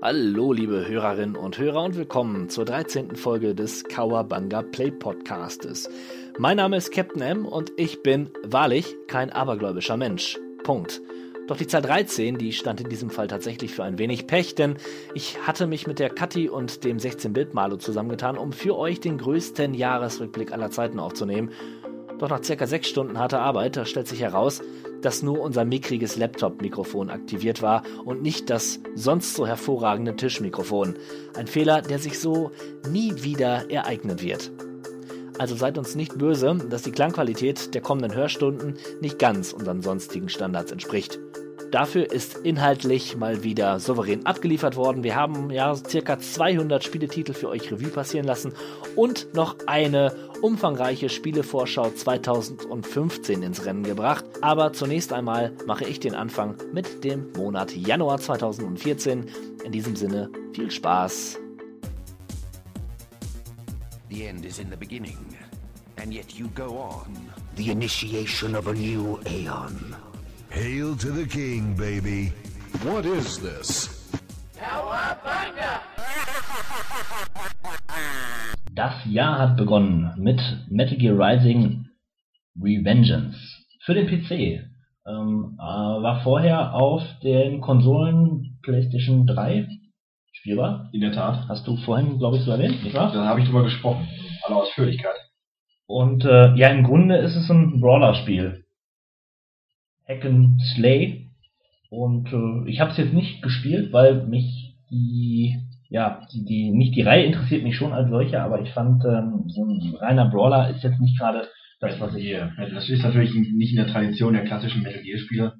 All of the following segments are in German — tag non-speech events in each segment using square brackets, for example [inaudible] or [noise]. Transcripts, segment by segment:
Hallo, liebe Hörerinnen und Hörer und willkommen zur 13. Folge des Kawabanga Play Podcastes. Mein Name ist Captain M und ich bin wahrlich kein abergläubischer Mensch. Punkt. Doch die Zahl 13, die stand in diesem Fall tatsächlich für ein wenig Pech, denn ich hatte mich mit der Kathi und dem 16-Bit-Malo zusammengetan, um für euch den größten Jahresrückblick aller Zeiten aufzunehmen. Doch nach circa sechs Stunden harter Arbeit, da stellt sich heraus, dass nur unser mickriges Laptop-Mikrofon aktiviert war und nicht das sonst so hervorragende Tischmikrofon. Ein Fehler, der sich so nie wieder ereignen wird. Also seid uns nicht böse, dass die Klangqualität der kommenden Hörstunden nicht ganz unseren sonstigen Standards entspricht. Dafür ist inhaltlich mal wieder souverän abgeliefert worden. Wir haben ja circa 200 Spieletitel für euch Revue passieren lassen und noch eine umfangreiche Spielevorschau 2015 ins Rennen gebracht. Aber zunächst einmal mache ich den Anfang mit dem Monat Januar 2014. In diesem Sinne viel Spaß. The end is in the beginning, and yet you go on. The initiation of a new aeon. Hail to the king, baby. What is this? Das Jahr hat begonnen mit Metal Gear Rising Revengeance für den PC. Ähm, äh, war vorher auf den Konsolen PlayStation 3 spielbar. In der Tat. Hast du vorhin, glaube ich, so erwähnt, nicht wahr? Da habe ich drüber gesprochen. Alle Ausführlichkeit. Und äh, ja, im Grunde ist es ein Brawler-Spiel. Hack and Slay. Und äh, ich habe es jetzt nicht gespielt, weil mich die, ja, die, die, nicht die Reihe interessiert mich schon als solche, aber ich fand, ähm, so ein reiner Brawler ist jetzt nicht gerade das, was ich hier. Das ist natürlich nicht in der Tradition der klassischen Metal Gear Spieler.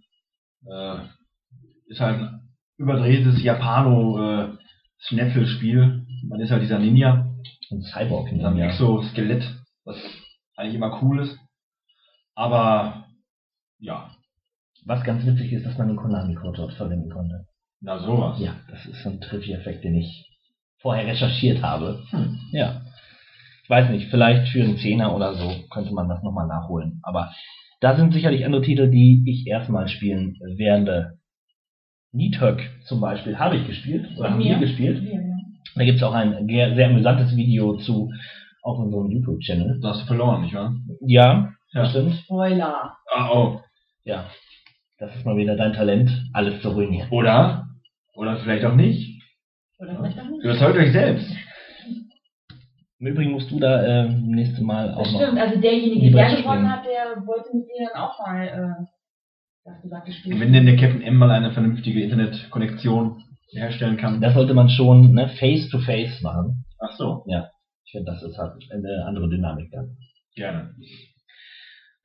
Äh, ist halt ein überdrehtes Japano äh, Schnetzelspiel. Man ist halt dieser Ninja. ein Cyborg mit einem ja. Exoskelett, was eigentlich immer cool ist. Aber ja, Was ganz witzig ist, dass man den Konami-Code dort verwenden konnte. Na sowas. Ja, das ist so ein Trivia-Effekt, den ich vorher recherchiert habe. Hm. Ja. Ich weiß nicht, vielleicht für einen Zehner oder so könnte man das nochmal nachholen. Aber da sind sicherlich andere Titel, die ich erstmal spielen werde. Nidhogg zum Beispiel habe ich gespielt oder haben wir Ja. gespielt. Ja, ja. Da gibt es auch ein sehr amüsantes Video zu auf unserem YouTube-Channel. Da hast du verloren, nicht wahr? Ja, Ja. stimmt. Spoiler. Ah, oh. Ja. Das ist mal wieder dein Talent, alles zu ruinieren. Oder? Oder vielleicht auch nicht. Oder vielleicht auch nicht. Überzeugt euch selbst. Im Übrigen musst du da äh, nächste Mal auch Das noch. stimmt, also derjenige, der gewonnen hat, der wollte mit dir dann auch mal, äh, das gesagt gespielt. Wenn denn der Captain M mal eine vernünftige Internetkonnektion herstellen kann. Das sollte man schon ne, face to face machen. Ach so, Ich finde, das ist halt eine andere Dynamik dann. gerne.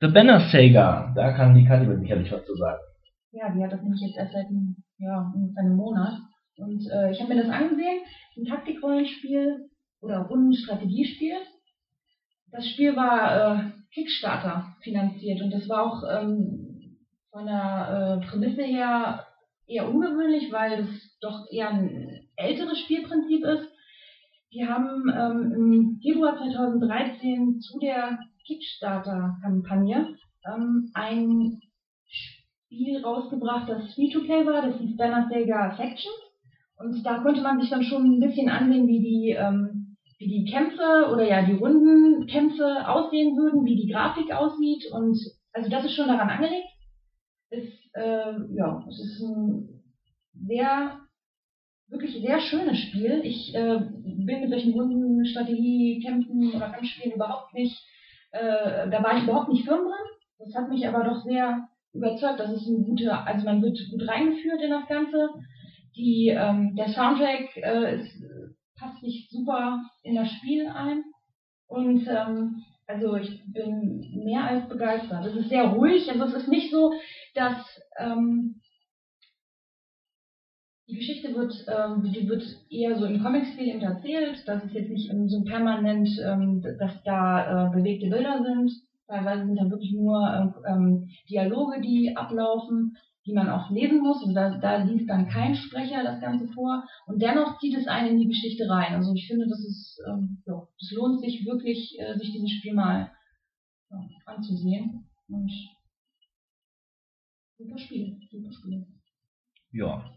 The Banner Saga, da kann die Kategorie sicherlich was zu sagen. Ja, die hat das nämlich jetzt erst seit einem, ja, ungefähr einem Monat. Und äh, ich habe mir das angesehen, ein Taktikrollenspiel oder Rundenstrategiespiel. Das Spiel war äh, Kickstarter finanziert und das war auch ähm, von der äh, Prämisse her eher ungewöhnlich, weil das doch eher ein älteres Spielprinzip ist. Die haben ähm, im Februar 2013 zu der Kickstarter-Kampagne ähm, ein Spiel rausgebracht, das Free-to-Play war, das hieß Banner Saga Sections. Und da konnte man sich dann schon ein bisschen ansehen, wie die, ähm, wie die Kämpfe oder ja die Rundenkämpfe aussehen würden, wie die Grafik aussieht. Und also das ist schon daran angelegt. Ist, äh, ja, es ist ein sehr, wirklich sehr schönes Spiel. Ich äh, bin mit solchen Rundenstrategiekämpfen oder Kampfspielen überhaupt nicht, äh, da war ich überhaupt nicht firm drin. Das hat mich aber doch sehr überzeugt, dass es ein gute, also man wird gut reingeführt in das Ganze. Die, ähm, der Soundtrack äh, ist, passt sich super in das Spiel ein. Und ähm, also ich bin mehr als begeistert. Es ist sehr ruhig, also es ist nicht so, dass ähm, die Geschichte wird, ähm, die wird eher so im Comic-Stil erzählt. Das ist jetzt nicht so permanent, ähm, dass da äh, bewegte Bilder sind. Teilweise sind da wirklich nur ähm, ähm, Dialoge, die ablaufen, die man auch lesen muss. Also da, da liest dann kein Sprecher das Ganze vor. Und dennoch zieht es einen in die Geschichte rein. Also ich finde, das ist, ähm, ja, es lohnt sich wirklich, äh, sich dieses Spiel mal ja, anzusehen. Und super Spiel, super Spiel. Ja.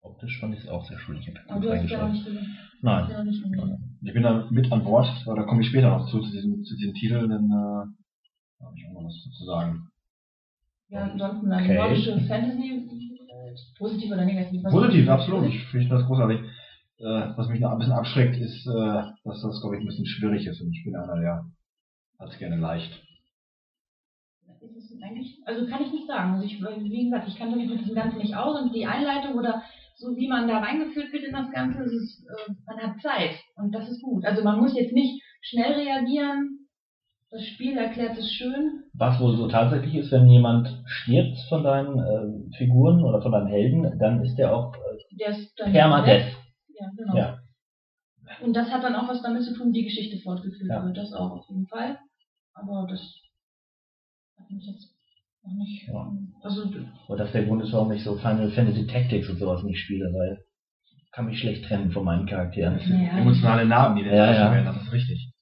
Optisch fand ich es auch sehr schön. Ich Aber du hast Nein. Ich bin da mit an Bord, aber da komme ich später noch zu, zu diesem, zu diesem Titel, denn äh, habe ich auch noch was zu sagen. Ja, ansonsten eine Okay. nordische Fantasy, positiv oder negativ? Was- Positiv, absolut. Ich finde das großartig. Äh, was mich noch ein bisschen abschreckt, ist, äh, dass das, glaube ich, ein bisschen schwierig ist. Und ich bin einer, der hat es gerne leicht. Ist es eigentlich, also kann ich nicht sagen. Also ich, weil, wie gesagt, ich kann mich mit dem Ganzen nicht aus und die Einleitung oder so wie man da reingeführt wird in das Ganze, ist äh, man hat Zeit und das ist gut. Also man muss jetzt nicht schnell reagieren. Das Spiel erklärt es schön. Was wohl so tatsächlich ist, wenn jemand stirbt von deinen äh, Figuren oder von deinen Helden, dann ist der auch äh, Der ist dann permadeath. Ja, genau. Ja. Und das hat dann auch was damit zu tun, wie die Geschichte fortgeführt Ja. wird. Das auch auf jeden Fall. Aber das hat mich jetzt nicht. Ja. Also Und das ist der Grund ist, warum ich so Final Fantasy Tactics und sowas nicht spiele, weil ich kann mich schlecht trennen von meinen Charakteren. ja, Emotionale Narben, die da Ja, ja. werden, das ist richtig.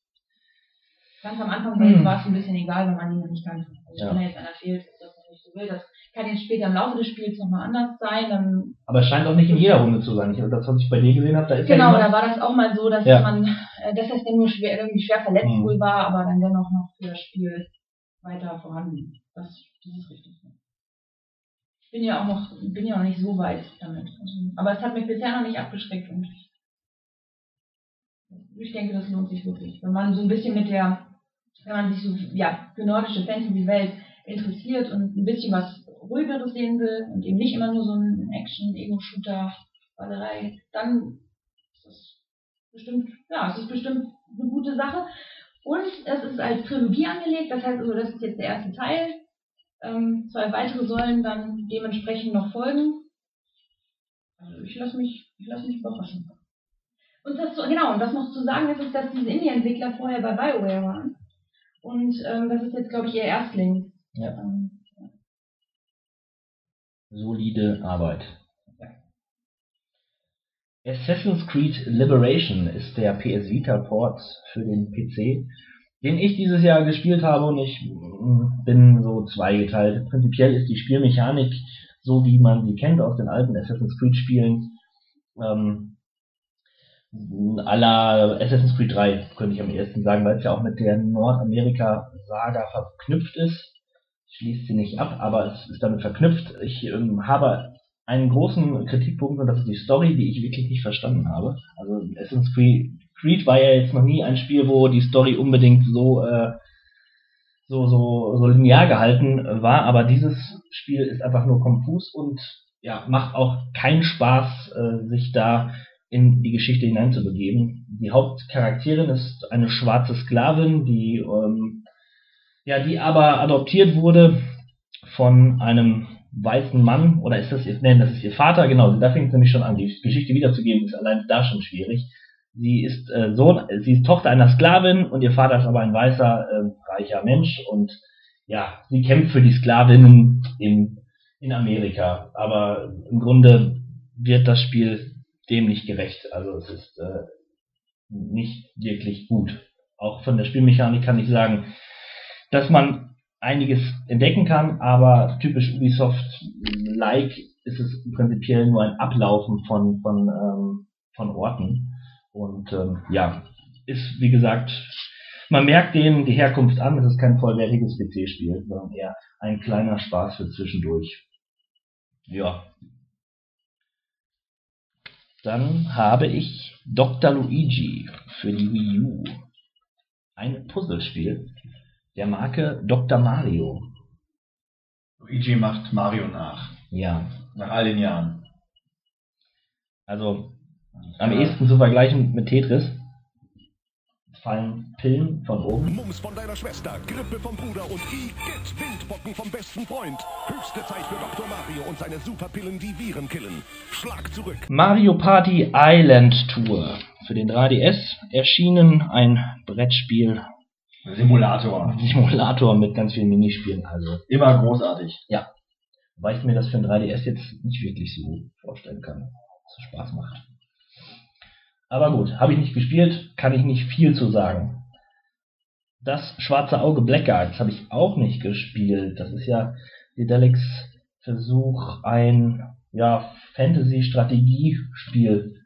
ganz am Anfang Hm. war es ein bisschen egal, wenn man ihn noch nicht kannte. Also Ja. wenn da jetzt einer fehlt, ist das nicht so will. Das kann jetzt später im Laufe des Spiels nochmal anders sein. Dann, Aber es scheint auch nicht in jeder Runde zu sein. Ich, das, was ich bei dir gesehen habe, da ist genau, ja da war das auch mal so, dass Ja. man, äh, dass er dann nur schwer, irgendwie schwer verletzt Hm. wohl war, aber dann dennoch noch für das Spiel weiter vorhanden. Das, das ist richtig. Ich bin ja auch noch, bin ja auch nicht so weit damit. Also, aber es hat mich bisher noch nicht abgeschreckt und ich, denke, das lohnt sich wirklich. Wenn man so ein bisschen mit der, wenn man sich so, ja, für nordische Fantasy-Welt interessiert und ein bisschen was ruhigeres sehen will und eben nicht immer nur so ein Action-Ego-Shooter, Ballerei, dann ist das bestimmt, ja, es ist bestimmt eine gute Sache. Und es ist als Trilogie angelegt, das heißt also, das ist jetzt der erste Teil. Ähm, zwei weitere sollen dann dementsprechend noch folgen. Also ich lasse mich, ich lasse mich überraschen. Und das, genau, und was noch zu sagen ist, ist, dass diese Indie-Entwickler vorher bei BioWare waren. Und ähm, das ist jetzt, glaube ich, ihr Erstling. Ja. Ähm, solide Arbeit. Assassin's Creed Liberation ist der PS Vita Port für den PC, den ich dieses Jahr gespielt habe und ich mm, bin so zweigeteilt. Prinzipiell ist die Spielmechanik so, wie man sie kennt aus den alten Assassin's Creed Spielen. Ähm, à la Assassin's Creed 3, könnte ich am ehesten sagen, weil es ja auch mit der Nordamerika-Saga verknüpft ist. Schließt sie nicht ab, aber es ist damit verknüpft. Ich ähm, habe einen großen Kritikpunkt und das ist die Story, die ich wirklich nicht verstanden habe. Also Assassin's Creed, Creed war ja jetzt noch nie ein Spiel, wo die Story unbedingt so äh, so so so linear gehalten war, aber dieses Spiel ist einfach nur konfus und ja macht auch keinen Spaß, äh, sich da in die Geschichte hineinzubegeben. Die Hauptcharakterin ist eine schwarze Sklavin, die ähm, ja die aber adoptiert wurde von einem weißen Mann, oder ist das ihr, nein, das ist ihr Vater, genau, da fängt es nämlich schon an. Die Geschichte wiederzugeben ist allein da schon schwierig. Sie ist äh, Sohn, sie ist Tochter einer Sklavin und ihr Vater ist aber ein weißer, äh, reicher Mensch und ja, sie kämpft für die Sklavinnen im, in Amerika. Aber im Grunde wird das Spiel dem nicht gerecht. Also es ist äh, nicht wirklich gut. Auch von der Spielmechanik kann ich sagen, dass man einiges entdecken kann, aber typisch Ubisoft-like ist es prinzipiell nur ein Ablaufen von, von, ähm, von Orten. Und ähm, ja, ist wie gesagt, man merkt denen die Herkunft an, es ist kein vollwertiges PC-Spiel, sondern eher ein kleiner Spaß für zwischendurch. Ja. Dann habe ich Dr. Luigi für die Wii U. Ein Puzzlespiel der Marke Dr. Mario. Luigi macht Mario nach. Ja, Nach all den Jahren. also am ehesten zu vergleichen mit Tetris. Fallen Pillen von oben. Mumps von deiner Schwester, Grippe vom Bruder und Igitt, Windpocken vom besten Freund. Höchste Zeit für Dr. Mario und seine Superpillen, die Viren killen. Schlag zurück. Mario Party Island Tour. Für den 3DS erschienen ein Brettspiel, Simulator. [laughs] Simulator mit ganz vielen Minispielen. Also, Immer großartig. weil ich mir das für den 3DS jetzt nicht wirklich so vorstellen kann, dass es Spaß macht. Aber gut, habe ich nicht gespielt, kann ich nicht viel zu sagen. Das schwarze Auge Blackguards habe ich auch nicht gespielt. Das ist ja Dedelics Versuch, ein ja, Fantasy-Strategiespiel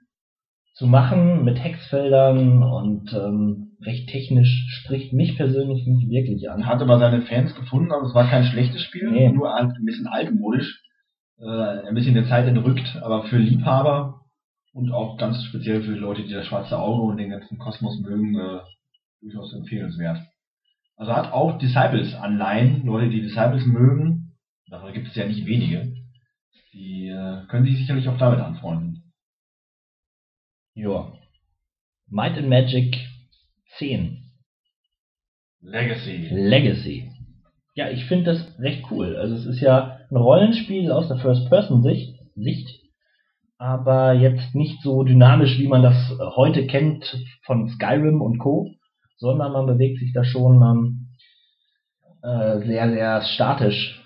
zu machen mit Hexfeldern und ähm, recht technisch spricht mich persönlich nicht wirklich an. Hat aber seine Fans gefunden, aber es war kein schlechtes Spiel, Nee. nur ein bisschen altmodisch, äh, ein bisschen der Zeit entrückt, aber für Liebhaber und auch ganz speziell für die Leute, die das schwarze Auge und den ganzen Kosmos mögen, äh, durchaus empfehlenswert. Also hat auch Disciples-Anleihen, Leute, die Disciples mögen, davon gibt es ja nicht wenige, die äh, können sich sicherlich auch damit anfreunden. Ja. Might and Magic 10. Legacy. Legacy. Ja, ich finde das recht cool. Also es ist ja ein Rollenspiel aus der First-Person-Sicht, Sicht, aber jetzt nicht so dynamisch, wie man das äh, heute kennt von Skyrim und Co., sondern man bewegt sich da schon ähm, äh, sehr, sehr statisch.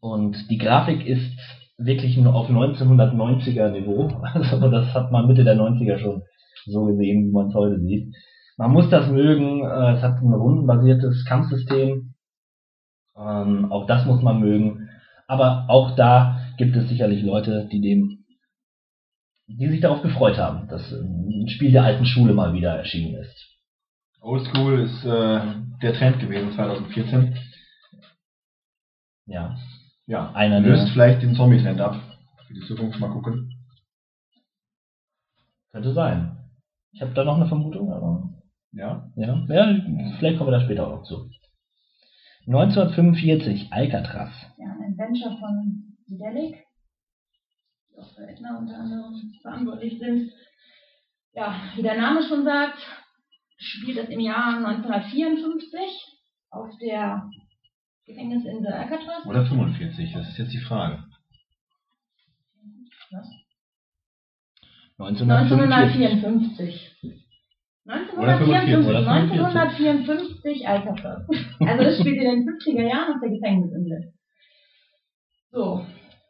Und die Grafik ist wirklich nur auf 1990er Niveau. [laughs] Also das hat man Mitte der 90er schon so gesehen, wie man es heute sieht. Man muss das mögen. Äh, es hat ein rundenbasiertes Kampfsystem. Ähm, auch das muss man mögen. Aber auch da gibt es sicherlich Leute, die dem, die sich darauf gefreut haben, dass ein Spiel der alten Schule mal wieder erschienen ist. Oldschool ist äh, der Trend gewesen 2014. Ja, Ja, Einer löst vielleicht den Zombie-Trend ab. Für die Zukunft mal gucken. könnte sein. Ich habe da noch eine Vermutung, aber Ja. ja, ja, vielleicht kommen wir da später auch noch zu. 1945, Alcatraz. Ja, ein Adventure von Sidelic, die auch für Edna unter anderem verantwortlich sind. Ja, wie der Name schon sagt, spielt es im Jahr 1954 auf der Gefängnisinsel Alcatraz. Oder 45, das ist jetzt die Frage. Was? 1945. 1954. Oder 45, 1954, oder 1954 Alcatraz. Also das spielt in den 50er Jahren auf der Gefängnisinsel. So,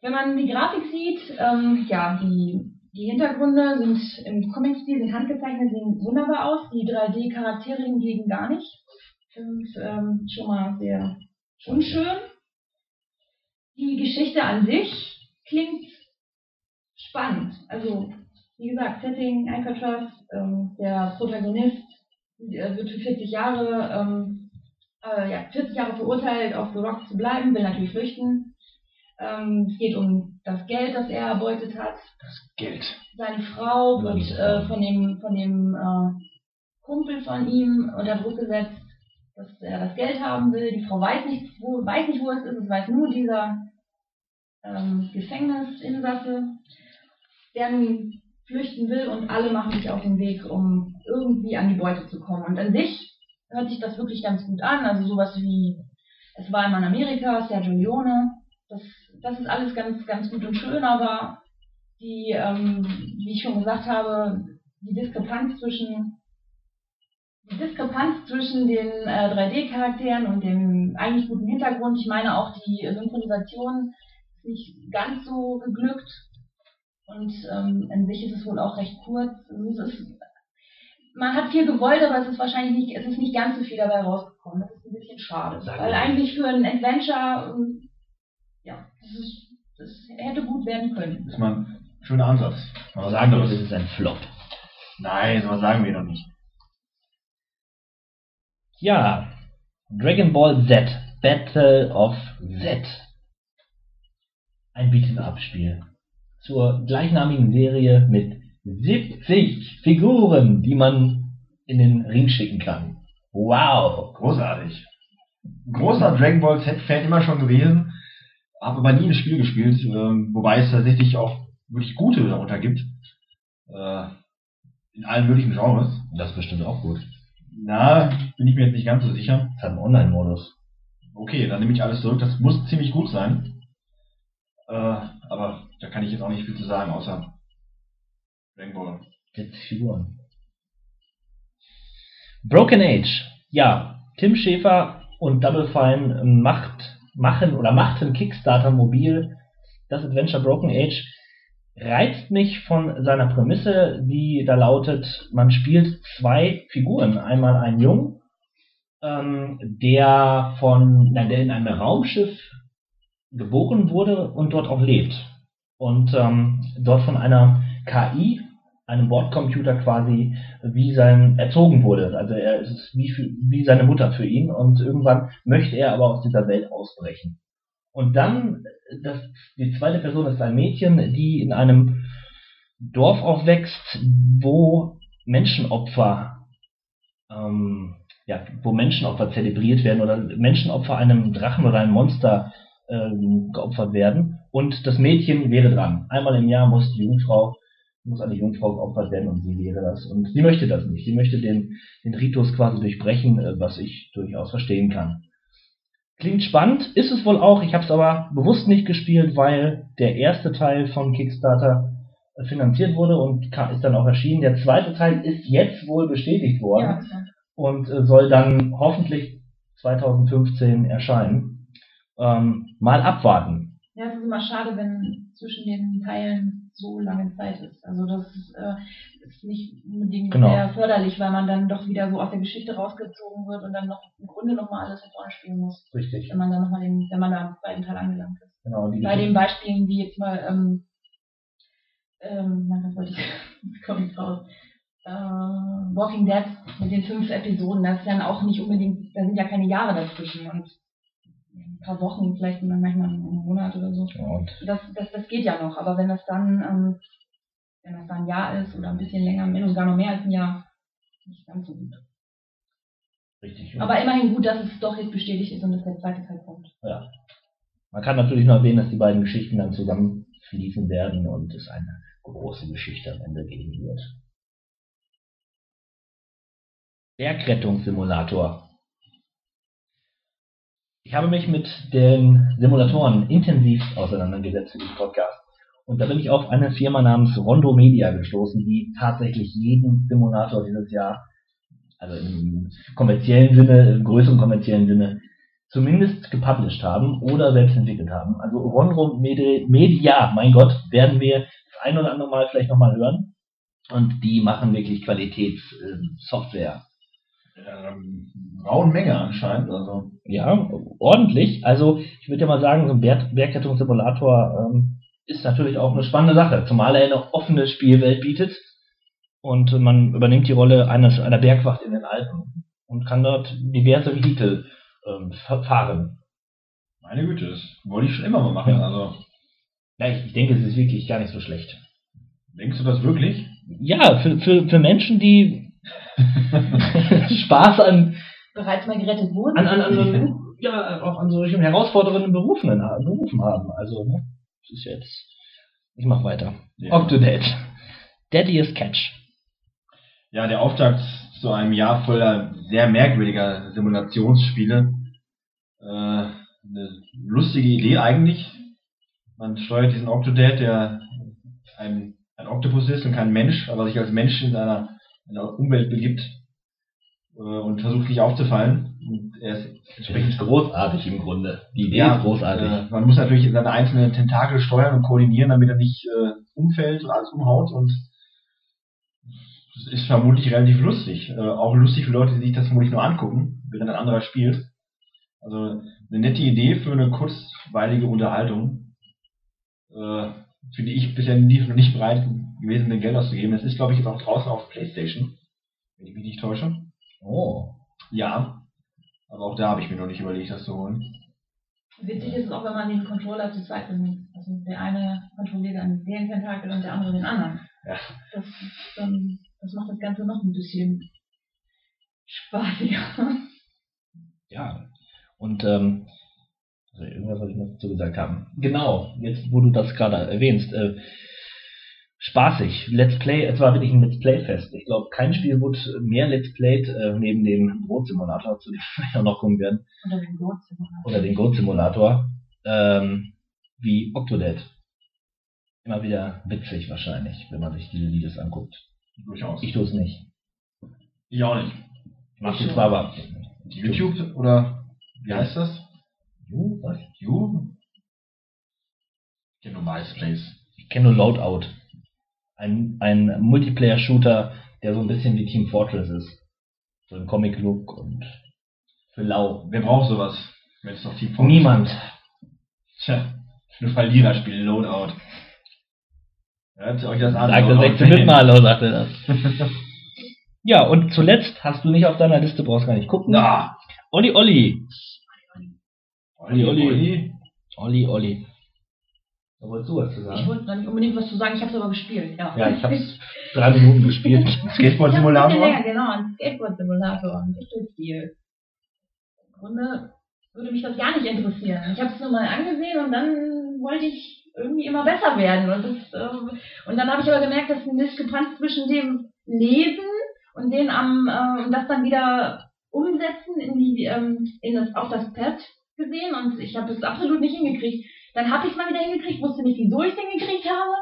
wenn man die Grafik sieht, ähm, ja, die, die Hintergründe sind im Comic-Stil, sind handgezeichnet, sehen wunderbar aus. Die 3D-Charaktere hingegen gar nicht. Sind ähm, schon mal sehr unschön. Die Geschichte an sich klingt spannend. Also, wie gesagt, Setting, Alcatraz, ähm, der Protagonist wird für 40 Jahre, ähm, äh, ja, 40 Jahre verurteilt, auf The Rock zu bleiben, will natürlich flüchten. Ähm, es geht um das Geld, das er erbeutet hat. Geld. Seine Frau wird äh, von dem, von dem äh, Kumpel von ihm unter Druck gesetzt, dass er das Geld haben will. Die Frau weiß nicht, wo, weiß nicht, wo es ist. Es weiß nur dieser ähm, Gefängnisinsasse, der nun flüchten will und alle machen sich auf den Weg, um irgendwie an die Beute zu kommen. Und an sich hört sich das wirklich ganz gut an. Also sowas wie Es war einmal in Amerika, Sergio Leone. Das, das ist alles ganz, ganz gut und schön, aber die, ähm, wie ich schon gesagt habe, die Diskrepanz zwischen die Diskrepanz zwischen den äh, 3D-Charakteren und dem eigentlich guten Hintergrund, ich meine auch die Synchronisation ist nicht ganz so geglückt und ähm, an sich ist es wohl auch recht kurz. Also ist, man hat viel gewollt, aber es ist wahrscheinlich nicht, es ist nicht ganz so viel dabei rausgekommen. Das ist ein bisschen schade. Weil eigentlich für ein Adventure, ähm, ja, das, ist, das hätte gut werden können. Das ist mal ein schöner Ansatz. Mal was Sagen wir, anderes. das ist ein Flop. Nein, sowas sagen wir doch nicht. Ja, Dragon Ball Z, Battle of Z. Ein Beat'em-up-Spiel. Zur gleichnamigen Serie mit 70 Figuren, die man in den Ring schicken kann. Wow. Großartig. Großer Dragon Ball Z-Fan immer schon gewesen, habe aber nie ein Spiel gespielt, ähm, wobei es tatsächlich auch wirklich gute darunter gibt. Äh, in allen möglichen Genres. Das ist bestimmt auch gut. Na, bin ich mir jetzt nicht ganz so sicher. Das hat einen Online-Modus. Okay, dann nehme ich alles zurück. Das muss ziemlich gut sein. Äh, aber da kann ich jetzt auch nicht viel zu sagen, außer Ball. 70 Figuren. Broken Age. Ja, Tim Schäfer und Double Fine macht, machen oder machten Kickstarter mobil. Das Adventure Broken Age reizt mich von seiner Prämisse, die da lautet, man spielt zwei Figuren. Einmal einen Jungen, ähm, der von, nein, der in einem Raumschiff geboren wurde und dort auch lebt. und ähm, dort von einer KI, einem Bordcomputer quasi, wie sein erzogen wurde. Also er ist wie, wie seine Mutter für ihn und irgendwann möchte er aber aus dieser Welt ausbrechen. Und dann, das, die zweite Person ist ein Mädchen, die in einem Dorf aufwächst, wo Menschenopfer, ähm, ja, wo Menschenopfer zelebriert werden oder Menschenopfer einem Drachen oder einem Monster ähm, geopfert werden. Und das Mädchen wäre dran. Einmal im Jahr muss die Jungfrau, muss eine Jungfrau geopfert werden und sie wäre das. Und sie möchte das nicht. Sie möchte den, den Ritus quasi durchbrechen, äh, was ich durchaus verstehen kann. Klingt spannend, ist es wohl auch. Ich habe es aber bewusst nicht gespielt, weil der erste Teil von Kickstarter finanziert wurde und ist dann auch erschienen. Der zweite Teil ist jetzt wohl bestätigt worden ja, und äh, soll dann hoffentlich 2015 erscheinen. Ähm, mal abwarten. Ja, es ist immer schade, wenn zwischen den Teilen so lange Zeit ist. Also das ist, äh, ist nicht unbedingt genau. sehr förderlich, weil man dann doch wieder so aus der Geschichte rausgezogen wird und dann noch im Grunde nochmal alles von vorne spielen muss. Richtig. Wenn man dann nochmal den, wenn man da am zweiten Teil angelangt ist. Genau, Bei den Beispielen, wie jetzt mal ähm, ähm, na, was wollte ich, [laughs] komme ich raus. Äh, Walking Dead mit den fünf Episoden, das ist dann auch nicht unbedingt, da sind ja keine Jahre dazwischen und paar Wochen, vielleicht manchmal einen Monat oder so. Und das, das, das geht ja noch, aber wenn das dann, ähm, wenn das dann ein Jahr ist oder ein bisschen länger, und gar noch mehr als ein Jahr, nicht ganz so gut. Richtig. Aber immerhin gut, dass es doch jetzt bestätigt ist und dass der zweite Teil kommt. Ja. Man kann natürlich nur erwähnen, dass die beiden Geschichten dann zusammenfließen werden und es eine große Geschichte am Ende geben wird. Bergrettungssimulator. Ich habe mich mit den Simulatoren intensiv auseinandergesetzt für diesen Podcast. Und da bin ich auf eine Firma namens Rondo Media gestoßen, die tatsächlich jeden Simulator dieses Jahr, also im kommerziellen Sinne, im größeren kommerziellen Sinne, zumindest gepublished haben oder selbst entwickelt haben. Also Rondo Media, mein Gott, werden wir ein oder andere Mal vielleicht nochmal hören. Und die machen wirklich Qualitätssoftware. Ähm, rauen Menge anscheinend. Also. Ja, ordentlich. Also ich würde ja mal sagen, so ein Berg Bergrettungssimulator ähm, ist natürlich auch eine spannende Sache, zumal er eine offene Spielwelt bietet und man übernimmt die Rolle eines, einer Bergwacht in den Alpen und kann dort diverse Vehikel ähm, fahren. Meine Güte, das wollte ich schon immer mal machen. Ja. Also ja, ich, ich denke, es ist wirklich gar nicht so schlecht. Denkst du das wirklich? Ja, für, für, für Menschen, die [laughs] Spaß an bereits mal gerettet wurden. An, an, an, ja, auch an solchen herausfordernden Berufen, Berufen haben. Also, ne? Das ist jetzt. Ich mach weiter. Ja. Octodate. Deadliest Catch. Ja, der Auftakt zu einem Jahr voller sehr merkwürdiger Simulationsspiele. Äh, eine lustige Idee eigentlich, man steuert diesen Octodad, der ein, ein Oktopus ist und kein Mensch, aber sich als Mensch in einer, in einer Umwelt begibt äh, und versucht nicht aufzufallen. Und er ist entsprechend großartig im Grunde. Die Idee ja, ist großartig. Äh, man muss natürlich seine einzelnen Tentakel steuern und koordinieren, damit er nicht äh, umfällt und alles umhaut und das ist vermutlich relativ lustig. Äh, auch lustig für Leute, die sich das vermutlich nur angucken, während ein anderer spielt. Also eine nette Idee für eine kurzweilige Unterhaltung äh, für die ich bisher nie, noch nicht bereit gewesen bin, Geld auszugeben. Das ist, glaube ich, jetzt auch draußen auf PlayStation, wenn ich mich nicht täusche. Oh. Ja. Aber auch da habe ich mir noch nicht überlegt, das zu holen. Witzig ist es auch, wenn man den Controller zu zweit benutzt. Also der eine kontrolliert dann den Tentakel und der andere den anderen. Ja. Das, dann, das macht das Ganze noch ein bisschen spaßiger. Ja. Und ähm, also irgendwas soll ich noch dazu gesagt haben. Genau, jetzt wo du das gerade erwähnst. Äh, spaßig. Let's Play, es war wirklich ein Let's Play-Fest. Ich glaube, kein Spiel wurde mehr Let's Played äh, neben dem Brot-Simulator, zu dem wir [laughs] noch kommen werden. Oder dem Goat-Simulator. Oder dem Goat-Simulator. Ähm, wie Octodad. Immer wieder witzig wahrscheinlich, wenn man sich diese Videos anguckt. Durchaus. Ich tue es nicht. Ich auch nicht. Machst du zwar, aber. YouTube oder wie heißt das? You? Was? You? Ich kenne nur MySpace. Ich kenne nur Loadout. Ein, ein Multiplayer-Shooter, der so ein bisschen wie Team Fortress ist. So ein Comic-Look und für lau. Wer braucht sowas, wenn es doch Team Fortress Niemand. Tja, für Verlierer spielen Loadout. Hört euch das an. Sagt der Eure 16 Fans. Mitmaler, sagt er das. [laughs] ja, und zuletzt hast du nicht auf deiner Liste, brauchst gar nicht gucken. Na. Olli Olli. Olli, Olli. Olli. Olli Olli. Da wolltest du was zu Ich sagen? wollte noch nicht unbedingt was zu sagen, ich habe es aber gespielt, ja. Ja, ich hab's [laughs] drei Minuten gespielt. Skateboard-Simulator. Ja, genau, ein Skateboard-Simulator, ein Pistolspiel. Im Grunde würde mich das gar nicht interessieren. Ich habe es nur mal angesehen und dann wollte ich irgendwie immer besser werden. Und, das, ähm, und dann habe ich aber gemerkt, dass eine Diskrepanz zwischen dem Lesen und den am äh, und das dann wieder umsetzen in die ähm, in das auf das Pad gesehen und ich habe es absolut nicht hingekriegt. Dann habe ich es mal wieder hingekriegt, wusste nicht, wieso ich es hingekriegt habe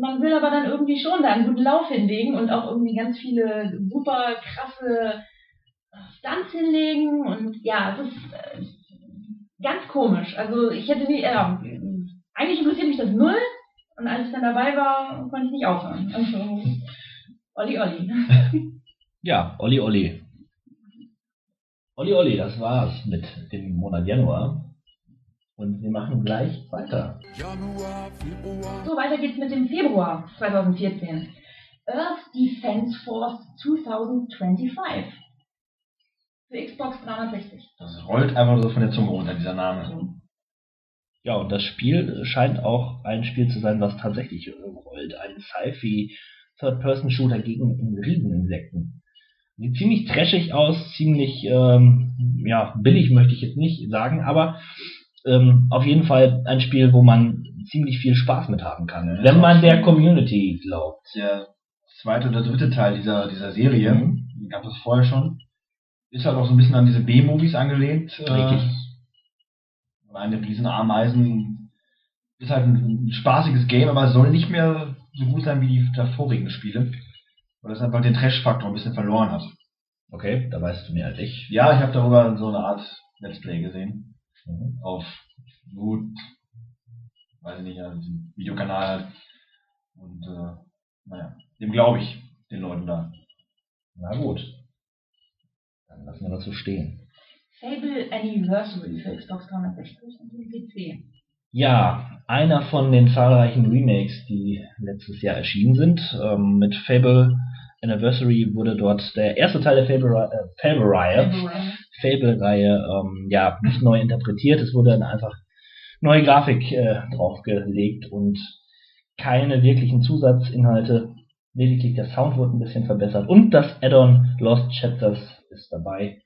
man will aber dann irgendwie schon da einen guten Lauf hinlegen und auch irgendwie ganz viele super krasse Stunts hinlegen und ja, es ist äh, ganz komisch. Also ich hätte nie, äh, eigentlich interessiert mich das null und als ich dann dabei war, konnte ich nicht aufhören. Also, Olli Olli. [laughs] Ja, Olli Olli. Olli Olli, das war's mit dem Monat Januar. Und wir machen gleich weiter. So, weiter geht's mit dem Februar 2014. Earth Defense Force 2025. Für Xbox 360. Das rollt einfach so von der Zunge runter, dieser Name. Ja, und das Spiel scheint auch ein Spiel zu sein, was tatsächlich rollt. Ein Sci-Fi Third-Person-Shooter gegen Rieseninsekten. Sieht ziemlich trashig aus, ziemlich ähm, ja, billig möchte ich jetzt nicht sagen, aber ähm, auf jeden Fall ein Spiel, wo man ziemlich viel Spaß mit haben kann, Ja, wenn man der Community glaubt. Der zweite oder dritte Teil dieser, dieser Serie, Mhm. die gab es vorher schon, ist halt auch so ein bisschen an diese B-Movies angelehnt. Äh, Richtig. eine riesen Ameisen ist halt ein, ein spaßiges Game, aber es soll nicht mehr so gut sein wie die davorigen Spiele. Weil es einfach den Trash-Faktor ein bisschen verloren hat. Okay, da weißt du mehr als ich. Ja, ich habe darüber so eine Art Let's Play gesehen. Mhm. Auf gut, weiß ich nicht, ja, diesem Videokanal halt. Und äh, naja, dem glaube ich, den Leuten da. Na gut. Dann lassen wir das so stehen. Fable Anniversary für Xbox 360 und den PC. Ja, einer von den zahlreichen Remakes, die letztes Jahr erschienen sind. Ähm, mit Fable Anniversary wurde dort der erste Teil der Fable- äh, Fable-Reihe Fable. Fable-Reihe ähm, ja nicht neu interpretiert. Es wurde dann einfach neue Grafik äh, draufgelegt und keine wirklichen Zusatzinhalte. Lediglich der Sound wurde ein bisschen verbessert und das Add-on Lost Chapters ist dabei.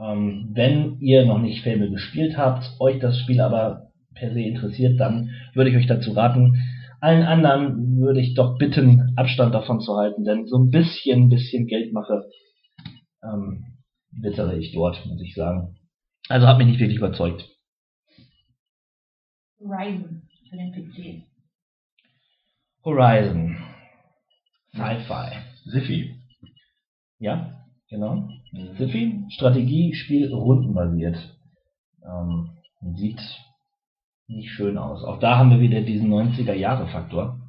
Ähm, wenn ihr noch nicht Fable gespielt habt, euch das Spiel aber per se interessiert, dann würde ich euch dazu raten. Allen anderen würde ich doch bitten, Abstand davon zu halten, denn so ein bisschen, bisschen Geldmache ähm, wittere ich dort, muss ich sagen. Also hat mich nicht wirklich überzeugt. Horizon für den PC. Horizon. Sci-Fi. Siffy. Ja, genau. Siffy, Strategiespiel rundenbasiert. Ähm, sieht nicht schön aus. Auch da haben wir wieder diesen 90er-Jahre-Faktor,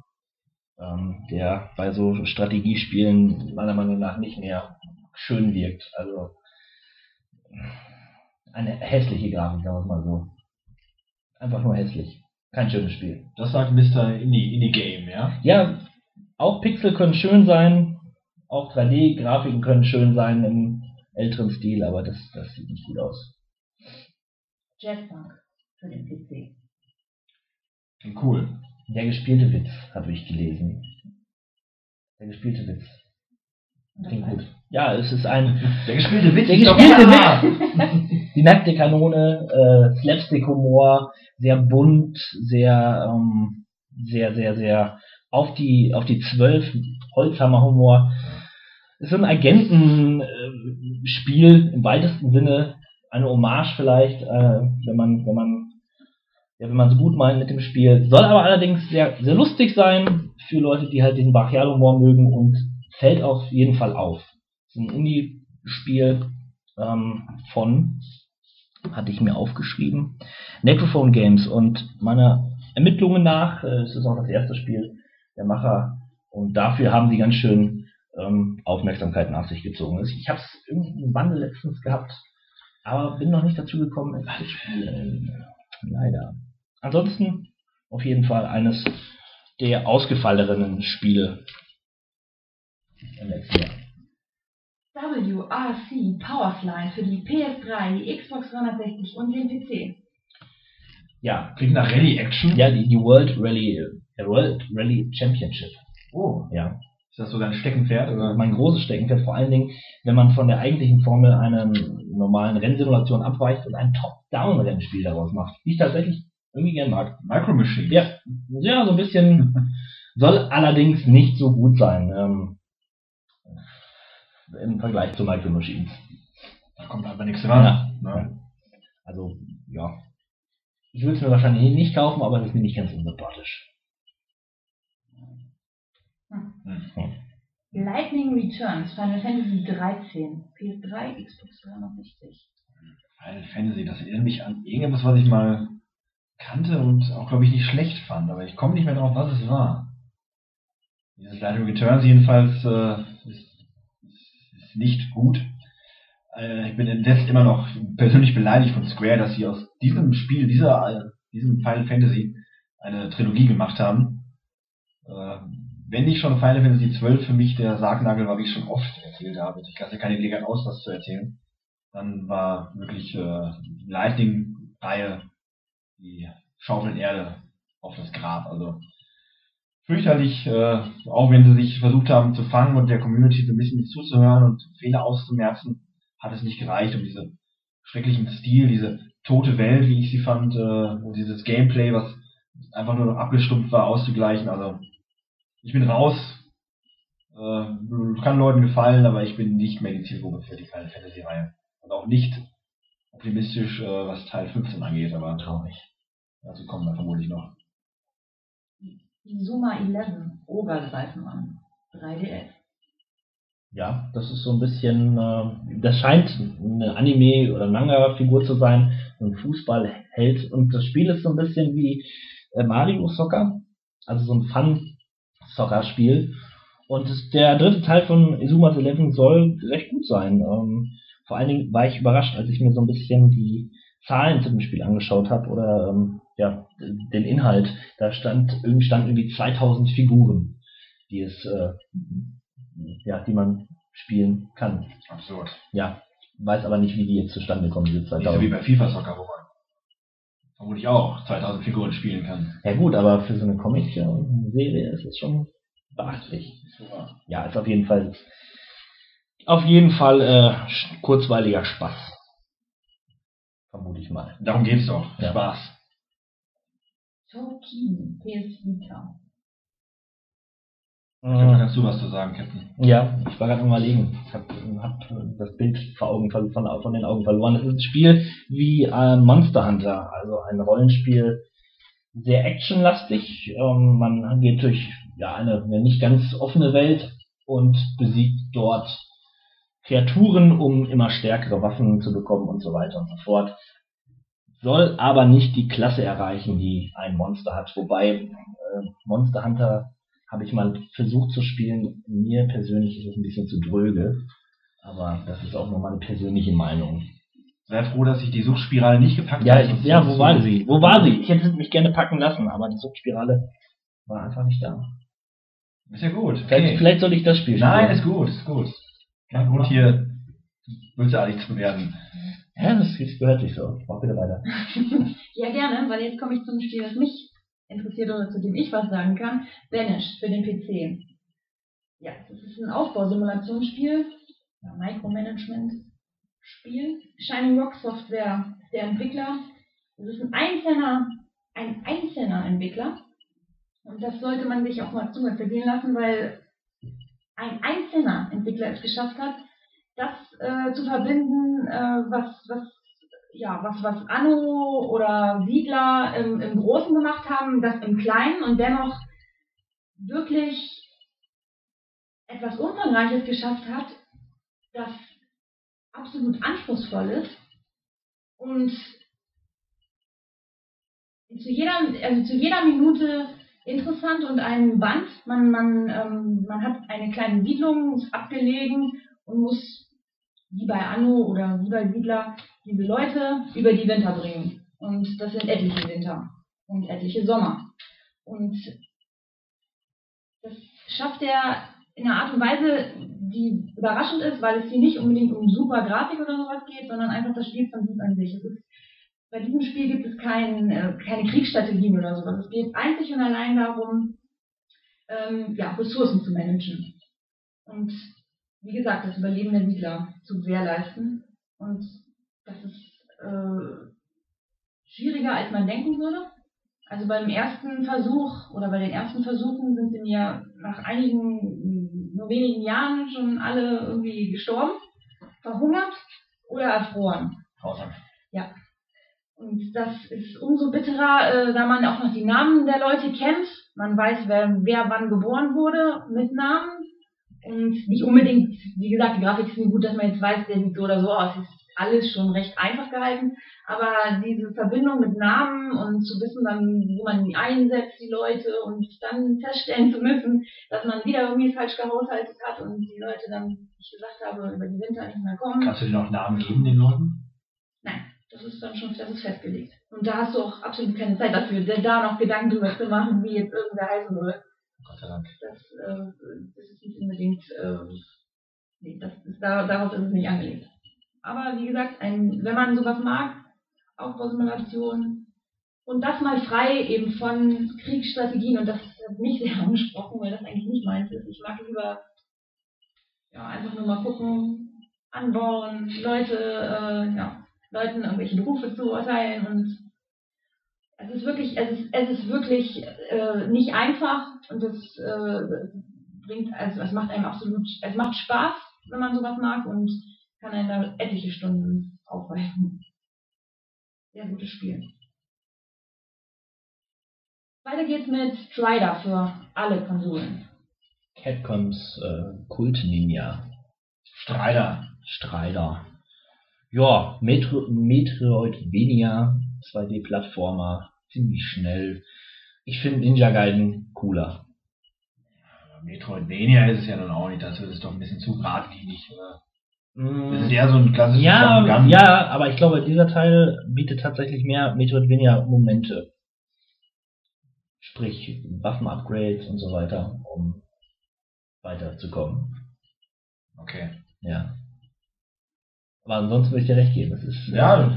ähm, der bei so Strategiespielen meiner Meinung nach nicht mehr schön wirkt. Also eine hässliche Grafik, sagen wir es mal so. Einfach nur hässlich. Kein schönes Spiel. Das sagt Mr. Indie, Indie Game, ja? Ja, auch Pixel können schön sein, auch 3D-Grafiken können schön sein im älteren Stil, aber das, das sieht nicht gut aus. Jetpunk für den PC. Cool. Der gespielte Witz, habe ich gelesen. Der gespielte Witz. Klingt gut. Ja, es ist ein. Der gespielte Witz Der gespielte. Witz! [laughs] Die nackte Kanone, äh, Slapstick-Humor, sehr bunt, sehr, ähm, sehr, sehr, sehr auf die, auf die zwölf, Holzhammer-Humor. Es ist ein Agentenspiel im weitesten Sinne, eine Hommage vielleicht, äh, wenn man, wenn man, ja, wenn man so gut meint mit dem Spiel. Soll aber allerdings sehr, sehr lustig sein für Leute, die halt diesen Brachialhumor mögen und fällt auf jeden Fall auf. Es ist ein Indie-Spiel ähm, von, hatte ich mir aufgeschrieben, Necrophone Games und meiner Ermittlungen nach, äh, es ist auch das erste Spiel der Macher und dafür haben sie ganz schön ähm, Aufmerksamkeit nach sich gezogen. Also Ich habe es irgendeinen Bundle letztens gehabt, aber bin noch nicht dazu gekommen, es zu spielen. Leider. Ansonsten auf jeden Fall eines der ausgefalleneren Spiele im letzten Jahr. WRC Powerslide für die PS3, die Xbox 360 und den PC. Ja, klingt nach Rallye-Action. Ja, die, die World Rally, der World Rally Championship. Oh, Ja, ist das so dein Steckenpferd? Oder? mein großes Steckenpferd, vor allen Dingen, wenn man von der eigentlichen Formel einer normalen Rennsimulation abweicht und ein Top-Down-Rennspiel daraus macht, die ich tatsächlich irgendwie gern mag. Micro Machines. Ja, ja, so ein bisschen, [laughs] soll allerdings nicht so gut sein, ähm, im Vergleich zu Micro Machines. Da kommt einfach nichts ran. Ja. Ne? Also, ja. Ich würde es mir wahrscheinlich nicht kaufen, aber es ist mir nicht ganz unsympathisch. Lightning Returns, Final Fantasy 13, PS3, Xbox 360. Final Fantasy, das erinnert mich an irgendwas, was ich mal kannte und auch, glaube ich, nicht schlecht fand. Aber ich komme nicht mehr drauf, was es war. Dieses Lightning Returns jedenfalls äh, ist, ist, nicht gut. Äh, ich bin indes immer noch persönlich beleidigt von Square, dass sie aus diesem Spiel, dieser, äh, diesem Final Fantasy, eine Trilogie gemacht haben. Äh, wenn nicht schon Final Fantasy 12 für mich der Sargnagel war, wie ich schon oft erzählt habe, ich lasse keine Gelegenheit aus, was zu erzählen, dann war wirklich äh, Lightning-Reihe die Schaufel Erde auf das Grab. Also fürchterlich, äh, auch wenn sie sich versucht haben zu fangen und der Community so ein bisschen zuzuhören und Fehler auszumerzen, hat es nicht gereicht, um diese schrecklichen Stil, diese tote Welt, wie ich sie fand, äh, und dieses Gameplay, was einfach nur noch abgestumpft war, auszugleichen. Also ich bin raus. Äh, kann Leuten gefallen, aber ich bin nicht mehr die Zielgruppe für die Final Fantasy Reihe. Und auch nicht optimistisch, äh, was Teil 15 angeht, aber traurig. Dazu kommen wir vermutlich noch. Izuma 11, Obergreifenmann, 3DS. Ja, das ist so ein bisschen, äh, das scheint eine Anime- oder Manga-Figur zu sein, ein Fußballheld. Und das Spiel ist so ein bisschen wie äh, Mario Soccer, also so ein Fun-Soccer-Spiel. Und der dritte Teil von Izuma's Eleven soll recht gut sein. Ähm, vor allen Dingen war ich überrascht, als ich mir so ein bisschen die Zahlen zu dem Spiel angeschaut habe oder ähm, ja, den Inhalt. Da stand irgendwie stand irgendwie 2000 Figuren, die es äh, ja, die man spielen kann. Absurd. Ja, weiß aber nicht, wie die jetzt zustande kommen, diese Nicht so wie 2000. bei FIFA Soccer, wo man vermutlich auch 2000 Figuren spielen kann. Ja gut, aber für so eine Comic-Serie ist es schon beachtlich. Ja, ist auf jeden Fall auf jeden Fall äh, kurzweiliger Spaß. Vermute ich mal. Darum geht's doch. Ja. Spaß. Toki, PS Vita. Ich glaube, da kannst du was zu sagen, Captain. Ja, ich war gerade überlegen. Ich habe hab das Bild vor Augen, von, von den Augen verloren. Es ist ein Spiel wie äh, Monster Hunter, also ein Rollenspiel, sehr actionlastig. Ähm, man geht durch ja, eine, eine nicht ganz offene Welt und besiegt dort Kreaturen, um immer stärkere Waffen zu bekommen und so weiter und so fort. Soll aber nicht die Klasse erreichen, die ein Monster hat. Wobei äh, Monster Hunter habe ich mal versucht zu spielen. Mir persönlich ist es ein bisschen zu dröge. Aber das ist auch nur meine persönliche Meinung. Sei froh, dass ich die Suchtspirale nicht gepackt Ja, habe. ich, ja, wo du- war sie? Wo war sie? Ich hätte mich gerne packen lassen, aber die Suchtspirale war einfach nicht da. Ist ja gut. Vielleicht, Okay. vielleicht soll ich das Spiel spielen. Nein, ist gut, ist gut. Kein Grund hier bösartig zu werden. Ja, das, das gehört sich so. Mach bitte weiter. [laughs] Ja, gerne, weil jetzt komme ich zum Spiel, das mich interessiert oder zu dem ich was sagen kann. Banished für den PC. Ja, das ist ein Aufbausimulationsspiel, ein Micromanagement-Spiel. Shining Rock Software ist der Entwickler. Das ist ein einzelner, ein einzelner Entwickler. Und das sollte man sich auch mal zu vergehen lassen, weil ein einzelner Entwickler es geschafft hat, das äh, zu verbinden, äh, was, was ja, was, was Anno oder Siedler im, im Großen gemacht haben, das im Kleinen und dennoch wirklich etwas Umfangreiches geschafft hat, das absolut anspruchsvoll ist und zu jeder, also zu jeder Minute interessant und ein Band. Man, man, ähm, man hat eine kleine Siedlung, abgelegen und muss wie bei Anno oder wie bei Siedler diese Leute über die Winter bringen. Und das sind etliche Winter und etliche Sommer. Und das schafft er in einer Art und Weise, die überraschend ist, weil es hier nicht unbedingt um super Grafik oder sowas geht, sondern einfach das Spielprinzip an sich. Ist, bei diesem Spiel gibt es kein, äh, keine Kriegsstrategien oder sowas. Es geht einzig und allein darum, ähm, ja, Ressourcen zu managen. Und wie gesagt, das Überleben der Siedler zu gewährleisten. Und das ist äh, schwieriger, als man denken würde. Also beim ersten Versuch oder bei den ersten Versuchen sind sie mir nach einigen, nur wenigen Jahren schon alle irgendwie gestorben, verhungert oder erfroren. Grausam. Ja. Und das ist umso bitterer, äh, da man auch noch die Namen der Leute kennt. Man weiß, wer, wer wann geboren wurde mit Namen. Und nicht unbedingt, wie gesagt, die Grafik ist nicht gut, dass man jetzt weiß, der sieht so oder so aus. Ist alles schon recht einfach gehalten. Aber diese Verbindung mit Namen und zu wissen dann, wo man die einsetzt, die Leute, und dann feststellen zu müssen, dass man wieder irgendwie falsch gehaushaltet hat und die Leute dann, wie ich gesagt habe, über die Winter nicht mehr kommen. Kannst du dir noch Namen geben, den Leuten? Nein, das ist dann schon, das ist festgelegt. Und da hast du auch absolut keine Zeit dafür, da noch Gedanken drüber zu machen, wie jetzt irgendwer heißen soll. Dank. Das, äh, das ist nicht unbedingt, äh, nee, das ist, da, darauf ist es nicht angelegt. Aber wie gesagt, ein, wenn man sowas mag, Aufbausimulation und das mal frei eben von Kriegsstrategien und das hat mich sehr [laughs] angesprochen, weil das eigentlich nicht meins ist. Ich mag lieber ja, einfach nur mal gucken, anbauen, Leute, äh, ja, Leuten irgendwelche Berufe zu urteilen und es ist wirklich, es ist, es ist wirklich äh, nicht einfach und es äh, bringt, also es macht einem absolut, es macht Spaß, wenn man sowas mag und kann einen da etliche Stunden aufweisen. Sehr gutes Spiel. Weiter geht's mit Strider für alle Konsolen. Capcoms äh, Kult-Ninja. Streiter. Strider. Ja, Metro, Metroidvania, 2D-Plattformer, ziemlich schnell. Ich finde Ninja Gaiden cooler. Metroidvania ist es ja nun auch nicht, das ist doch ein bisschen zu geradlinig. Mm, Das ist eher so ein klassisches ja, Jump'n'Run. ja, aber ich glaube, dieser Teil bietet tatsächlich mehr Metroidvania-Momente. Sprich, Waffen-Upgrades und so weiter, um weiterzukommen. Okay. Ja. Aber ansonsten würde ich dir recht geben. Das ist, Ja,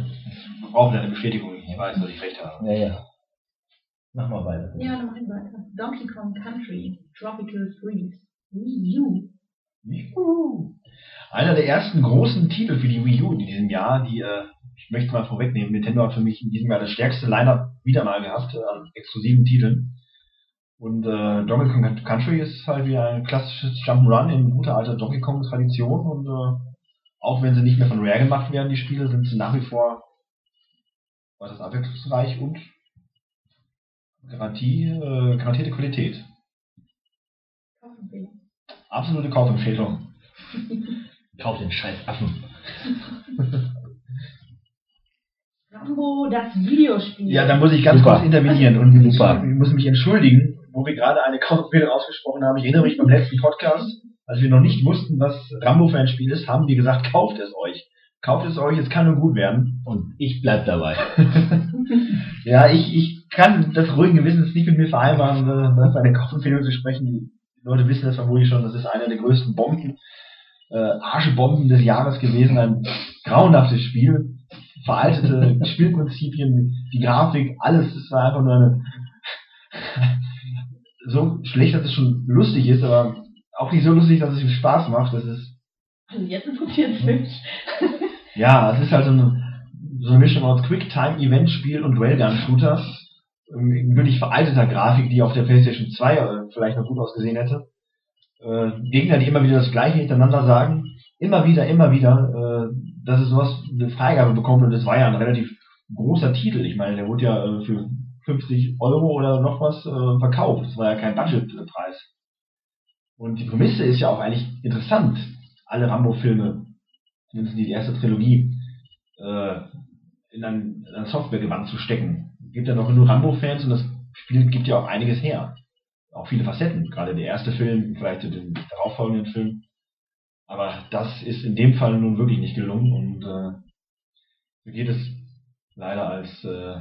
wir brauchen eine Bestätigung. Ich weiß, dass ich recht habe. ja, ja. Mach mal weiter. Ja, dann mach ich weiter. Donkey Kong Country, Tropical Freeze, Wii U. Juhu. Einer der ersten großen Titel für die Wii U in diesem Jahr, die, äh, ich möchte mal vorwegnehmen, Nintendo hat für mich in diesem Jahr das stärkste Lineup wieder mal gehabt äh, an exklusiven Titeln. Und äh, Donkey Kong Country ist halt wie ein klassisches Jump'n'Run in guter alter Donkey Kong Tradition und äh, auch wenn sie nicht mehr von Rare gemacht werden, die Spiele, sind sie nach wie vor äußerst abwechslungsreich und Garantie, äh, garantierte Qualität. Kaufempfehlung. Absolute Kaufempfehlung. [laughs] Kauf den scheiß Affen. [laughs] Rambo, das Videospiel. Ja, da muss ich ganz Super. kurz intervenieren und ich muss mich entschuldigen, wo wir gerade eine Kaufempfehlung ausgesprochen haben. Ich erinnere mich beim letzten Podcast, als wir noch nicht wussten, was Rambo für ein Spiel ist, haben wir gesagt, kauft es euch. Kauft es euch, es kann nur gut werden. Und ich bleib dabei. [laughs] Ja, ich, ich kann das ruhigen Gewissens nicht mit mir vereinbaren, äh, das eine Kaufempfehlung zu sprechen. Die Leute wissen das vermutlich schon, das ist eine der größten Bomben, äh, Arschbomben des Jahres gewesen. Ein grauenhaftes Spiel, veraltete [laughs] Spielprinzipien, die Grafik, alles, es war einfach nur eine [laughs] so schlecht, dass es schon lustig ist, aber auch nicht so lustig, dass es ihm Spaß macht. Das ist jetzt interessiert es mich. Ja, es ist halt so eine, so eine Mischung aus Quicktime-Event-Spiel und Railgun-Shooter. Ähm, Wirklich veralteter Grafik, die auf der PlayStation 2 äh, vielleicht noch gut ausgesehen hätte. Äh, Gegner, die immer wieder das gleiche hintereinander sagen. Immer wieder, immer wieder, äh, dass es sowas eine Freigabe bekommt und das war ja ein relativ großer Titel. Ich meine, der wurde ja äh, für 50 Euro oder noch was äh, verkauft. Das war ja kein Budgetpreis. Und die Prämisse ist ja auch eigentlich interessant. Alle Rambo-Filme, zumindest die erste Trilogie, äh, in ein, in ein Softwaregewand zu stecken. Gibt ja noch nur Rambo-Fans und das Spiel gibt ja auch einiges her. Auch viele Facetten. Gerade der erste Film, vielleicht zu den darauffolgenden Filmen. Aber das ist in dem Fall nun wirklich nicht gelungen und äh, so geht es leider als äh,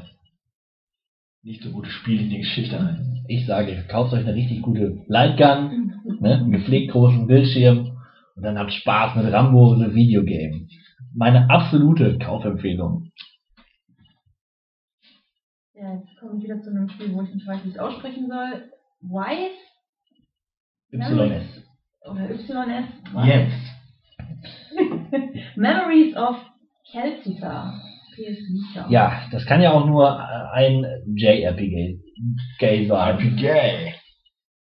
nicht so gutes Spiel in die Geschichte ein. Ich sage, kauft euch eine richtig gute Lightgun, ne, einen gepflegt großen Bildschirm und dann habt Spaß mit Rambo The Videogame. Meine absolute Kaufempfehlung. Ja, jetzt komme ich wieder zu einem Spiel, wo ich nicht weiß, wie ich es aussprechen soll. Wise YS. oder YS? Jetzt. [laughs] Memories of Kelcita. PS Vita. Ja, das kann ja auch nur äh, ein JRPG Gay sein. Gay.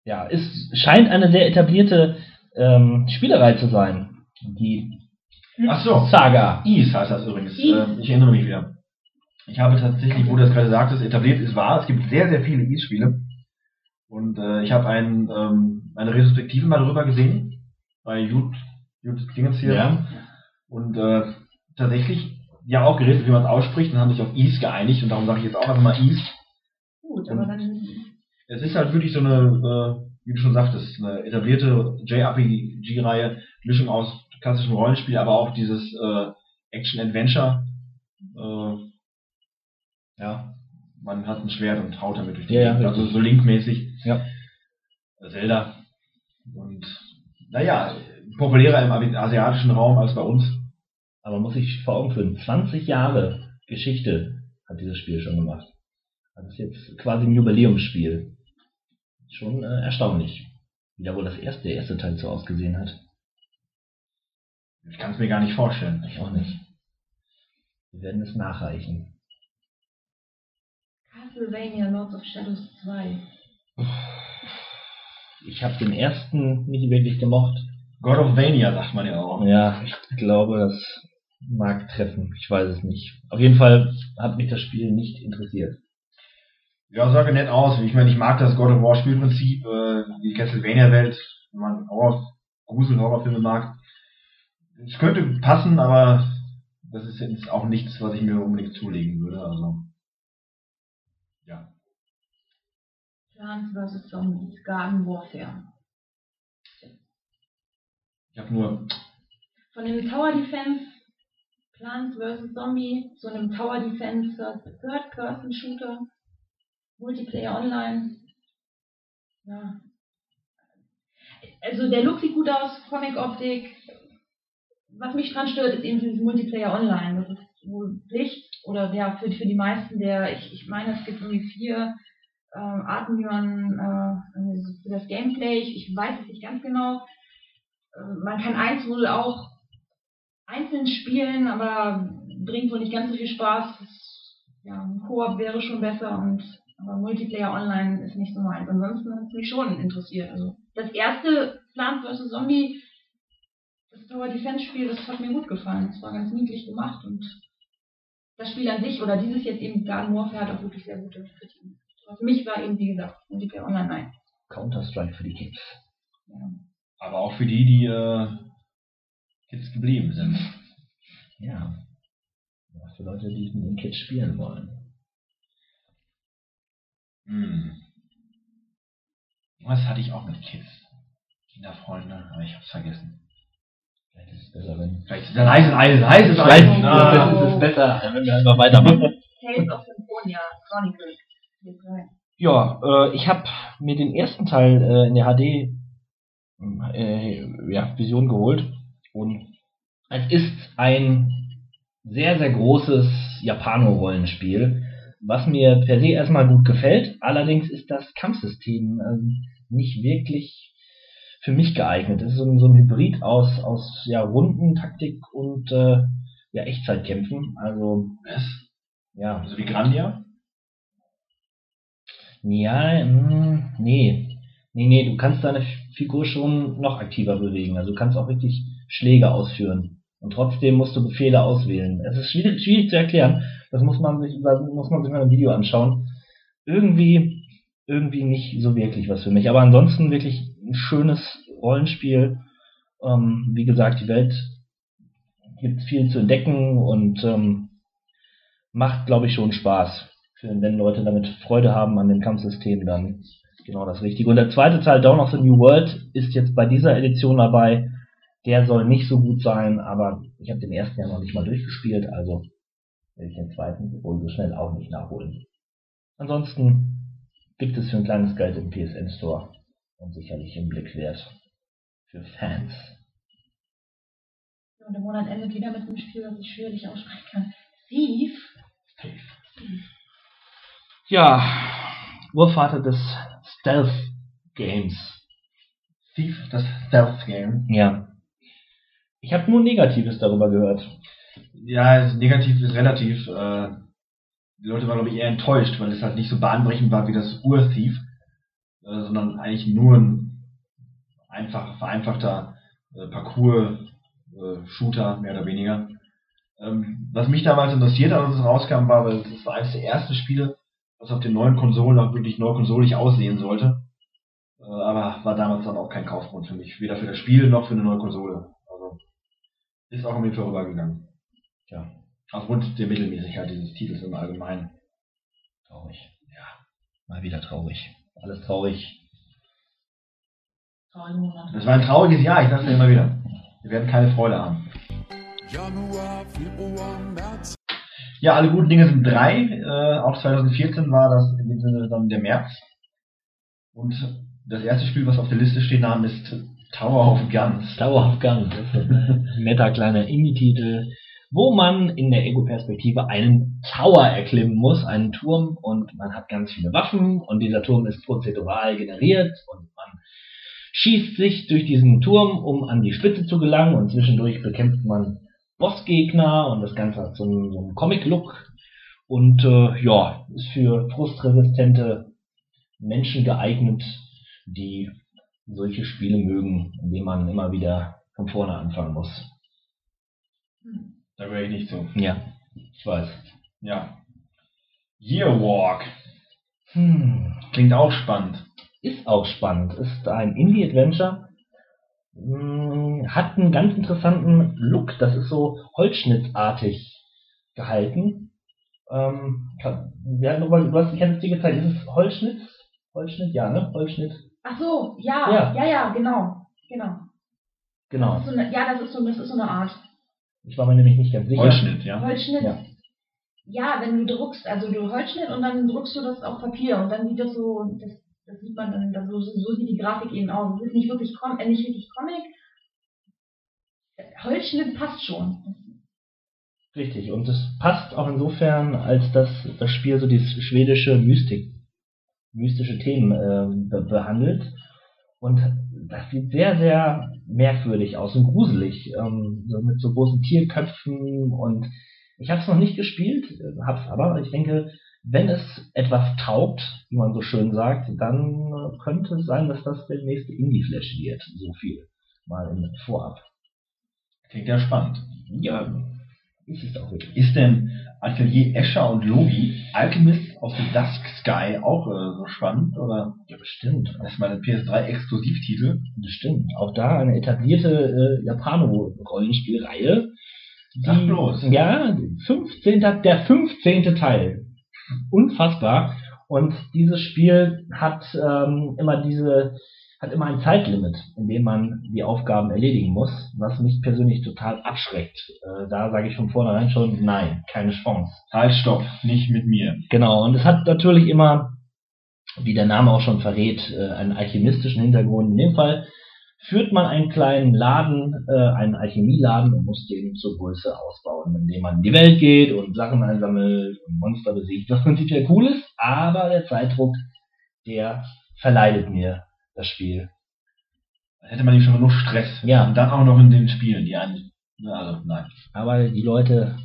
Ja, es scheint eine sehr etablierte ähm, Spielerei zu sein. Die Ach so. Saga. Ease heißt das übrigens. Ease. Äh, ich erinnere mich wieder. Ich habe tatsächlich, wo du das gerade sagtest, etabliert ist wahr. Es gibt sehr, sehr viele Ease-Spiele. Und äh, ich habe ein, ähm, eine Retrospektive mal darüber gesehen. Bei Jut, Jut Dingens hier. Ja. Und äh, tatsächlich, ja auch geredet, wie man es ausspricht, und haben sich auf Ease geeinigt. Und darum sage ich jetzt auch einfach mal Ease. Gut, aber dann Es ist halt wirklich so eine, äh, wie du schon sagtest, eine etablierte JRPG-Reihe, Mischung aus klassischem Rollenspiel, aber auch dieses äh, Action-Adventure. Äh, ja, man hat ein Schwert und haut damit durch die Ja, Gegend. Also so Link-mäßig. Ja. Zelda. Und naja, populärer im asiatischen Raum als bei uns. Aber muss ich vor Augen führen, 20 Jahre Geschichte hat dieses Spiel schon gemacht. Das ist jetzt quasi ein Jubiläumsspiel. Schon äh, erstaunlich. Wie da wohl das erste, der erste Teil so ausgesehen hat. Ich kann es mir gar nicht vorstellen. Ich auch nicht. Wir werden es nachreichen. Castlevania Lords of Shadows 2. Ich habe den ersten nicht wirklich gemocht. God of Vania sagt man ja auch. Ja, ich glaube, das mag treffen. Ich weiß es nicht. Auf jeden Fall hat mich das Spiel nicht interessiert. Ja, sah nett aus. Ich meine, ich mag das God of War Spielprinzip, äh, die Castlevania-Welt, wenn man Horror, Grusel-Horrorfilme mag. Es könnte passen, aber das ist jetzt auch nichts, was ich mir unbedingt zulegen würde. Also, ja. Plants vs. Zombies, Garden Warfare. Ich habe nur, Von dem Tower Defense Plants vs. Zombie zu einem Tower Defense Third-Person-Shooter. Multiplayer Online. Ja. Also der Look sieht gut aus, Comic-Optik. Was mich dran stört, ist eben dieses Multiplayer Online. Das ist wohl Pflicht oder ja für, für die meisten der, ich, ich meine, es gibt irgendwie vier äh, Arten, wie man äh, für das Gameplay, ich, ich weiß es nicht ganz genau. Äh, man kann eins wohl auch einzeln spielen, aber bringt wohl nicht ganz so viel Spaß. Das, ja, ein Koop wäre schon besser und aber Multiplayer Online ist nicht so meins. Ansonsten hat es mich schon interessiert. Also das erste Plant vs. Zombie, das Tower Defense Spiel, das hat mir gut gefallen. Das war ganz niedlich gemacht und das Spiel an sich oder dieses jetzt eben Garden Warfare hat auch wirklich sehr gute Kritiken. Aber für mich war eben, wie gesagt, Multiplayer Online nein. Counter-Strike für die Kids. Ja. aber auch für die, die äh, jetzt geblieben sind. Ja. ja. Für Leute, die mit den Kids spielen wollen. Hm. Was hatte ich auch mit Kids? Kinderfreunde, aber ich hab's vergessen. Vielleicht ist es besser, wenn. Vielleicht ist der leise Eisen, heißes Vielleicht Eisen. Ist es besser, wenn wir einfach weitermachen. Tales of Symphonia, Chronicles. Ja, äh, ich habe mir den ersten Teil äh, in der HD äh, ja, Vision geholt und es ist ein sehr, sehr großes Japano-Rollenspiel, was mir per se erstmal gut gefällt. Allerdings ist das Kampfsystem ähm, nicht wirklich für mich geeignet. Es ist so ein, so ein Hybrid aus, aus ja, Runden, Taktik und äh, ja, Echtzeitkämpfen. Also, Was? ja. Also wie Grandia? Ja, mh, nee. Nee, nee, du kannst deine Figur schon noch aktiver bewegen. Also du kannst auch richtig Schläge ausführen. Und trotzdem musst du Befehle auswählen. Es ist schwierig, schwierig zu erklären. Das muss man sich, muss man sich mal im Video anschauen. Irgendwie, irgendwie nicht so wirklich was für mich. Aber ansonsten wirklich ein schönes Rollenspiel. Ähm, wie gesagt, die Welt gibt viel zu entdecken und ähm, macht, glaube ich, schon Spaß. Für, wenn Leute damit Freude haben an dem Kampfsystem, dann genau das Richtige. Und der zweite Teil, Dawn of the New World, ist jetzt bei dieser Edition dabei. Der soll nicht so gut sein, aber ich habe den ersten ja noch nicht mal durchgespielt, also werde ich den zweiten wohl so schnell auch nicht nachholen. Ansonsten gibt es für ein kleines Geld im PSN Store und sicherlich im Blick wert für Fans. Und der Monat endet wieder mit einem Spiel, das ich schwerlich aussprechen kann. Thief. Ja, Urvater des Stealth Games. Thief, das Stealth Game. Ja. Ich habe nur Negatives darüber gehört. Ja, es- negativ ist relativ. Äh, die Leute waren, glaube ich, eher enttäuscht, weil es halt nicht so bahnbrechend war wie das Ur-Thief, äh, sondern eigentlich nur ein einfach, vereinfachter äh, Parcours-Shooter, mehr oder weniger. Ähm, was mich damals interessiert hat, als es rauskam, war, weil es war eines der ersten Spiele, was auf den neuen Konsolen auch wirklich neu konsolig aussehen sollte. Aber war damals dann auch kein Kaufgrund für mich. Weder für das Spiel noch für eine neue Konsole. Also ist auch an mir vorübergegangen. Ja. Aufgrund der Mittelmäßigkeit dieses Titels im Allgemeinen. Traurig. Ja, mal wieder traurig. Alles traurig. Das war ein trauriges Jahr, ich sag's dir immer wieder. Wir werden keine Freude haben. Januar, Februar, März. Ja, alle guten Dinge sind drei. Äh, auch 2014 war das in dem Sinne dann der März. Und das erste Spiel, was auf der Liste steht, Name ist Tower of Guns. Dauerhaft Gang. Das ist ein netter kleiner Indie-Titel, wo man in der Ego-Perspektive einen Tower erklimmen muss, einen Turm, und man hat ganz viele Waffen, und dieser Turm ist prozedural generiert, und man schießt sich durch diesen Turm, um an die Spitze zu gelangen, und zwischendurch bekämpft man Bossgegner, und das Ganze hat so einen, so einen Comic-Look, und äh, ja, ist für frustresistente Menschen geeignet, die solche Spiele mögen, in denen man immer wieder von vorne anfangen muss. Da wäre ich nicht so. Ja, ich weiß. Ja. Yearwalk. Hm. Klingt auch spannend. Ist auch spannend. Ist ein Indie-Adventure. Hm, Hat einen ganz interessanten Look. Das ist so holzschnittartig gehalten. Ähm, kann, ja, du du hast, ich hätte es dir gezeigt. Ist es Holzschnitt? Holzschnitt? Ja, ne? Holzschnitt. Ach so, ja, Ja. ja, ja, genau. Genau. Genau. Das so eine, ja, das ist so, das ist so eine Art. Ich war mir nämlich nicht ganz sicher. Holzschnitt, ja. Holzschnitt. Ja. Ja. wenn du druckst, also du Holzschnitt und dann druckst du das auf Papier und dann sieht das so, das, das sieht man dann, das, so, so sieht die Grafik eben aus. Es ist nicht wirklich, Com äh, nicht wirklich Comic. Holzschnitt passt schon. Richtig, und es passt auch insofern, als dass das Spiel so dieses schwedische Mystik, mystische Themen äh, be behandelt. Und das sieht sehr, sehr merkwürdig aus und gruselig, ähm, so mit so großen Tierköpfen. Und ich habe es noch nicht gespielt, hab's aber. Ich denke, wenn es etwas taugt, wie man so schön sagt, dann äh, könnte es sein, dass das der nächste Indie-Flash wird. So viel mal in Vorab. Klingt ja spannend. Ja, ist es auch wirklich. Ist denn Atelier Escher und Logi Alchemist of the Dusk Sky auch äh, so spannend? Oder Ja, bestimmt. das ist mal ein PS3-Exklusivtitel? Das stimmt. Auch da eine etablierte äh, Japano-Rollenspielreihe. Sag bloß. Ja, 15. der 15. Teil. Unfassbar. Und dieses Spiel hat ähm, immer diese, hat immer ein Zeitlimit, in dem man die Aufgaben erledigen muss, was mich persönlich total abschreckt. Äh, da sage ich von vornherein schon, nein, keine Chance. Halt, stopp, nicht mit mir. Genau, und es hat natürlich immer, wie der Name auch schon verrät, äh, einen alchemistischen Hintergrund. In dem Fall führt man einen kleinen Laden, äh, einen Alchemieladen und muss den zur Größe ausbauen, indem man in die Welt geht und Sachen einsammelt und Monster besiegt, was prinzipiell cool ist, aber der Zeitdruck, der verleidet mir das Spiel. Da hätte man nicht schon genug Stress. Ja. Und dann auch noch in den Spielen, die einen. Na, Also, nein. Aber die Leute,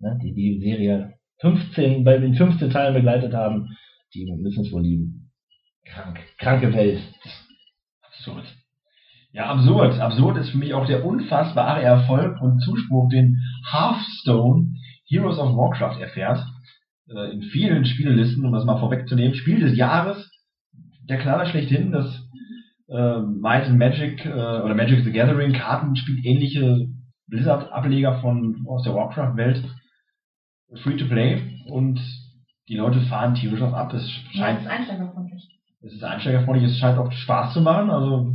ne, die die Serie 15, bei den 15 Teilen begleitet haben, die müssen es wohl lieben. Krank, kranke Welt. Absurd. Ja, absurd. Absurd ist für mich auch der unfassbare Erfolg und Zuspruch, den Hearthstone Heroes of Warcraft erfährt. Äh, in vielen Spielelisten, um das mal vorwegzunehmen. Spiel des Jahres, der Knaller schlechthin, das äh, Might and Magic äh, oder Magic the Gathering Kartenspiel ähnliche Blizzard-Ableger von aus der Warcraft-Welt. Free to play und die Leute fahren tierisch auf ab. Es Ja, scheint ist einsteigerfreundlich. es ist einsteigerfreundlich, es scheint auch Spaß zu machen. Also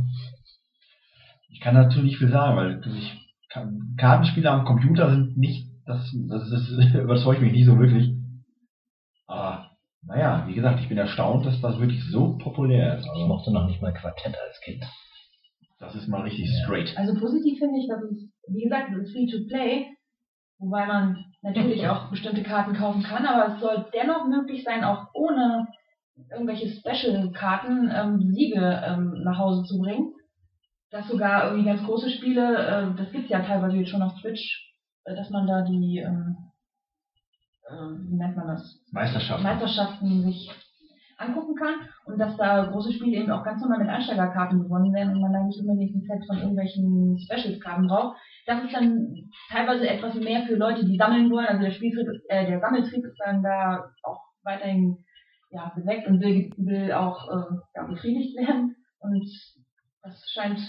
ich kann dazu nicht viel sagen, weil ich, kann- Kartenspiele am Computer sind nicht, das, das, das [laughs] überzeugt mich nicht so wirklich. Naja, wie gesagt, ich bin erstaunt, dass das wirklich so populär ist. Ich Also, mochte noch nicht mal Quartett als Kind. das ist mal richtig Ja. straight. Also positiv finde ich, dass es, wie gesagt, es ist free to play, wobei man natürlich [laughs] auch bestimmte Karten kaufen kann, aber es soll dennoch möglich sein, auch ohne irgendwelche Special-Karten ähm, Siege ähm, nach Hause zu bringen. Dass sogar irgendwie ganz große Spiele, äh, das gibt's ja teilweise jetzt schon auf Twitch, äh, dass man da die, ähm, äh, wie nennt man das? Meisterschaft. Meisterschaften sich angucken kann und dass da große Spiele eben auch ganz normal mit Einsteigerkarten gewonnen werden und man da nicht unbedingt ein Set von irgendwelchen Specials-Karten braucht. Das ist dann teilweise etwas mehr für Leute, die sammeln wollen. Also der Spieltrieb, ist- äh, der Sammeltrieb ist dann da auch weiterhin ja, geweckt und will, will auch äh, ja, befriedigt werden. Und das scheint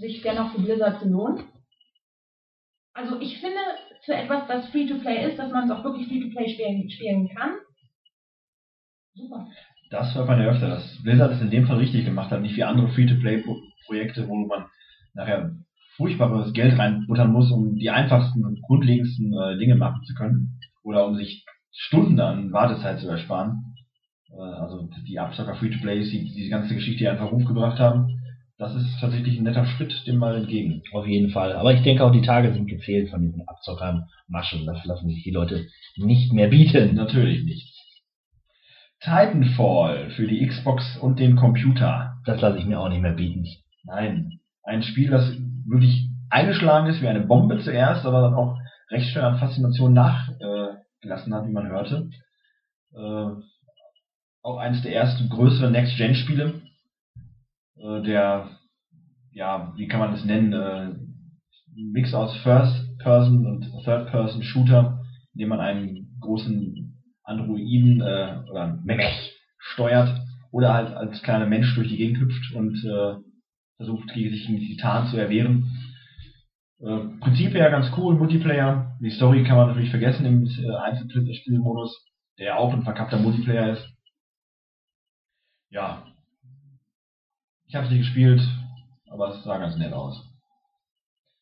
sich dennoch für Blizzard zu lohnen. Also ich finde, für etwas, das Free-to-Play ist, dass man es auch wirklich Free-to-Play spielen, spielen kann, super. Das hört man ja öfter, dass Blizzard es in dem Fall richtig gemacht hat, nicht wie andere Free-to-Play-Projekte, wo man nachher furchtbares Geld reinbuttern muss, um die einfachsten und grundlegendsten äh, Dinge machen zu können. Oder um sich Stunden an Wartezeit zu ersparen. Äh, also die Abzocker Free-to-Plays, die diese ganze Geschichte einfach hochgebracht haben, das ist tatsächlich ein netter Schritt dem mal entgegen. Auf jeden Fall. Aber ich denke auch, die Tage sind gezählt von diesen Abzockern-Maschen. Das lassen sich die Leute nicht mehr bieten. Natürlich nicht. Titanfall für die Xbox und den Computer. Das lasse ich mir auch nicht mehr bieten. Nein. Ein Spiel, das wirklich eingeschlagen ist wie eine Bombe zuerst, aber dann auch recht schnell an Faszination nachgelassen hat, wie man hörte. Äh, auch eines der ersten größeren Next-Gen-Spiele. Äh, der, ja, wie kann man das nennen? Äh, Mix aus First-Person und Third-Person-Shooter, in dem man einen großen Androiden äh, oder Mech steuert oder halt als kleiner Mensch durch die Gegend hüpft und äh, versucht, gegen sich die Titanen zu erwehren. Äh, Prinzip her ganz cool, Multiplayer. Die Story kann man natürlich vergessen im äh, Einzelspielmodus, der auch ein verkappter Multiplayer ist. Ja. Ich habe sie gespielt, aber es sah ganz nett aus.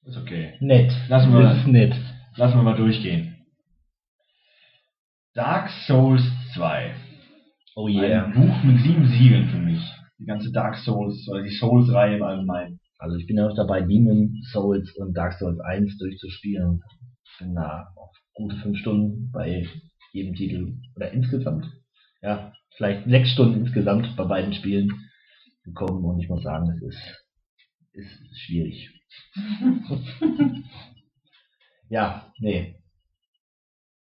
Ist okay. Nett. Lassen wir- ist nett. Lassen wir mal durchgehen. Dark Souls 2. Oh Ein yeah. Buch mit sieben Siegeln für mich. Die ganze Dark Souls oder die Souls-Reihe im Allgemeinen. Also ich bin ja auch dabei, Demon Souls und Dark Souls 1 durchzuspielen. Bin da auf gute fünf Stunden bei jedem Titel oder insgesamt. Ja, vielleicht sechs Stunden insgesamt bei beiden Spielen gekommen und ich muss sagen, es ist, ist schwierig. [laughs] ja, nee.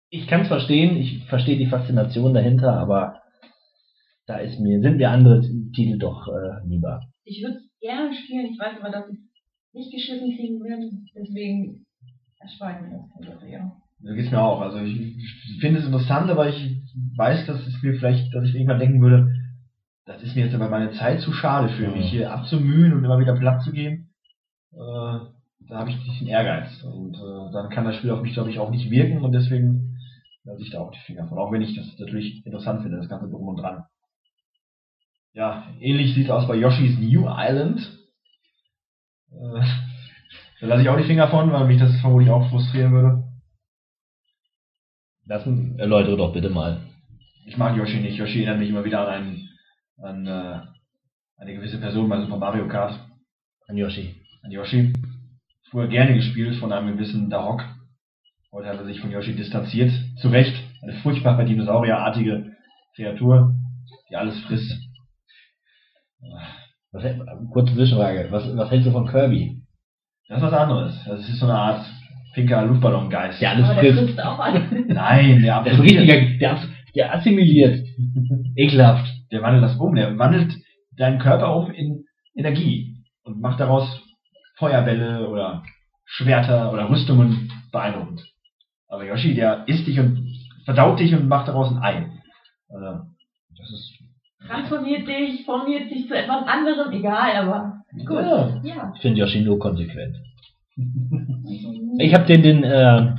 Ich kann es verstehen, ich verstehe die Faszination dahinter, aber da ist mir, sind mir andere Titel doch äh, lieber. Ich würde es gerne spielen, ich weiß aber, dass ich es nicht geschissen kriegen werde, deswegen erspare ich mir das Ganze, ja. So geht's mir auch. Also ich, ich finde es interessant, aber ich weiß, dass es mir vielleicht, dass ich irgendwann denken würde, das ist mir jetzt aber meine Zeit zu schade für mich, hier abzumühen und immer wieder platt zu gehen. Äh, da habe ich bisschen Ehrgeiz. Und äh, dann kann das Spiel auf mich, glaube ich, auch nicht wirken und deswegen lasse ich da auch die Finger von. Auch wenn ich das natürlich interessant finde, das ganze Drum und Dran. Ja, ähnlich sieht es aus bei Yoshi's New Island. Äh, da lasse ich auch die Finger von, weil mich das vermutlich auch frustrieren würde. Das erläutere doch bitte mal. Ich mag Yoshi nicht. Yoshi erinnert mich immer wieder an, einen, an äh, eine gewisse Person bei Super Mario Kart. An Yoshi. An Yoshi. Früher gerne gespielt von einem gewissen Dahok. Heute hat er sich von Yoshi distanziert. Zu Recht. Eine furchtbare Dinosaurierartige Kreatur, die alles frisst. Was, hält- kurze Zwischenfrage. Was, was hältst du von Kirby? Das ist was anderes. Das ist so eine Art pinker Luftballongeist. Der alles frisst. frisst auch alles. Nein, der Der ist ein richtiger, der, der assimiliert. [laughs] Ekelhaft. Der wandelt das um. Der wandelt deinen Körper um in Energie und macht daraus Feuerbälle oder Schwerter oder Rüstungen beeindruckend. Aber Yoshi, der isst dich und verdaut dich und macht daraus ein Ei. Also, das ist Transformiert dich, formiert sich zu etwas anderem, egal, aber gut. Ja. Ja. Ich finde Yoshi nur konsequent. Ich habe den, den, äh,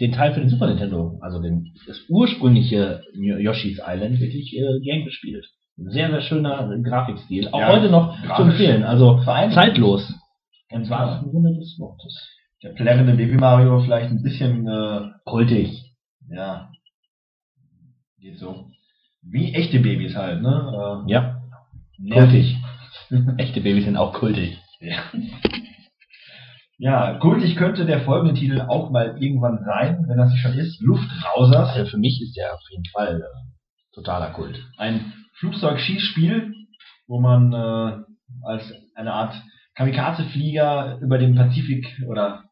den Teil für den Super Nintendo, also den, das ursprüngliche Yoshi's Island, wirklich äh, gern gespielt. Sehr, sehr schöner Grafikstil. Auch Ja, heute noch zu empfehlen. Also zeitlos. Ganz Im wahrsten Sinne des Wortes. Der plärrende Baby Mario vielleicht ein bisschen, äh, Kultig. ja, geht so. Wie echte Babys halt, ne? Ja, Äh, nervig. echte Babys sind auch kultig. Ja. Ja, kultig könnte der folgende Titel auch mal irgendwann sein, wenn das nicht schon ist. Luftrausers. Also für mich ist der auf jeden Fall äh, totaler Kult. ein Flugzeugschießspiel, wo man äh, als eine Art Kamikaze-Flieger über den Pazifik oder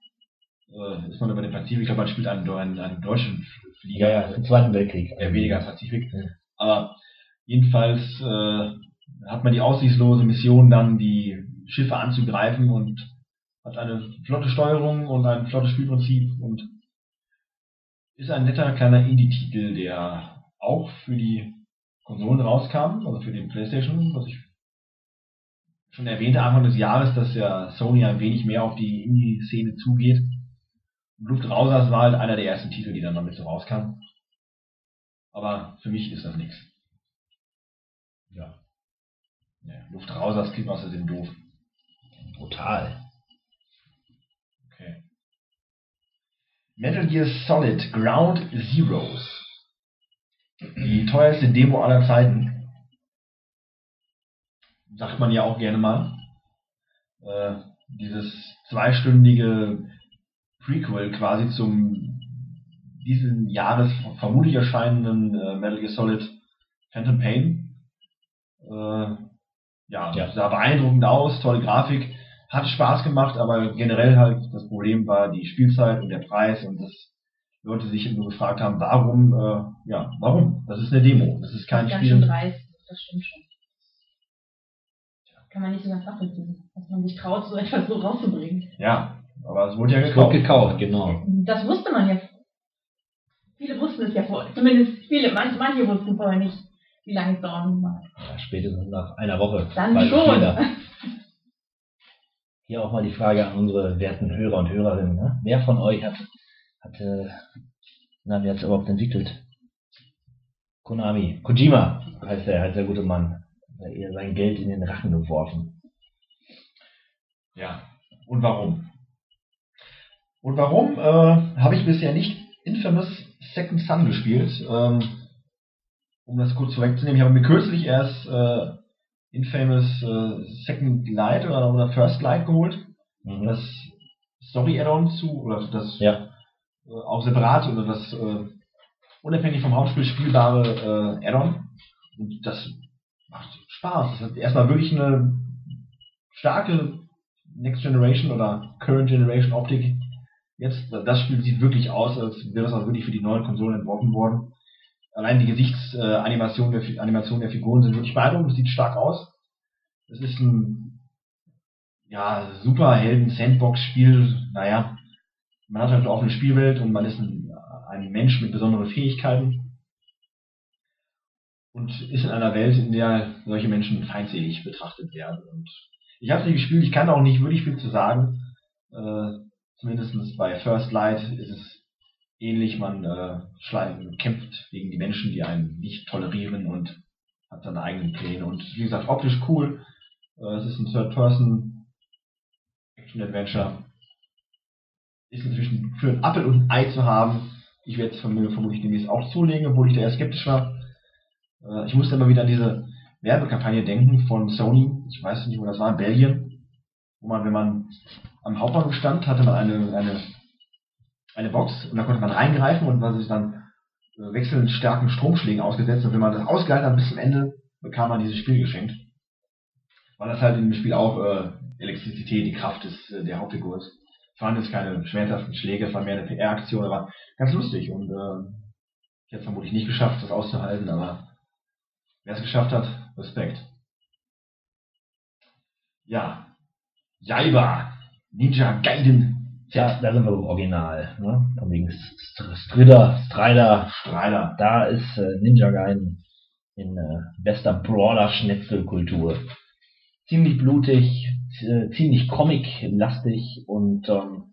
äh, ist man über den Pazifik, ich glaube, man spielt einen, einen, einen deutschen Flieger, Ja, ja, im Zweiten Weltkrieg. eher weniger als Pazifik. Ja. Aber jedenfalls äh, hat man die aussichtslose Mission, dann die Schiffe anzugreifen und hat eine flotte Steuerung und ein flottes Spielprinzip und ist ein netter kleiner Indie-Titel, der auch für die Konsolen rauskam, also für den PlayStation, was ich schon erwähnte Anfang des Jahres, dass ja Sony ein wenig mehr auf die Indie-Szene zugeht. Und Luftrausers war halt einer der ersten Titel, die dann damit so rauskamen. Aber für mich ist das nichts. Ja. Ja, Luftrausers klingt außerdem doof. Brutal. Okay. Metal Gear Solid Ground Zeroes. Die teuerste Demo aller Zeiten. Sagt man ja auch gerne mal. Äh, dieses zweistündige Prequel quasi zum diesen Jahres vermutlich erscheinenden äh, Metal Gear Solid Phantom Pain. Äh, ja, Ja. sah beeindruckend aus, tolle Grafik, hat Spaß gemacht, aber generell halt das Problem war die Spielzeit und der Preis und dass Leute sich nur gefragt haben, warum, äh, ja, warum? Das ist eine Demo, das ist kein Ganz schön Spiel. dreist, das stimmt schon. Kann man nicht so ganz nachvollziehen, dass man sich traut, so [laughs] etwas so rauszubringen. Ja, aber es wurde ja gekauft. gekauft, genau. Das wusste man ja. Viele wussten es ja vorher. Zumindest viele, manche, manche wussten vorher nicht, wie lange es dauern mag. Ja, spätestens nach einer Woche. Dann schon. [laughs] Hier auch mal die Frage an unsere werten Hörer und Hörerinnen. Ne? Wer von euch hat, hat äh, na, wer überhaupt entwickelt? Konami. Kojima heißt der, heißt der gute Mann. Hat er ihr sein Geld in den Rachen geworfen. Ja. Und warum? Und warum äh, habe ich bisher nicht Infamous Second Son gespielt? Ähm, um das kurz vorwegzunehmen, ich habe mir kürzlich erst äh, Infamous äh, Second Light oder, oder First Light geholt. Mhm. Das Story Add-on zu, oder das Ja, äh, auch separat oder das äh, unabhängig vom Hauptspiel spielbare äh, Add-on. Und das macht Spaß. Das hat erstmal wirklich eine starke Next Generation oder Current Generation Optik. Jetzt, das Spiel sieht wirklich aus, als wäre es auch wirklich für die neuen Konsolen entworfen worden. Allein die Gesichtsanimationen äh, Animation der, Animation der Figuren sind wirklich beeindruckend, es sieht stark aus. Es ist ein ja, super Helden-Sandbox-Spiel. Naja, man hat halt eine offene Spielwelt und man ist ein, ein Mensch mit besonderen Fähigkeiten und ist in einer Welt, in der solche Menschen feindselig betrachtet werden. Und ich habe sie gespielt, ich kann auch nicht wirklich viel zu sagen. Äh, zumindest bei First Light ist es ähnlich, man äh, schlei- kämpft gegen die Menschen, die einen nicht tolerieren und hat seine eigenen Pläne. Und wie gesagt, optisch cool. Äh, es ist ein Third-Person Action-Adventure. Ist inzwischen für ein Apfel und ein Ei zu haben. Ich werde es verm- vermutlich demnächst auch zulegen, obwohl ich da eher skeptisch war. Äh, ich musste immer wieder an diese Werbekampagne denken von Sony. Ich weiß nicht, wo das war, in Belgien. Wo man, wenn man am Hauptbahnhof stand, hatte man eine, eine, eine Box und da konnte man reingreifen und war sich dann äh, wechselnd starken Stromschlägen ausgesetzt. Und wenn man das ausgehalten hat bis zum Ende, bekam man dieses Spiel geschenkt. Weil das halt dem Spiel auch äh, Elektrizität, die Kraft des, äh, der Hauptfigur ist. Es waren jetzt keine schmerzhaften Schläge, es war mehr eine PR-Aktion, aber ganz lustig und äh, ich hätte vermutlich nicht geschafft, das auszuhalten, aber wer es geschafft hat, Respekt. Ja, Jaiba, Ninja Gaiden, ja, da sind wir im Original. Ne? Von wegen Strider, Strider. Strider. Da ist äh, Ninja Gaiden in äh, bester Brawler-Schnetzelkultur. Ziemlich blutig, äh, ziemlich comic-lastig und ähm,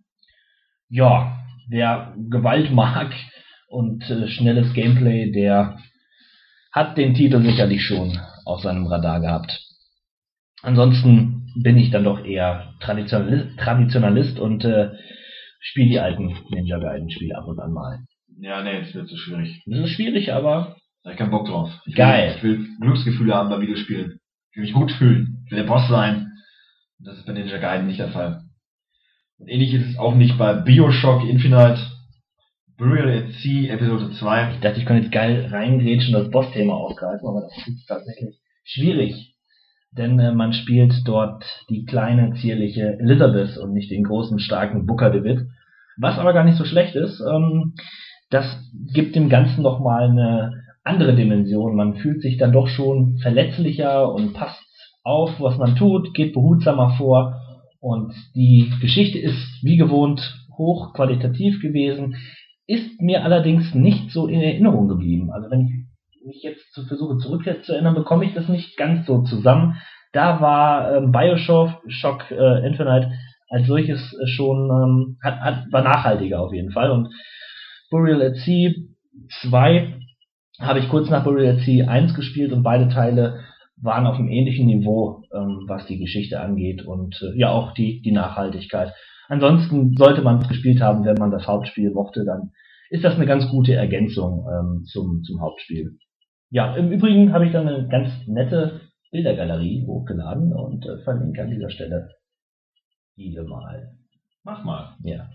ja, wer Gewalt [laughs] mag und äh, schnelles Gameplay, der hat den Titel sicherlich schon auf seinem Radar gehabt. Ansonsten bin ich dann doch eher Traditionalist, Traditionalist und äh, spiele die alten Ninja Gaiden Spiele ab und an mal. Ja, nee, das wird zu schwierig. Das ist schwierig, aber Da hab ich keinen Bock drauf. Ich Geil. Will, ich will Glücksgefühle haben bei Videospielen. Ich will mich gut fühlen. Ich will der Boss sein. Und das ist bei Ninja Gaiden nicht der Fall. Und ähnlich ist es auch nicht bei Bioshock Infinite. Burial at Sea Episode 2. Ich dachte, ich könnte jetzt geil reingrätschen und das Boss-Thema aufgreifen, aber das ist tatsächlich schwierig. Denn äh, man spielt dort die kleine, zierliche Elizabeth und nicht den großen, starken Booker DeWitt. Was aber gar nicht so schlecht ist. Ähm, das gibt dem Ganzen doch mal eine andere Dimension. Man fühlt sich dann doch schon verletzlicher und passt auf, was man tut, geht behutsamer vor. Und die Geschichte ist wie gewohnt hochqualitativ gewesen, ist mir allerdings nicht so in Erinnerung geblieben. Also wenn ich mich jetzt zu versuche zurückzuerinnern, bekomme ich das nicht ganz so zusammen. Da war ähm, Bioshock Shock, äh, Infinite als solches äh, schon ähm, hat, hat, war nachhaltiger auf jeden Fall. Und Burial at Sea 2 habe ich kurz nach Burial at Sea 1 gespielt und beide Teile waren auf einem ähnlichen Niveau, ähm, was die Geschichte angeht und äh, ja auch die, die Nachhaltigkeit. Ansonsten sollte man es gespielt haben, wenn man das Hauptspiel mochte, dann ist das eine ganz gute Ergänzung ähm, zum, zum Hauptspiel. Ja, im Übrigen habe ich dann eine ganz nette Bildergalerie hochgeladen und äh, verlinke an dieser Stelle diese mal. Mach mal. Ja.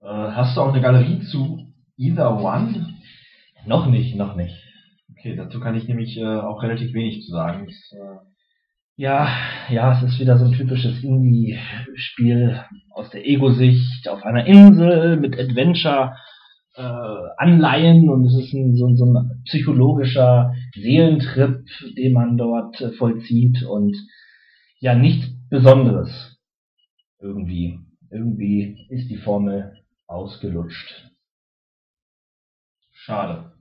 Äh, hast du auch eine Galerie zu Either One? Noch nicht, noch nicht. Okay, dazu kann ich nämlich äh, auch relativ wenig zu sagen. Das, äh, Ja, ja, es ist wieder so ein typisches Indie-Spiel aus der Ego-Sicht auf einer Insel mit Adventure. Äh, Anleihen und es ist ein, so, so ein psychologischer Seelentrip, den man dort äh, vollzieht und ja, nichts Besonderes. Irgendwie. Irgendwie ist die Formel ausgelutscht. schade.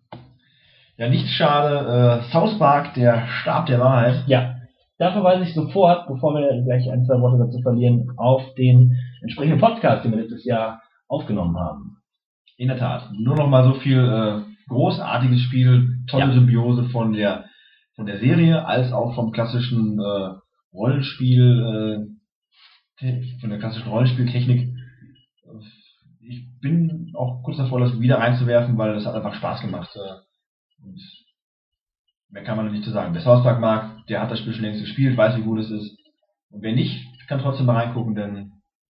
Ja, nicht schade. Äh, South Park, der Stab der Wahrheit. Ja, da verweise ich sofort, bevor wir gleich ein, zwei Worte dazu verlieren, auf den entsprechenden Podcast, den wir letztes Jahr aufgenommen haben. In der Tat. Nur noch mal so viel äh, großartiges Spiel, tolle Ja. Symbiose von der von der Serie als auch vom klassischen äh, Rollenspiel, äh, von der klassischen Rollenspieltechnik. Ich bin auch kurz davor, das wieder reinzuwerfen, weil das hat einfach Spaß gemacht. Äh, und mehr kann man nicht zu sagen. Wer Park mag, der hat das Spiel schon längst gespielt, weiß, wie gut es ist. Und wer nicht, kann trotzdem mal reingucken, denn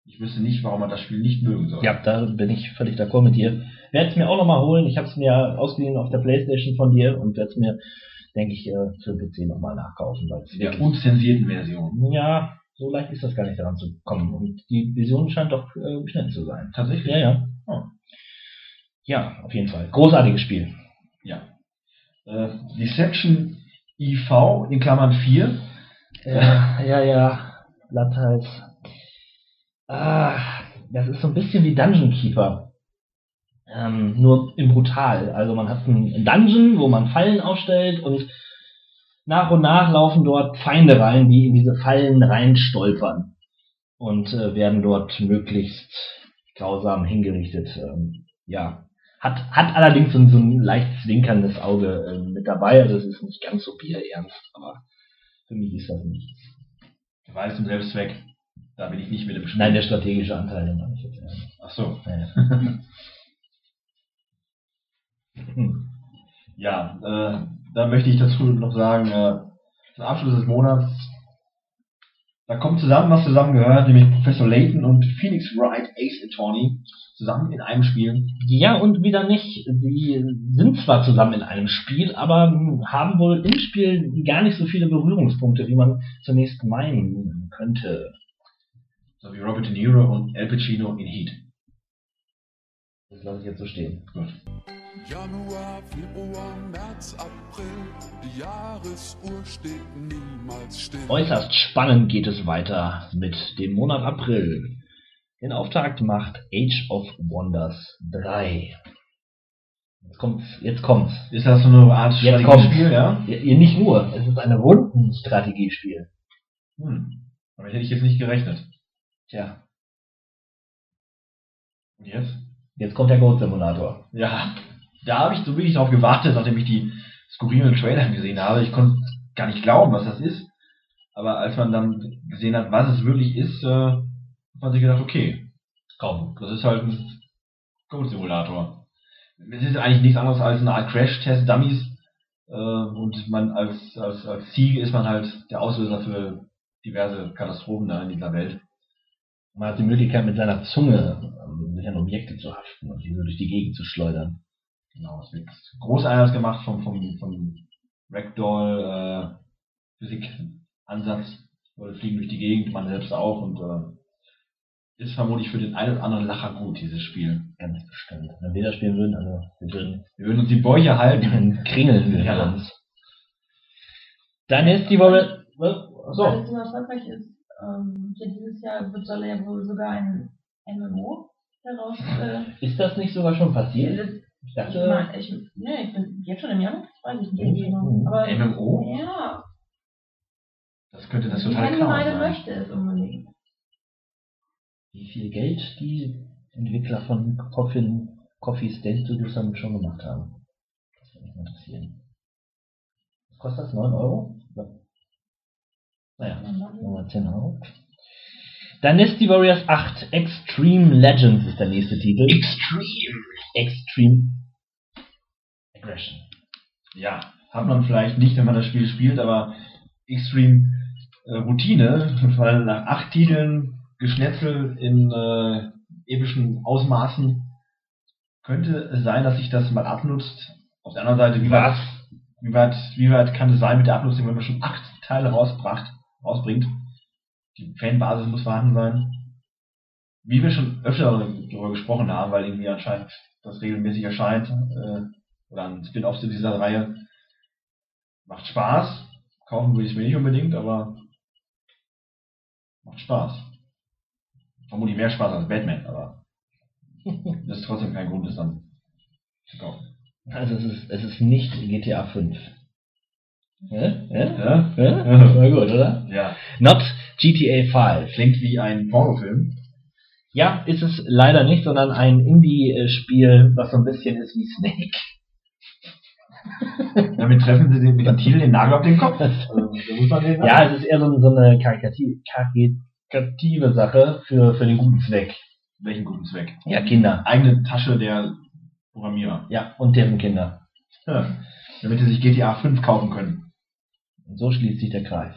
ich wüsste nicht, warum man das Spiel nicht mögen soll. Ja, da bin ich völlig d'accord mit dir. Werde es mir auch nochmal holen. Ich habe es mir ausgeliehen auf der Playstation von dir und werde es mir, denke ich, äh, für PC nochmal nachkaufen. Weil In der unzensierten Version. ja, so leicht ist das gar nicht daran zu kommen. Und die Vision scheint doch äh, schnell zu sein. Tatsächlich? Ja, ja. Oh. Ja, auf jeden Fall. Großartiges Spiel. Ja. Äh, die Section IV in Klammern 4. Ja, ja, ja. Blatthals. Ah, das ist so ein bisschen wie Dungeon Keeper. Ähm, nur in brutal. Also man hat einen Dungeon, wo man Fallen aufstellt und nach und nach laufen dort Feinde rein, die in diese Fallen reinstolpern und äh, werden dort möglichst grausam hingerichtet. Ähm, ja. Hat, hat allerdings so, ein- so ein leicht zwinkerndes Auge ähm, mit dabei. Also es ist nicht ganz so bierernst, aber für mich ist das nichts. Weiß zum Selbstzweck. Da bin ich nicht mit dem Spiel. Nein, der strategische Anteil, den meine ich jetzt. Ach so. Ja. Hm. Ja, äh, da möchte ich dazu noch sagen, äh, zum Abschluss des Monats, da kommt zusammen, was zusammengehört, nämlich Professor Layton und Phoenix Wright Ace Attorney zusammen in einem Spiel. Ja, und wieder nicht. Die sind zwar zusammen in einem Spiel, aber haben wohl im Spiel gar nicht so viele Berührungspunkte, wie man zunächst meinen könnte. So wie Robert De Niro und Al Pacino in Heat. Das lasse ich jetzt so stehen. Gut. Januar, Februar, März, April, die Jahresuhr steht niemals still. Äußerst spannend geht es weiter mit dem Monat April. Den Auftakt macht Age of Wonders 3. Jetzt kommt's, jetzt kommt's. Ist das so eine Art Jetzt. Strategiespiel, ja? Ja, nicht nur, es ist eine Rundenstrategiespiel. Hm. Damit hätte ich jetzt nicht gerechnet. Tja, Und jetzt? jetzt kommt der Goat Simulator. Ja, da habe ich so wirklich drauf gewartet, nachdem ich die skurrilen Trailer gesehen habe. Ich konnte gar nicht glauben, was das ist. Aber als man dann gesehen hat, was es wirklich ist, äh, hat man sich gedacht, okay, komm, das ist halt ein Code-Simulator. Es ist eigentlich nichts anderes als eine Art Crash-Test-Dummies. Äh, und man als, als, als Ziel ist man halt der Auslöser für diverse Katastrophen da in dieser Welt. Man hat die Möglichkeit, mit seiner Zunge ähm, sich an Objekte zu haften und diese durch die Gegend zu schleudern. Genau, es wird großartig gemacht vom, vom, vom Ragdoll äh, Physik-Ansatz. Leute fliegen durch die Gegend, man selbst auch und äh, ist vermutlich für den einen oder anderen Lacher gut, dieses Spiel. Ganz bestimmt. Wenn wir das spielen würden, also wir würden Wir würden uns die Bäuche halten. dann [laughs] kringeln wir Ja. uns. Dann ist die Woche. Weil So. es so erfolgreich ist, ähm, hier dieses Jahr wird soll ja wohl sogar ein MMO daraus. Äh, Ist das nicht sogar schon passiert? Ich ich dachte, meine, ich, nee, ich bin jetzt schon im Januar, das weiß ich nicht Mhm. genau. Aber MMO? ja, Das könnte das total Chaos Fangemeinde sein. möchte es unbedingt. wie viel Geld die Entwickler von Coffin, Coffee State Studios damit schon gemacht haben. Das würde mich mal interessieren. Was kostet das? 9 Euro? Ja. Naja, nochmal 10 Euro. Dynasty Warriors 8 Extreme Legends ist der nächste Titel. Extreme. Extreme Aggression. Ja, hat man vielleicht nicht, wenn man das Spiel spielt, aber Extreme äh, Routine, weil nach acht Titeln Geschnetzel in äh, epischen Ausmaßen könnte es sein, dass sich das mal abnutzt. Auf der anderen Seite, wie weit, wie weit, wie weit kann es sein mit der Abnutzung, wenn man schon acht Teile rausbracht, rausbringt? Die Fanbasis muss vorhanden sein. Wie wir schon öfter darüber gesprochen haben, weil irgendwie anscheinend das regelmäßig erscheint, äh, oder ein Spin-off zu dieser Reihe, macht Spaß. Kaufen würde ich es mir nicht unbedingt, aber macht Spaß. Vermutlich mehr Spaß als Batman, aber das ist trotzdem kein Grund, es dann zu kaufen. Also es ist, es ist nicht GTA 5. Hä? Hä? Ja? Hä? War gut, oder? Ja. Not GTA 5. Klingt wie ein Pornofilm. Ja, ist es leider nicht, sondern ein Indie-Spiel, was so ein bisschen ist wie Snake. [laughs] Damit treffen sie den, mit dem Titel den Nagel auf den Kopf. [laughs] Also, Ja, es ist eher so, so eine karikati- karikative Sache für, für den guten Zweck. Welchen guten Zweck? Ja, Kinder. Eigene Tasche der Programmierer. Ja, und deren Kinder. Ja. Damit sie sich GTA 5 kaufen können. Und so schließt sich der Kreis.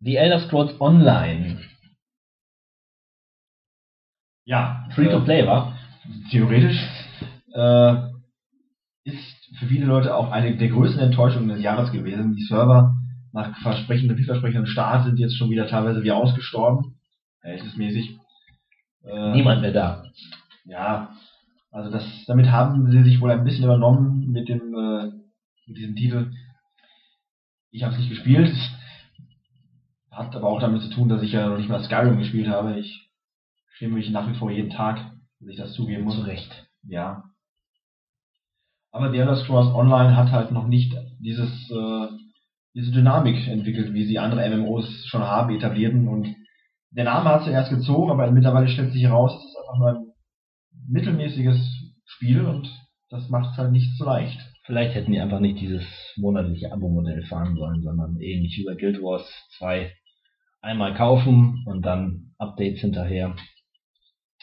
The Elder Scrolls Online. Ja. Free to play, war? theoretisch äh, ist für viele Leute auch eine der größten Enttäuschungen des Jahres gewesen. Die Server nach versprechenden, vielversprechenden Start sind jetzt schon wieder teilweise wie ausgestorben, verhältnismäßig. Äh, Niemand mehr da. Ja, also das, damit haben sie sich wohl ein bisschen übernommen mit dem, äh, mit diesem Titel. Ich habe es nicht gespielt. Hat aber auch damit zu tun, dass ich ja noch nicht mal Skyrim gespielt habe. Ich schäme mich nach wie vor jeden Tag, dass ich das zugeben muss. Zu Recht. Ja. Aber The Elder Scrolls Online hat halt noch nicht dieses, äh, diese Dynamik entwickelt, wie sie andere MMOs schon haben, etablierten. Und der Name hat zuerst gezogen, aber mittlerweile stellt sich heraus, es ist einfach nur ein mittelmäßiges Spiel und das macht es halt nicht so leicht. Vielleicht hätten die einfach nicht dieses monatliche Abo-Modell fahren sollen, sondern ähnlich wie bei Guild Wars 2 einmal kaufen und dann Updates hinterher.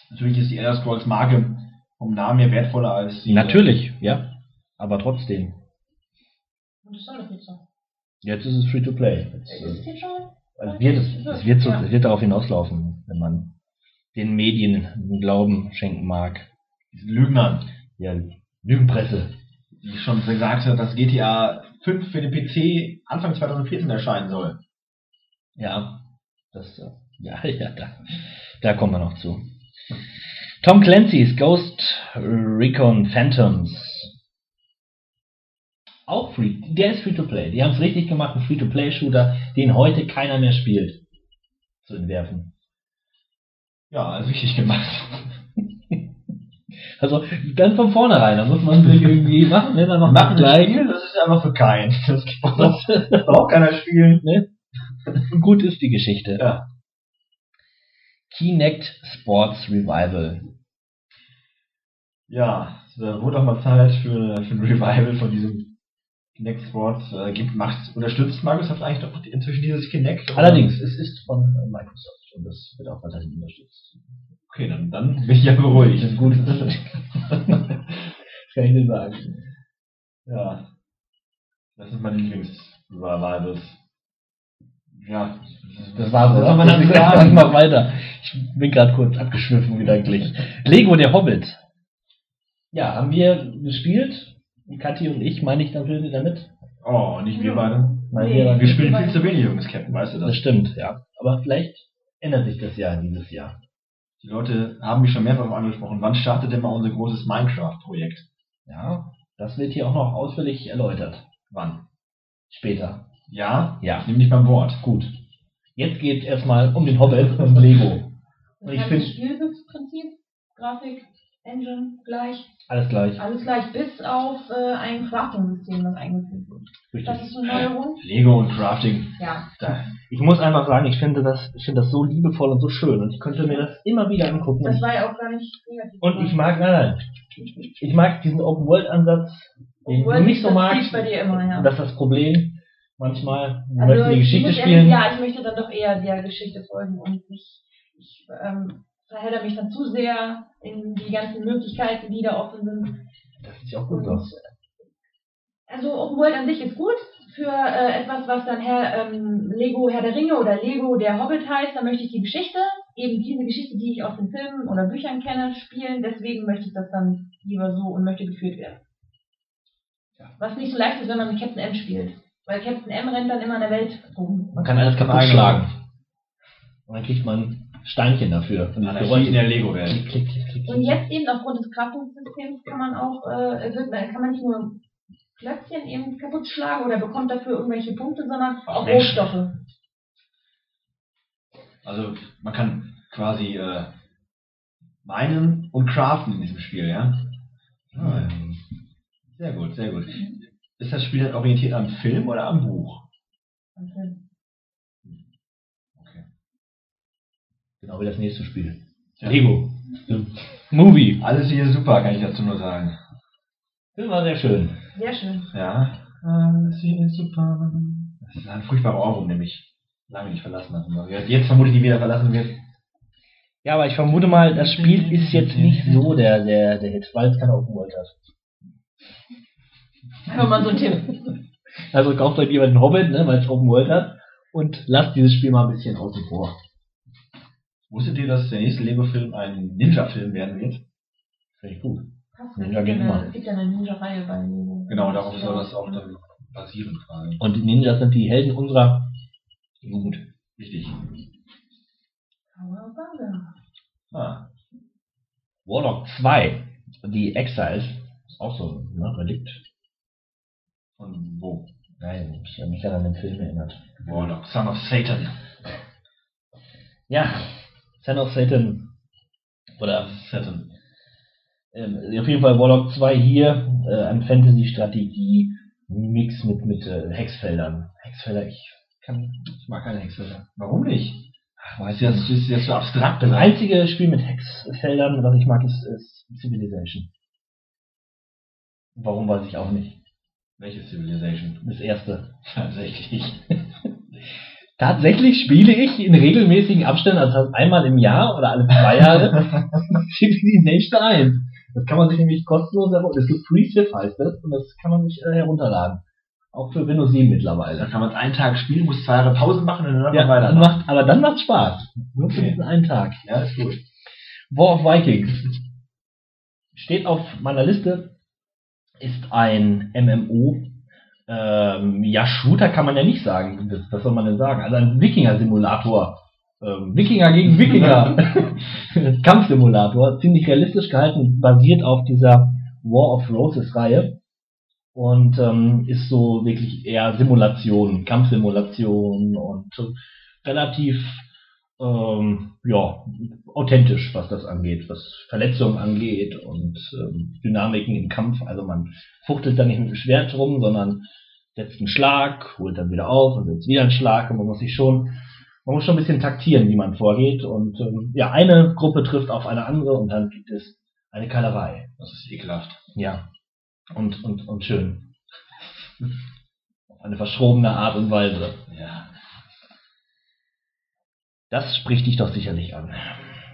Natürlich ist die Elder Scrolls Marke vom Namen her wertvoller als die. Natürlich, ja. Aber trotzdem. Und das soll doch jetzt so. Jetzt ist es free to play. Jetzt, Ist es äh, jetzt schon? also wird es, es, wird so, Ja. es wird darauf hinauslaufen, wenn man den Medien Glauben schenken mag. Diesen Lügnern, Ja, Lügenpresse. Die schon gesagt hat, dass GTA 5 für den PC Anfang 2014 erscheinen soll. Ja, das, äh, [laughs] ja, ja, da, da kommen wir noch zu. Tom Clancy's Ghost Recon Phantoms. Auch free, der ist free to play. Die haben es richtig gemacht, ein free to play Shooter, den heute keiner mehr spielt. Zu entwerfen. Ja, also richtig gemacht. [laughs] Also, dann von vornherein, da muss man sich irgendwie [laughs] machen, ne, dann noch Machen gleich. Spiel, das ist einfach für keinen. Das braucht das braucht keiner spielen. ne? Gut ist die Geschichte. Ja. Kinect Sports Revival. Ja, da wurde auch mal Zeit für, für ein Revival von diesem Kinect Sports. Äh, gibt, macht, unterstützt Microsoft eigentlich doch inzwischen dieses Kinect? Allerdings, es ist von äh, Microsoft und das wird auch weiterhin unterstützt. Okay, dann, dann bin ich ja beruhigt. Das ist gut. [laughs] kann ich dir sagen. Ja. Das ist meine Lieblingswahl. Ja, Das war's, oder? man Ich mach weiter. Ich bin gerade kurz abgeschwiffen gedanklich. Lego der Hobbit. Ja, haben wir gespielt. Kathi und ich, meine ich natürlich damit. Oh, nicht wir beide. Meinen Nee. wir Wir spielen viel zu wenig Jungs Captain, weißt du Das das? stimmt, ja. Aber vielleicht ändert sich das ja dieses Jahr. Die Leute haben mich schon mehrfach angesprochen. Wann startet denn mal unser großes Minecraft-Projekt? Ja, das wird hier auch noch ausführlich erläutert. Wann? Später. Ja? Ja. Ich nehme dich beim Wort. Gut. Jetzt geht es erstmal um den Hobbit und Lego. Und ich Das finde Spielprinzip, Grafik, Engine gleich, alles gleich. alles gleich, bis auf äh, ein Crafting-System, das eingeführt wird. Das Richtig. ist eine Neuerung. Lego und Crafting. Ja. Da. Ich muss einfach sagen, ich finde das, ich finde das so liebevoll und so schön und ich könnte mir das immer wieder angucken. Das war ja auch gar nicht negativ. und ich mag, nein, nein, ich mag diesen Open World Ansatz, den du nicht so das magst. liegt bei dir immer, ja. Das ist das Problem. Manchmal Also möchten die ich Geschichte muss ehrlich- spielen. Ja, ich möchte dann doch eher der Geschichte folgen und nicht, ich ähm, verhedder mich dann zu sehr in die ganzen Möglichkeiten, die da offen sind. Das sieht ja auch gut aus. Also Open World an sich ist gut. Für äh, etwas, was dann Herr, ähm, Lego Herr der Ringe oder Lego der Hobbit heißt, dann möchte ich die Geschichte, eben diese Geschichte, die ich aus den Filmen oder Büchern kenne, spielen. Deswegen möchte ich das dann lieber so und möchte geführt werden. Was nicht so leicht ist, wenn man mit Captain M spielt. Weil Captain M rennt dann immer in der Welt rum. Man kann alles kaputt schlagen. Und dann kriegt man Steinchen dafür. Und das Anarchie in der Lego-Welt. Klick, klick, klick, klick, Und jetzt eben aufgrund des Kraftungssystems kann man auch, äh, wird, kann man nicht nur Klötzchen eben kaputt schlagen oder bekommt dafür irgendwelche Punkte, sondern auch Menschen. Rohstoffe. Also man kann quasi äh, meinen und craften in diesem Spiel, ja? Ah, Sehr gut, sehr gut. Ist das Spiel dann orientiert am Film oder am Buch? Okay. Okay. Genau wie das nächste Spiel. Ja. Lego. Movie. Alles hier super, kann ich dazu nur sagen. Das war sehr schön. Sehr schön. Ja. Alles hier super. Das ist ein furchtbarer Ohrwurm, mich lange nicht verlassen hat. Jetzt vermutlich nie wieder verlassen wird. Ja, aber ich vermute mal, das Spiel ist jetzt nicht so der, der, der Hit, weil es keine Open World hat. Hör mal so einen Tipp. Also kauft euch lieber den Hobbit, ne, weil es Open World hat, und lasst dieses Spiel mal ein bisschen außen vor. Wusstet ihr, dass der nächste Lego-Film ein Ninja-Film werden wird? Finde ich gut. Passt, Ninja geht ja immer. es gibt ja eine Ninja-Reihe bei Lego. Genau, darauf soll das auch dann basieren quasi. Und die Ninjas sind die Helden unserer Jugend. Richtig. Kawabanga. Ah, Warlock 2, die Exiles, ist auch so ein ne, Relikt. von wo? Nein, ich habe mich an den Film erinnert. Warlock, Son of Satan. Ja, Son of Satan. Oder Satan. ähm, auf jeden Fall Warlock 2 hier, äh, ein Fantasy-Strategie-Mix mit, mit äh, Hexfeldern. Hexfelder, ich kann, ich mag keine Hexfelder. Warum nicht? Ach, Ist das, ist das so abstrakt? Das einzige Spiel mit Hexfeldern, was ich mag, ist, ist Civilization. Warum weiß ich auch nicht. Welche Civilization? Das erste. [laughs] Tatsächlich. Tatsächlich spiele ich in regelmäßigen Abständen, also einmal im Jahr oder alle zwei Jahre, [laughs] Civilization 1. Das kann man sich nämlich kostenlos herunterladen. Das gibt Free Civ heißt das und das kann man sich äh, herunterladen. Auch für Windows 7 Da mittlerweile. kann man einen Tag spielen, muss zwei Jahre Pause machen und dann Ja, weiter. dann macht, aber dann macht's Spaß. Nur für Okay. diesen einen Tag. ja, ist gut. War of Vikings. Steht auf meiner Liste, ist ein MMO. Ähm, ja, Shooter kann man ja nicht sagen. Das, was soll man denn sagen? Also ein Wikinger-Simulator. Ähm, Wikinger gegen Wikinger. [laughs] [laughs] Kampfsimulator. Ziemlich realistisch gehalten, basiert auf dieser War of Roses-Reihe. Und ähm, ist so wirklich eher Simulation, Kampfsimulation und relativ ähm, ja, authentisch, was das angeht, was Verletzungen angeht und ähm, Dynamiken im Kampf. Also man fuchtelt da nicht mit dem Schwert rum, sondern setzt einen Schlag, holt dann wieder auf und setzt wieder einen Schlag und man muss sich schon, man muss schon ein bisschen taktieren, wie man vorgeht. Und ähm, ja, eine Gruppe trifft auf eine andere und dann gibt es eine Keilerei. Das ist ekelhaft. Ja. Und, und, und schön. Auf eine verschrobene Art und Weise. Ja. Das spricht dich doch sicherlich an.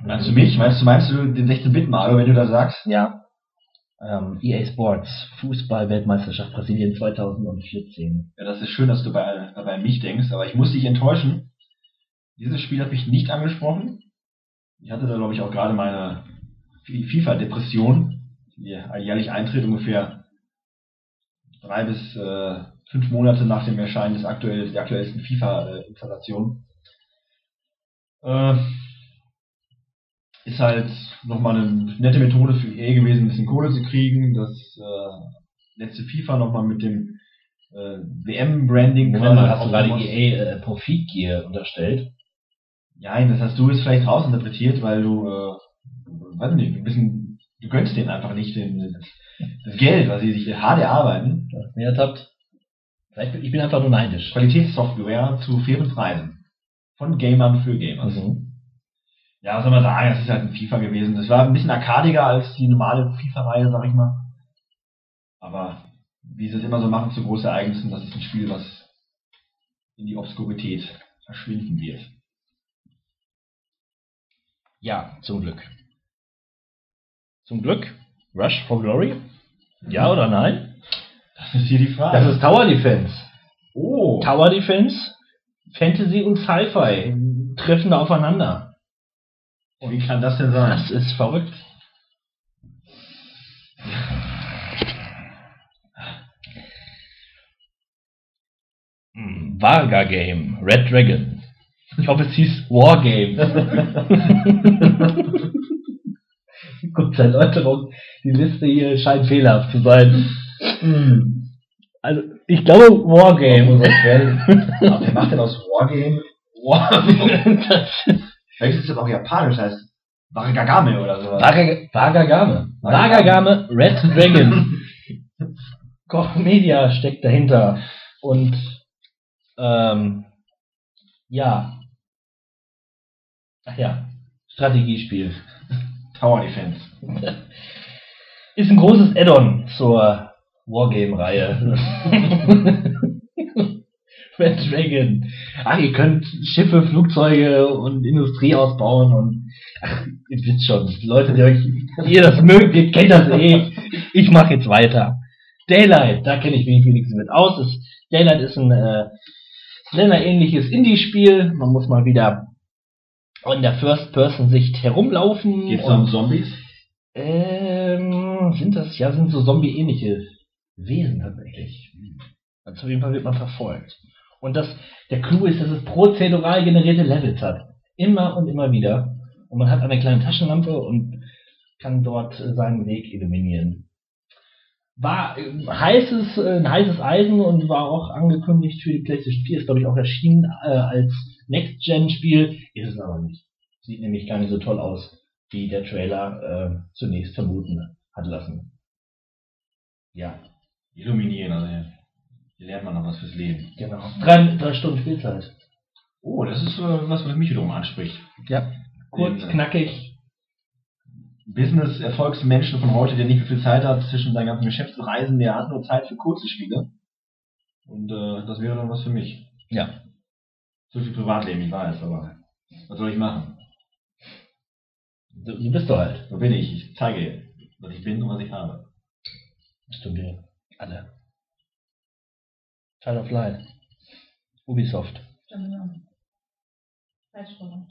Meinst du mich? Meinst du, meinst du den 16-Bit-Mario, wenn du da sagst? Ja. Ähm, EA Sports, Fußball-Weltmeisterschaft Brasilien 2014. Ja, das ist schön, dass du bei, dabei an mich denkst, aber ich muss dich enttäuschen. Dieses Spiel hat mich nicht angesprochen. Ich hatte da, glaube ich, auch gerade meine FIFA-Depression, die jährlich eintritt, ungefähr drei bis äh, fünf Monate nach dem Erscheinen des aktuell, der aktuellsten FIFA-Installation. Äh, ist halt nochmal eine nette Methode für EA gewesen, ein bisschen Kohle zu kriegen. Das äh, letzte FIFA nochmal mit dem äh, WM-Branding. Moment mal, hast du gerade EA äh, Profitgier unterstellt? Ja, das hast du jetzt vielleicht rausinterpretiert, weil du, äh, weiß nicht, ein bisschen, du gönnst denen einfach nicht den, das, Geld, was sie sich hart erarbeiten. Du hast mehr ertappt. Vielleicht, ich bin einfach nur neidisch. Qualitätssoftware zu fairen Preisen. Von Gamern für Gamers. Mhm. Ja, was soll man sagen, das ist halt ein FIFA gewesen. Das war ein bisschen arkadiger als die normale FIFA-Reihe, sag ich mal. Aber wie sie es immer so machen zu großen Ereignissen, das ist ein Spiel, was in die Obskurität verschwinden wird. Ja, zum Glück. Zum Glück? Rush for Glory? Ja oder nein? Das ist hier die Frage. Das ist Tower Defense. oh, Tower Defense, Fantasy und Sci-Fi treffen aufeinander. wie kann das denn sein? Das ist verrückt. Hm, Varga Game, Red Dragon. Ich hoffe, es hieß War Game. [laughs] Kurze Erläuterung, die Liste hier scheint fehlerhaft zu sein. Also, ich glaube War Game. Aber wer macht denn aus Wargame? War Das ist- Vielleicht ist das auch japanisch, heißt Wargagame oder sowas. Vagagame. Vagagame Red [laughs] Dragon. Koch Media steckt dahinter. Und ähm, ja. Ach ja, Strategiespiel. Tower Defense. [laughs] Ist ein großes Add-on zur Wargame-Reihe. Red [laughs] Dragon. Ach, ihr könnt Schiffe, Flugzeuge und Industrie ausbauen und ach, ihr wisst schon, Leute, die euch, die ihr das mögt, ihr kennt das eh. Ich mache jetzt weiter. Daylight, da kenne ich mich wenigstens mit aus. Es, Daylight ist ein äh, Slender-ähnliches Indie-Spiel. Man muss mal wieder in der First-Person-Sicht herumlaufen. Geht's und- um Zombies? ähm, sind das, ja, sind so Zombie-ähnliche Wesen tatsächlich. Also auf jeden Fall wird man verfolgt. Und das, der Clou ist, dass es prozedural generierte Levels hat. Immer und immer wieder. Und man hat eine kleine Taschenlampe und kann dort äh, seinen Weg illuminieren. War äh, heißes, äh, ein heißes Eisen und war auch angekündigt für die PlayStation 4. Ist, glaube ich, auch erschienen äh, als Next-Gen-Spiel. Ist es aber nicht. Sieht nämlich gar nicht so toll aus wie der Trailer äh, zunächst vermuten hat lassen. Ja, Illuminieren, also hier, hier lernt man noch was fürs Leben. genau. Drei, drei Stunden Spielzeit. Oh, das ist äh, was, was mich wiederum anspricht. Ja. Kurz, Den, äh, knackig. Business-Erfolgsmenschen von heute, der nicht viel Zeit hat zwischen seinen ganzen Geschäftsreisen, der hat nur Zeit für kurze Spiele. Und äh, das wäre dann was für mich. Ja. So viel Privatleben, ich weiß, aber was soll ich machen? Du, du bist doch halt. So bin ich. Ich zeige, was ich bin und was ich habe. Das tun wir alle. Child of Light. Ubisoft.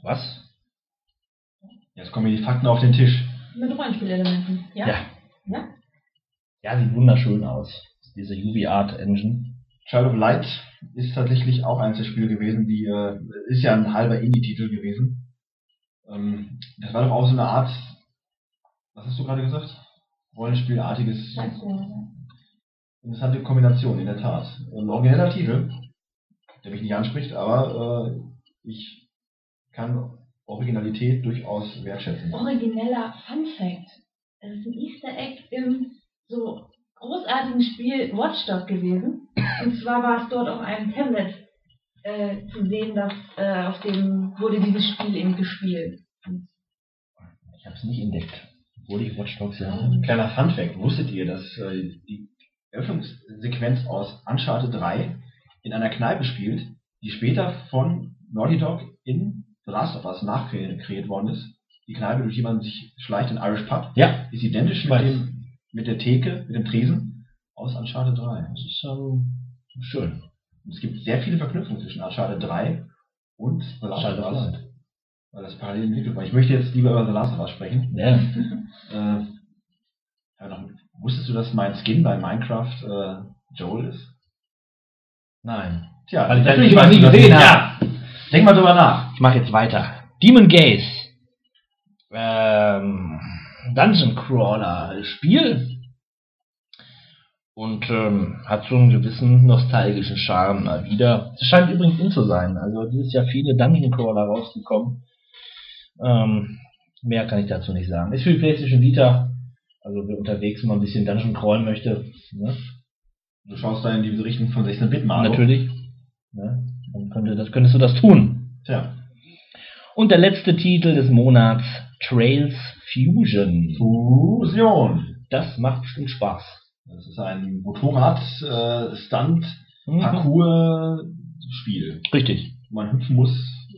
Was? Jetzt kommen mir die Fakten auf den Tisch. Mit Rollenspielelementen. Ja? Ja. Ja? Ja, sieht wunderschön aus. Diese UV Art Engine. Child of Light ist tatsächlich auch eins der Spiele gewesen, die äh, ist ja ein halber Indie-Titel gewesen. Ähm, das war doch auch so eine Art, was hast du gerade gesagt? Rollenspielartiges. Interessante Kombination, in der Tat. Ein origineller Titel, der mich nicht anspricht, aber äh, ich kann Originalität durchaus wertschätzen. Origineller Fun Fact. Es ist ein Easter Egg im so großartigen Spiel Watchdog gewesen. Und zwar war es dort auf einem Tablet äh, zu sehen, dass äh, auf dem wurde dieses Spiel eben gespielt. Ich habe es nicht entdeckt. Obwohl ich Watch Dogs ja. ähm, Kleiner Funfact, wusstet ihr, dass äh, die Eröffnungssequenz aus Uncharted 3 in einer Kneipe spielt, die später von Naughty Dog in The Last of Us nachkreiert worden ist? Die Kneipe, durch die man sich schleicht, in Irish Pub, Ja, ist identisch mit dem mit der Theke, mit dem Tresen aus Uncharted 3. Das ist ähm, schön. Und es gibt sehr viele Verknüpfungen zwischen Uncharted 3 und The Last Uncharted of Us. Weil das parallel entwickelt war. Ich möchte jetzt lieber über The Last of Us sprechen. Ja. [laughs] Äh, noch, wusstest du, dass mein Skin bei Minecraft äh, Joel ist? Nein. Tja, Weil ich das natürlich noch weißt nie gesehen habe. Ja, denk mal drüber nach. Ich mache jetzt weiter. Demon Gaze. Ähm, Dungeon Crawler Spiel. Und ähm, hat so einen gewissen nostalgischen Charme mal wieder. Es scheint übrigens in zu sein. Also dieses Jahr viele Dungeon Crawler rausgekommen. Ähm, mehr kann ich dazu nicht sagen. Ist für die PlayStation Vita. Also wer unterwegs mal ein bisschen Dungeon crawlen möchte. Ne? Du schaust da in diese Richtung von 16-Bit Mario. Natürlich. Ne? Dann könnte, das, könntest du das tun. Tja. Und der letzte Titel des Monats, Trails Fusion. Fusion. Das macht bestimmt Spaß. Das ist ein Motorrad-Stunt, Mhm. Parcours-Spiel. Richtig. wo man hüpfen muss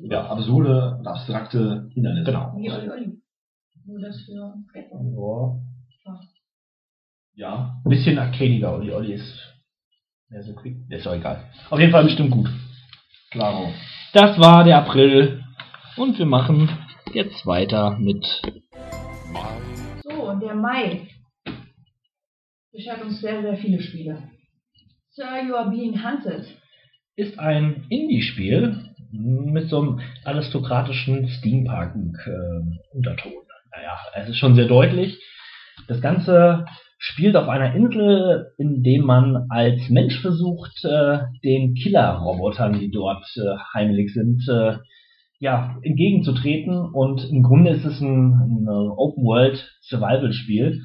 über absurde und abstrakte Hindernisse. Genau. Nur das für. Ja. Ja. Ein bisschen arcadiger. Olli Olli ist mehr so quick. Ist doch egal. Auf jeden Fall bestimmt gut. Klaro. Das war der April. Und wir machen jetzt weiter mit So, und der Mai beschert uns sehr, sehr viele Spiele. Sir, you are being hunted. ist ein Indie-Spiel mit so einem aristokratischen Steampunk-Unterton. naja, es ist schon sehr deutlich. Das Ganze spielt auf einer Insel, in dem man als Mensch versucht, äh, den Killer-Robotern, die dort äh, heimelig sind, äh, ja, entgegenzutreten. Und im Grunde ist es ein, ein Open-World-Survival-Spiel,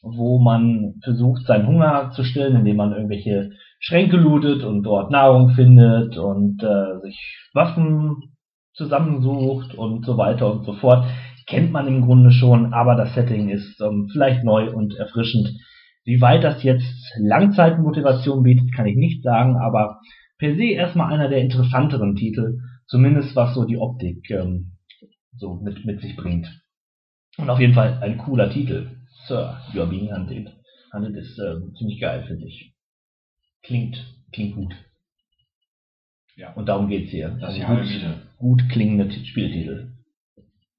wo man versucht, seinen Hunger zu stillen, indem man irgendwelche Schränke lootet und dort Nahrung findet und äh, sich Waffen zusammensucht und so weiter und so fort. Kennt man im Grunde schon, aber das Setting ist ähm, vielleicht neu und erfrischend. Wie weit das jetzt Langzeitmotivation bietet, kann ich nicht sagen, aber per se erstmal einer der interessanteren Titel, zumindest was so die Optik ähm, so mit, mit sich bringt. Und auf jeden Fall ein cooler Titel. Sir, you are being hunted. Hunted ist äh, ziemlich geil, finde ich. Klingt, klingt gut. Ja. Und darum geht's hier. Das ist halbe gut, gut klingende Spieltitel.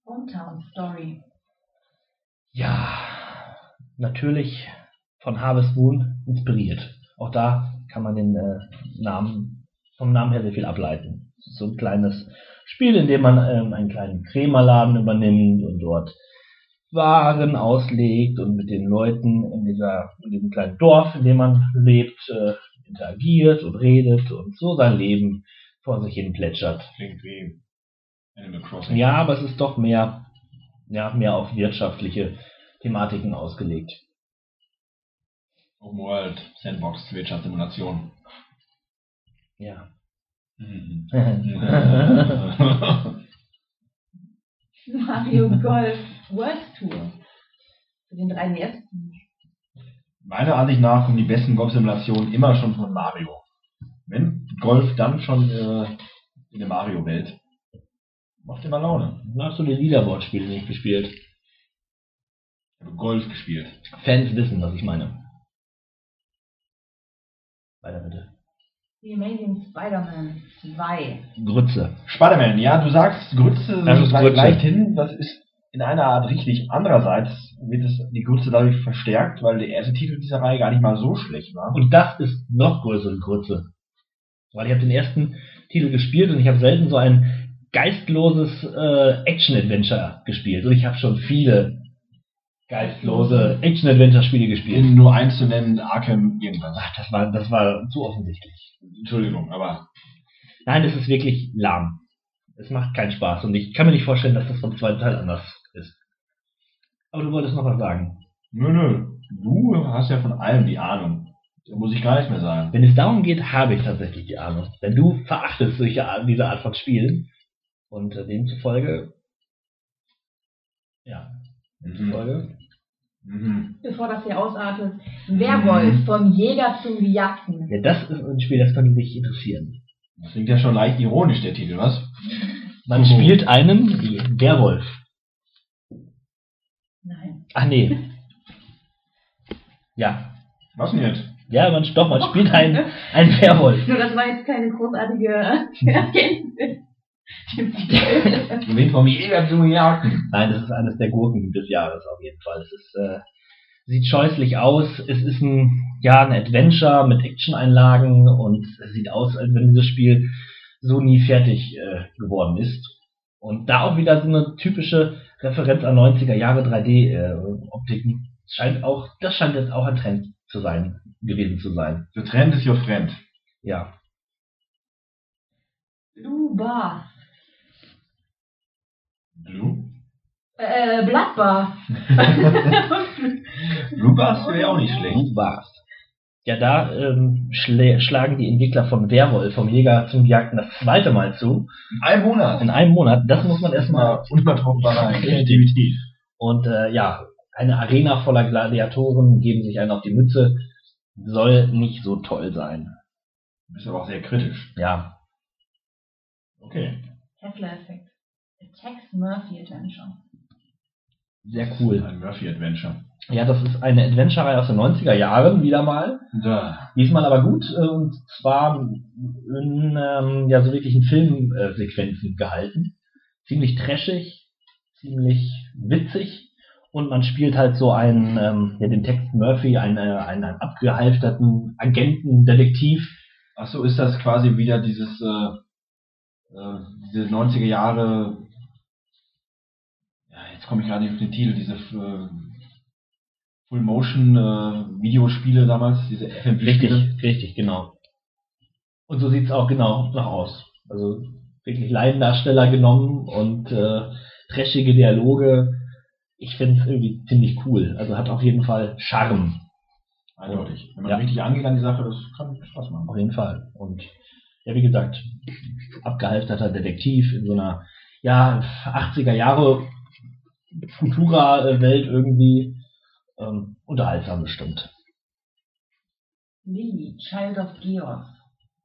Hometown Story. Ja, natürlich von Harvest Moon inspiriert. Auch da kann man den äh, Namen, vom Namen her sehr viel ableiten. Es ist so ein kleines Spiel, in dem man ähm, einen kleinen Krämerladen übernimmt und dort Waren auslegt und mit den Leuten in dieser, in diesem kleinen Dorf, in dem man lebt, äh, interagiert und redet und so sein Leben vor sich hin plätschert. Klingt wie Animal Crossing. Ja, aber es ist doch mehr, ja, mehr auf wirtschaftliche Thematiken ausgelegt. Open World, Sandbox, Wirtschaftssimulation. Ja. Mhm. [laughs] Mario Golf World Tour. Für den 3DS. Meiner Ansicht nach kommen die besten Golf-Simulationen immer schon von Mario. Wenn Golf, dann schon äh, in der Mario-Welt. Macht immer Laune. Dann hast du die Leaderboard-Spiele nicht gespielt. Ich habe Golf gespielt. Fans wissen, was ich meine. Weiter bitte. The Amazing Spider-Man 2. Grütze. Spider-Man, ja, du sagst Grütze, Das ist Grütze. gleich hin, das ist in einer Art richtig. Andererseits wird es die Grütze dadurch verstärkt, weil der erste Titel dieser Reihe gar nicht mal so schlecht war. Und das ist noch größere Grütze. Weil ich habe den ersten Titel gespielt und ich habe selten so ein geistloses äh, Action-Adventure gespielt. Und ich habe schon viele geistlose Action-Adventure-Spiele gespielt. Um nur eins zu nennen, Arkham irgendwas. Ach, das war, das war zu offensichtlich. Entschuldigung, aber Nein, es ist wirklich lahm. Es macht keinen Spaß und ich kann mir nicht vorstellen, dass das vom zweiten Teil anders ist. Aber du wolltest noch was sagen. nö, nö. Du hast ja von allem die Ahnung. Da muss ich gar nicht mehr sagen. Wenn es darum geht, habe ich tatsächlich die Ahnung. Denn du verachtest solche diese Art von Spielen. Und äh, demzufolge, ja, demzufolge, Mhm. Bevor das hier ausartet. Werwolf vom Jäger zum Gejagten. ja, das ist ein Spiel, das könnte dich interessieren. Das klingt ja schon leicht ironisch, der Titel, was? Man Oh. spielt einen Werwolf. Nein. Ach nee. Ja. Was denn jetzt? Ja, man, doch, man spielt einen, einen Werwolf. [laughs] Nur das war jetzt keine großartige [laughs] Erkenntnis. Wen vom Jäger zu jagen. Nein, das ist eines der Gurken des Jahres auf jeden Fall. Es ist, äh, sieht scheußlich aus. Es ist ein, ja, ein Adventure mit Action-Einlagen und es sieht aus, als wenn dieses Spiel so nie fertig äh, geworden ist. Und da auch wieder so eine typische Referenz an 90er Jahre 3D-Optiken. scheint auch, das scheint jetzt auch ein Trend zu sein, gewesen zu sein. The trend is your friend. Ja. Bar. Blue? Äh, Bloodbar. Blue Bars wäre auch nicht schlecht. Blue Bars. Ja, da ähm, schlä schlagen die Entwickler von Werwolf, vom Jäger zum Gejagten, das zweite Mal zu. In einem Monat. In einem Monat. Das muss man erstmal Unübertroffenbare Kreativität. [laughs] Und äh, ja, eine Arena voller Gladiatoren geben sich einen auf die Mütze. Soll nicht so toll sein. Du bist aber auch sehr kritisch. Ja. Okay. Kessler-Effekt. Tex Murphy Adventure. Sehr cool. Ein Murphy-Adventure. Ja, das ist eine Adventure-Reihe aus den 90er Jahren, wieder mal. Da. Diesmal aber gut, äh, und zwar in ähm, ja, so wirklichen Filmsequenzen gehalten. Ziemlich trashig, ziemlich witzig. Und man spielt halt so einen, ähm, ja, den Text Murphy, einen, äh, einen, einen abgehalfterten Agenten, Detektiv. Ach so, ist das quasi wieder dieses, äh, äh, diese 90er Jahre, komme ich gerade nicht auf den Titel, diese äh, Full-Motion-Videospiele damals, diese FMV-Spiele. Richtig, richtig, genau. Und so sieht's auch genau noch aus. Also wirklich Laiendarsteller genommen und äh, trashige Dialoge. Ich finde es irgendwie ziemlich cool. Also hat auf jeden Fall Charme. Eindeutig. Wenn man Ja. richtig angeht an die Sache, das kann Spaß machen. Auf jeden Fall. Und ja, wie gesagt, abgehalfterter Detektiv in so einer ja, 80er Jahre Futura-Welt irgendwie. Ähm, unterhaltsam bestimmt. Lily, Child of Geos.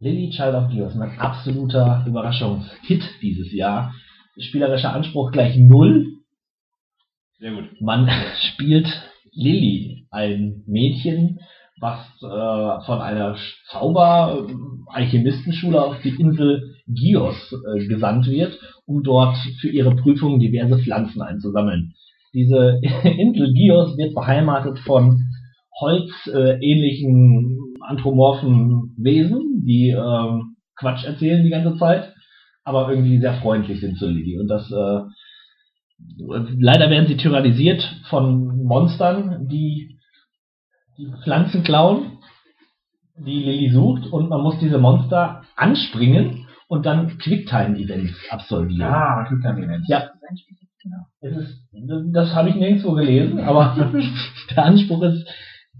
Lily Child of Gears, ein absoluter Überraschungshit dieses Jahr. Spielerischer Anspruch gleich null. Sehr gut. Man [laughs] spielt Lily, ein Mädchen, was äh, von einer Zauber-Alchemistenschule auf die Insel Gios äh, gesandt wird, um dort für ihre Prüfungen diverse Pflanzen einzusammeln. Diese [laughs] Insel Gios wird beheimatet von holzähnlichen anthropomorphen Wesen, die ähm, Quatsch erzählen die ganze Zeit, aber irgendwie sehr freundlich sind zu Lily. Und das äh, leider werden sie tyrannisiert von Monstern, die die Pflanzen klauen, die Lily sucht, und man muss diese Monster anspringen und dann Quicktime-Events absolvieren. Ah, Quicktime-Events. Ja. Es ist, das habe ich nirgendwo gelesen, aber [laughs] der Anspruch ist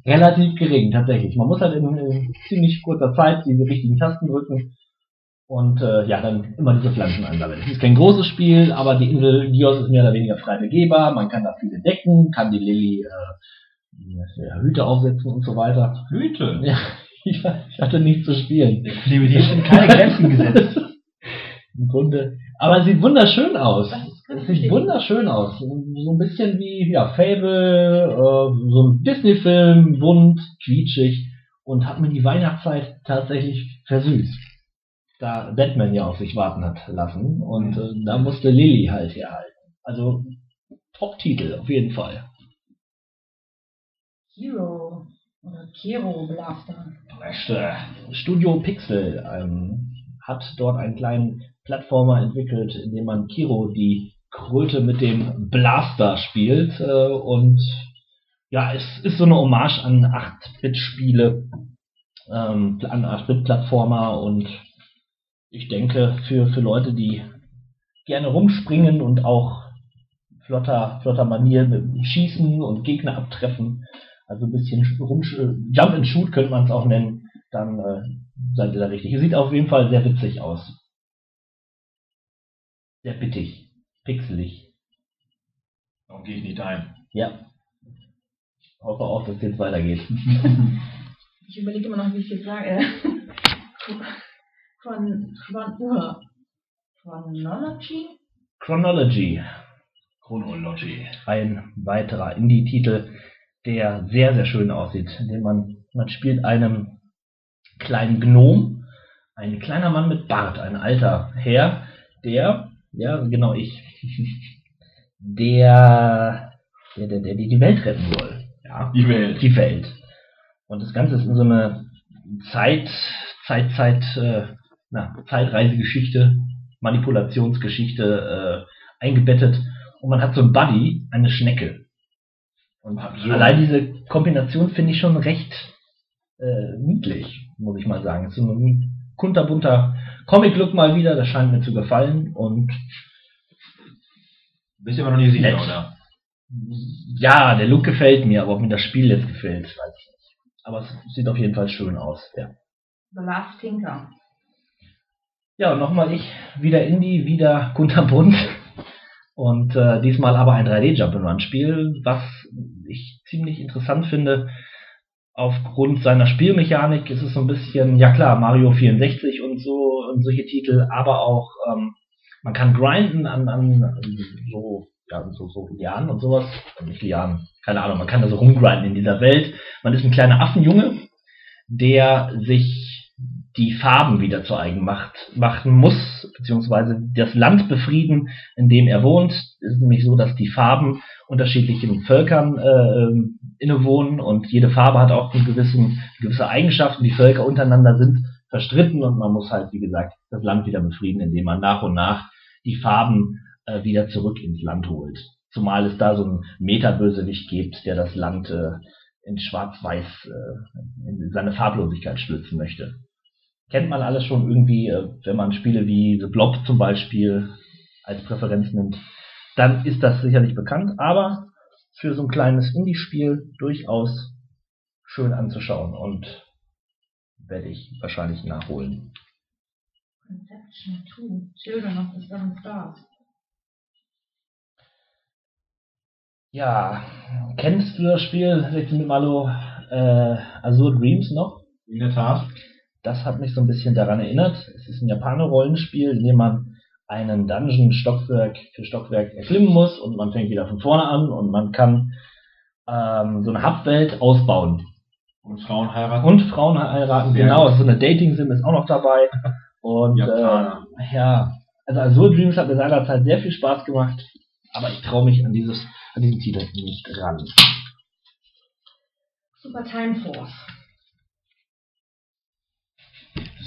relativ gering, tatsächlich. Man muss halt in, in ziemlich kurzer Zeit die richtigen Tasten drücken und äh, ja, dann immer diese Pflanzen einsammeln. Es ist kein großes Spiel, aber die Insel Dios ist mehr oder weniger frei begehbar. Man kann da viele decken, kann die Lilly äh, Hüte aufsetzen und so weiter. Hüte? Ja, ich, [laughs] ich hatte nichts zu spielen. Aktivität sind keine Grenzen gesetzt. [laughs] Im Grunde. Aber es sieht wunderschön aus. Es sieht wunderschön aus. So ein bisschen wie ja, Fable, äh, so ein Disney-Film, bunt, quietschig und hat mir die Weihnachtszeit tatsächlich versüßt. Da Batman ja auf sich warten hat lassen und äh, da musste Lilly halt herhalten. Also Top-Titel auf jeden Fall. Hero oder Kero Blaster. Studio Pixel ähm, hat dort einen kleinen Plattformer entwickelt, in dem man Kiro die Kröte mit dem Blaster spielt. Äh, und ja, es ist so eine Hommage an 8-Bit-Spiele, ähm, an 8-Bit-Plattformer und ich denke, für, für Leute, die gerne rumspringen und auch flotter, flotter Manier schießen und Gegner abtreffen, also ein bisschen Jump and Shoot könnte man es auch nennen, dann äh, seid ihr da richtig. Sieht auf jeden Fall sehr witzig aus. Sehr bittig, pixelig. Darum gehe ich nicht ein. Ja. Ich hoffe auch, dass es jetzt weitergeht. [laughs] Ich überlege immer noch, wie ich jetzt sage. Chron, Chron, uh, Chronology? Chronology, Chronology. ein weiterer Indie-Titel, der sehr, sehr schön aussieht. In dem man, man spielt einen kleinen Gnom, ein kleiner Mann mit Bart, ein alter Herr, der, ja, genau ich, [laughs] der, der, der, der die Welt retten soll. Ja, Die Welt. die Welt. Und das Ganze ist in so eine Zeit, Zeit, Zeit, äh, na, Zeitreisegeschichte, Manipulationsgeschichte äh, eingebettet. Und man hat so ein Buddy, eine Schnecke. Und Absurd. allein diese Kombination finde ich schon recht äh, niedlich, muss ich mal sagen. So ein kunterbunter Comic-Look mal wieder, das scheint mir zu gefallen. Und Bist du aber noch nicht sicher, oder? ja, der Look gefällt mir, aber ob mir das Spiel jetzt gefällt, weiß ich nicht. Aber es sieht auf jeden Fall schön aus, ja. The Last Tinker. Ja, und nochmal ich, wieder Indie, wieder kunterbunt. Und äh, diesmal aber ein 3D-Jump-and-Run-Spiel, was ich ziemlich interessant finde. Aufgrund seiner Spielmechanik ist es so ein bisschen, ja klar, Mario 64 und so und solche Titel, aber auch ähm, man kann grinden an, an so, ja, so, so Lianen und sowas. Nicht Lianen, keine Ahnung, man kann da so rumgrinden in dieser Welt. Man ist ein kleiner Affenjunge, der sich die Farben wieder zu eigen macht, machen muss, beziehungsweise das Land befrieden, in dem er wohnt. Es ist nämlich so, dass die Farben unterschiedlichen Völkern äh, innewohnen und jede Farbe hat auch eine gewissen, gewisse Eigenschaften. Die Völker untereinander sind verstritten und man muss halt, wie gesagt, das Land wieder befrieden, indem man nach und nach die Farben äh, wieder zurück ins Land holt. Zumal es da so einen Metabösewicht gibt, der das Land äh, in Schwarz-Weiß äh, in seine Farblosigkeit stürzen möchte kennt man alles schon irgendwie, äh, wenn man Spiele wie The Blob zum Beispiel als Präferenz nimmt, dann ist das sicherlich bekannt, aber für so ein kleines Indie-Spiel durchaus schön anzuschauen und werde ich wahrscheinlich nachholen. Conception 2. Children of the Seven Stars. Ja, kennst du das Spiel 16 Malo äh, Azure Dreams noch? In der Tat. Das hat mich so ein bisschen daran erinnert. Es ist ein Japaner-Rollenspiel, in dem man einen Dungeon Stockwerk für Stockwerk erklimmen muss und man fängt wieder von vorne an und man kann ähm, so eine Hubwelt ausbauen. Und Frauen heiraten. Und Frauen heiraten, Sehr genau, gut. so eine Dating-Sim ist auch noch dabei. Und äh, ja, also Azure Dreams hat mir seinerzeit sehr viel Spaß gemacht, aber ich traue mich an dieses an diesen Titel nicht ran. Super Time Force.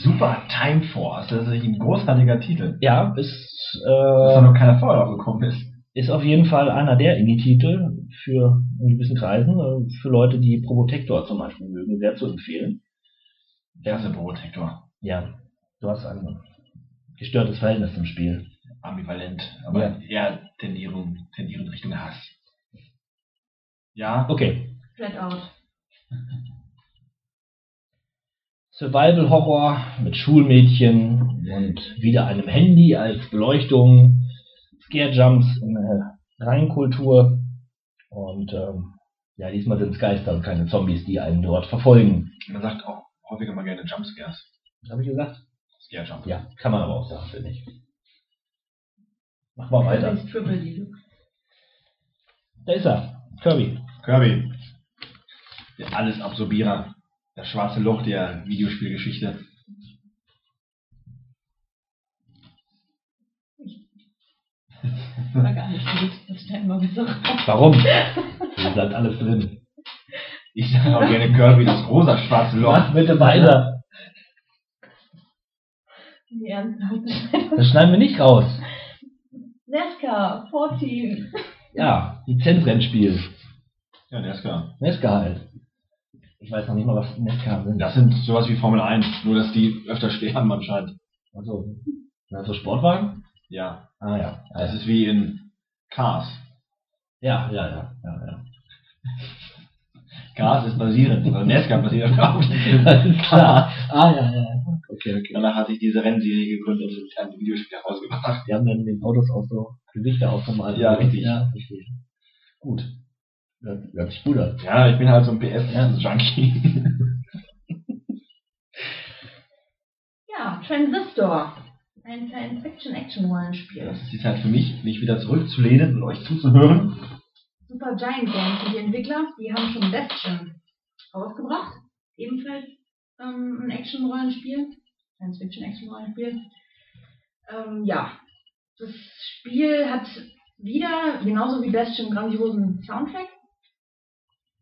Super Time Force. Das ist ein großartiger Titel. Ja, ist Dass da äh, noch keiner vorher drauf gekommen ist. ist auf jeden Fall einer der Indie-Titel für in gewissen Kreisen, äh, für Leute, die Probotector zum Beispiel mögen, sehr zu empfehlen. Der ist ein Protector. Ja, du hast ein gestörtes Verhältnis zum Spiel. Ambivalent. Aber Ja. eher tendieren, tendieren Richtung Hass. Ja. Okay. Flat Out. [laughs] Survival-Horror mit Schulmädchen und wieder einem Handy als Beleuchtung, Scare-Jumps in der Reinkultur und ähm, ja, diesmal sind es Geister und keine Zombies, die einen dort verfolgen. Man sagt auch häufiger mal gerne Jumpscares. Habe ich gesagt? Scare Jump. Ja, kann man aber auch sagen, finde ich. Mach mal weiter. Triple Deluxe. Da ist er, Kirby. Kirby. Der Alles-Absorbierer. Das schwarze Loch der Videospielgeschichte. War gar nicht gut. Das schneiden wir bitte raus. Warum? Ihr seid alles drin. Ich sage auch gerne Kirby, das rosa schwarze Loch. Mach bitte weiter. Die ernsthaft. Das schneiden wir nicht raus. Nesca 14. Ja, Lizenzrennspiel. Ja, klar. Nesca halt. Ich weiß noch nicht mal, was Nesca sind. Das sind sowas wie Formel 1, nur dass die öfter sterben anscheinend. Also, also Sportwagen? Ja. Ah ja. Das ist wie in Cars. Ja, ja, ja, ja, ja. Cars ist basierend, also NASCAR basiert auf Das ist klar. Ah ja, ja. Okay, okay. Danach hatte ich diese Rennserie gegründet und ein Videospiel herausgebracht. Die haben dann den Autos auch so Gesichter aufgemalt. Ja, richtig. Ja, verstehe. Gut. Sich gut an. Ja, ich bin halt so ein PS-Junkie. [laughs] Ja, Transistor. Ein Science-Fiction-Action-Rollenspiel. Das ist die Zeit für mich, mich wieder zurückzulehnen und euch zuzuhören. Super Giant Games die Entwickler. Die haben schon Bastion rausgebracht. Ebenfalls ähm, ein Action-Rollenspiel. Science-Fiction-Action-Rollenspiel. Ähm, ja, das Spiel hat wieder, genauso wie Bastion, einen grandiosen Soundtrack.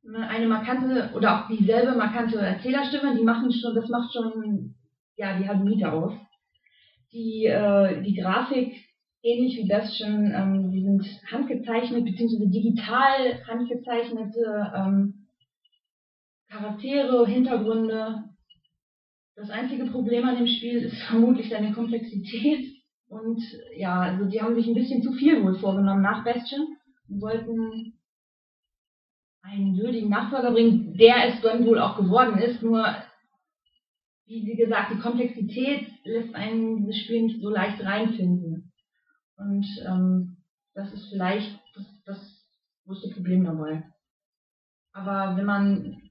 Ne, Eine markante, oder auch dieselbe markante Erzählerstimme, die machen schon, das macht schon, ja, die halbe Miete aus. Die, äh, die Grafik, ähnlich wie Bastion, ähm, die sind handgezeichnet, beziehungsweise digital handgezeichnete ähm, Charaktere, Hintergründe. Das einzige Problem an dem Spiel ist vermutlich seine Komplexität. Und ja, also die haben sich ein bisschen zu viel wohl vorgenommen nach Bastion und wollten einen würdigen Nachfolger bringen, der es dann wohl auch geworden ist. Nur, wie Sie gesagt, die Komplexität lässt einen dieses Spiel nicht so leicht reinfinden. Und ähm, das ist vielleicht das, das größte Problem dabei. Aber wenn man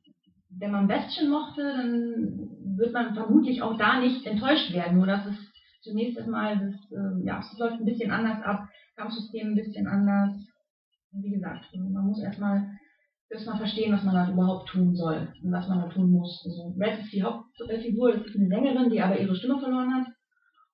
wenn man Bastion mochte, dann wird man vermutlich auch da nicht enttäuscht werden. Nur dass es zunächst einmal das, äh, ja, es läuft ein bisschen anders ab, Kampfsystem ein bisschen anders. Wie gesagt, man muss erstmal erstmal verstehen, was man da überhaupt tun soll und was man da tun muss. Also Red ist die Hauptfigur, das ist eine Sängerin, die aber ihre Stimme verloren hat.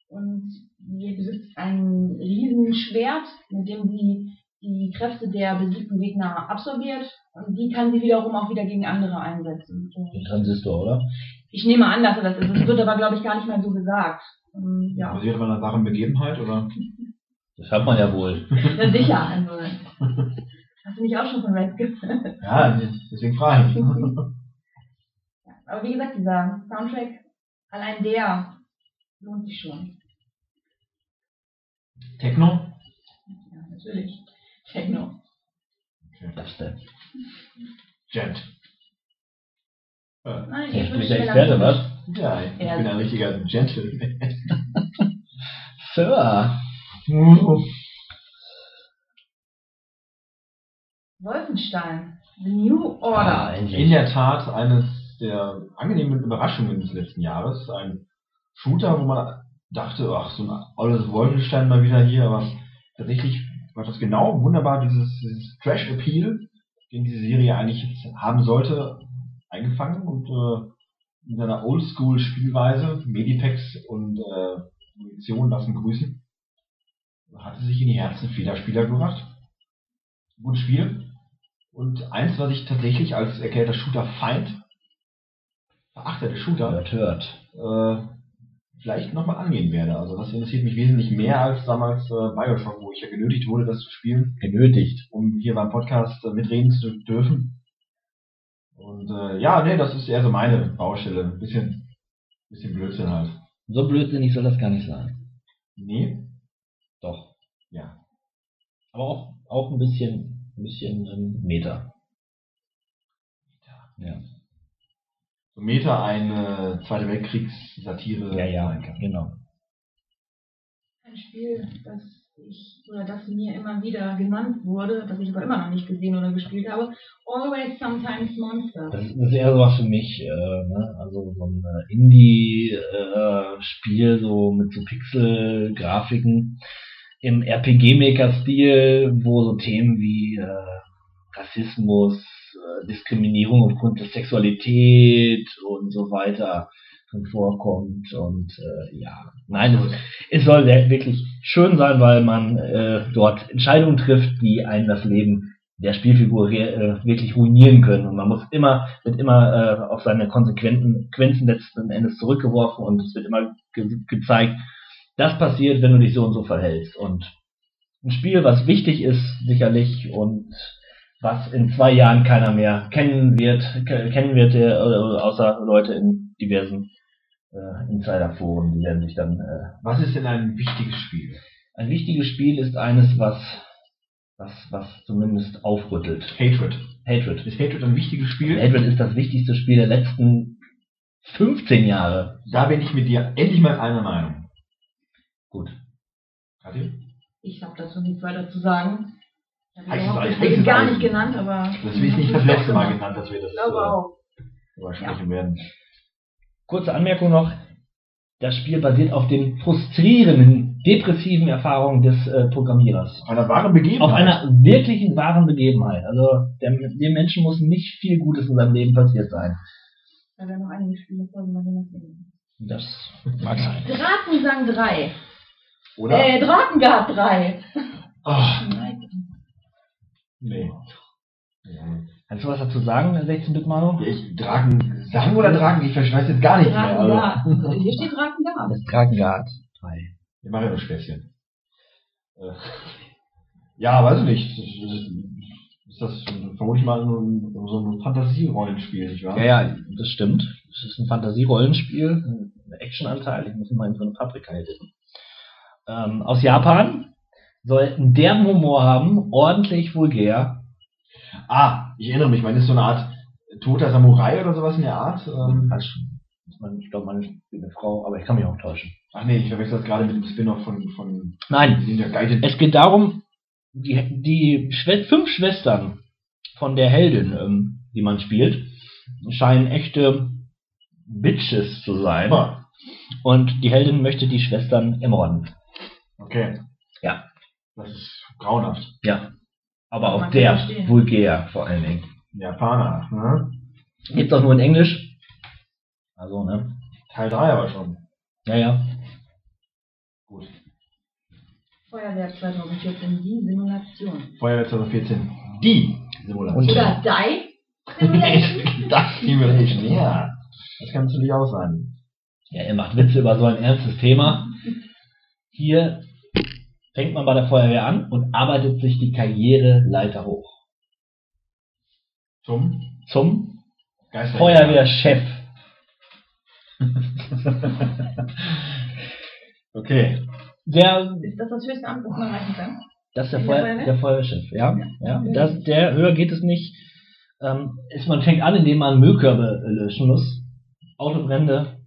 Und sie besitzt ein Riesenschwert, mit dem sie die Kräfte der besiegten Gegner absorbiert und die kann sie wiederum auch wieder gegen andere einsetzen. Ein Transistor, oder? Ich nehme an, dass er das ist. Es wird aber, glaube ich, gar nicht mehr so gesagt. Ähm, ja, Basiert auf einer wahren Begebenheit, oder? Das hört man ja wohl. ja sicher. Also, hast du mich auch schon von Red gehört? [laughs] Ja, deswegen frage ich. [laughs] Ja, aber wie gesagt, dieser Soundtrack, allein der lohnt sich schon. Techno? Ja, natürlich. Techno. Das denn. Jet. Äh, Nein, ich wünsche der Experte, was? Ja, ich Ja. bin ein richtiger Gentleman. [laughs] Sir. Wolfenstein. The New Ah, Order. In endlich. der Tat eines der angenehmen Überraschungen des letzten Jahres. Ein Shooter, wo man dachte, ach, so ein olles Wolfenstein mal wieder hier, aber tatsächlich war das genau wunderbar dieses, dieses Trash-Appeal, den diese Serie eigentlich jetzt haben sollte, eingefangen und äh, in seiner Oldschool-Spielweise, Medipacks und äh, Munition lassen grüßen, hatte sich in die Herzen vieler Spieler gebracht. Gutes Spiel. Und eins, was ich tatsächlich als erklärter Shooter-Feind, verachtete Shooter, Hört, hört. äh, vielleicht nochmal angehen werde. Also das interessiert mich wesentlich mehr als damals äh, Bioshock, wo ich ja genötigt wurde, das zu spielen, Genötigt. um hier beim Podcast äh, mitreden zu dürfen. Und äh, ja, nee, das ist eher so meine Baustelle. Ein bisschen, bisschen Blödsinn halt. So blödsinnig soll das gar nicht sein. Nee? Doch. Ja. Aber auch, auch ein bisschen, ein bisschen ähm, Meter. Ja. So Meta eine Zweite Weltkriegssatire Ja, ja, genau. Ein Spiel, das ich, oder das mir immer wieder genannt wurde, das ich aber immer noch nicht gesehen oder gespielt habe. Always Sometimes Monster. Das ist, das ist eher sowas für mich, äh, ne? also so ein äh, Indie-Spiel, so mit so Pixel-Grafiken im RPG-Maker-Stil, wo so Themen wie äh, Rassismus, äh, Diskriminierung aufgrund der Sexualität und so weiter drin vorkommt und äh, ja, nein, es, es soll wirklich schön sein, weil man äh, dort Entscheidungen trifft, die einem das Leben der Spielfigur äh, wirklich ruinieren können. Und man muss immer, wird immer äh, auf seine Konsequenzen Konsequenzen letzten Endes zurückgeworfen und es wird immer ge gezeigt, das passiert, wenn du dich so und so verhältst. Und ein Spiel, was wichtig ist, sicherlich, und was in zwei Jahren keiner mehr kennen wird, ke- kennen wird, äh, außer Leute in diversen äh, Insiderforen, die werden sich dann äh, Was ist denn ein wichtiges Spiel? ein wichtiges Spiel ist eines, was, was, was zumindest aufrüttelt. Hatred. Hatred. Ist Hatred ein wichtiges Spiel? Hatred ist das wichtigste Spiel der letzten 15 Jahre. Da bin ich mit dir endlich mal einer Meinung. Gut. Kathi? Ich habe dazu nichts weiter zu sagen. Ich habe das heißes gar nicht genannt, aber. Das ist nicht das letzte Mal genannt, dass wir das Ich glaube äh, auch. übersprechen werden. Kurze Anmerkung noch. Das Spiel basiert auf dem frustrierenden depressiven Erfahrung des äh, Programmierers. Auf einer wahren Begebenheit. Auf einer wirklichen, wahren Begebenheit. Also der, dem Menschen muss nicht viel Gutes in seinem Leben passiert sein. Da werden noch einige Spiele folgen, was wir machen. Das mag sein. Drakensang 3. Oder? Äh, Drakengard 3. Ach, Nein. nee. Kannst du was dazu sagen, 16-Bit Manu? Ich, Draken, sagen oder Draken? Ich weiß jetzt gar nichts mehr. Drakengard. Also, Hier steht Drakengard. Das Dragengard 3. wir machen ja nur Späßchen. Äh, ja, weiß ich nicht. Das ist- Ist das vermutlich mal so ein, Fantasierollenspiel, nicht wahr? Ja, ja, das stimmt. Es ist ein Fantasierollenspiel, ein Actionanteil. Ich muss mal in so eine Paprika tippen. Ähm, aus Japan soll einen derben Humor haben, ordentlich vulgär. Ah, ich erinnere mich, man ist so eine Art toter Samurai oder sowas in der Art. Ähm. Man- Ich glaube, man ist eine Frau, aber ich kann mich auch täuschen. ach nee, ich verwechsel das gerade mit dem Spin-off von, von Nein, es geht darum, die, die Schwe fünf Schwestern von der Heldin, ähm, die man spielt, scheinen echte Bitches zu sein. Und die Heldin möchte die Schwestern ermorden. Okay. Ja. Das ist grauenhaft. Ja. Aber auch der verstehen. vulgär vor allen Dingen. Japaner, ne? Gibt's auch nur in Englisch. Also, ne? Teil 3 aber schon. Ja, ja. Gut. Feuerwehr 2014, die Simulation. Feuerwehr 2014. Die Simulation. Und- Oder Die Simulation. [laughs] das Simulation, ja. Das kann natürlich auch sein. Ja, er macht Witze über so ein ernstes Thema. Hier fängt man bei der Feuerwehr an und arbeitet sich die Karriereleiter hoch. Zum Zum. Feuerwehrchef. [laughs] Okay. Der, Ist das das höchste Amt, das man erreichen kann? das ist der, Feuer, der Feuerwehrchef, ja. ja. Das, der höher geht es nicht. Ähm, ist, man fängt an, indem man Müllkörbe äh, löschen muss. Autobrände.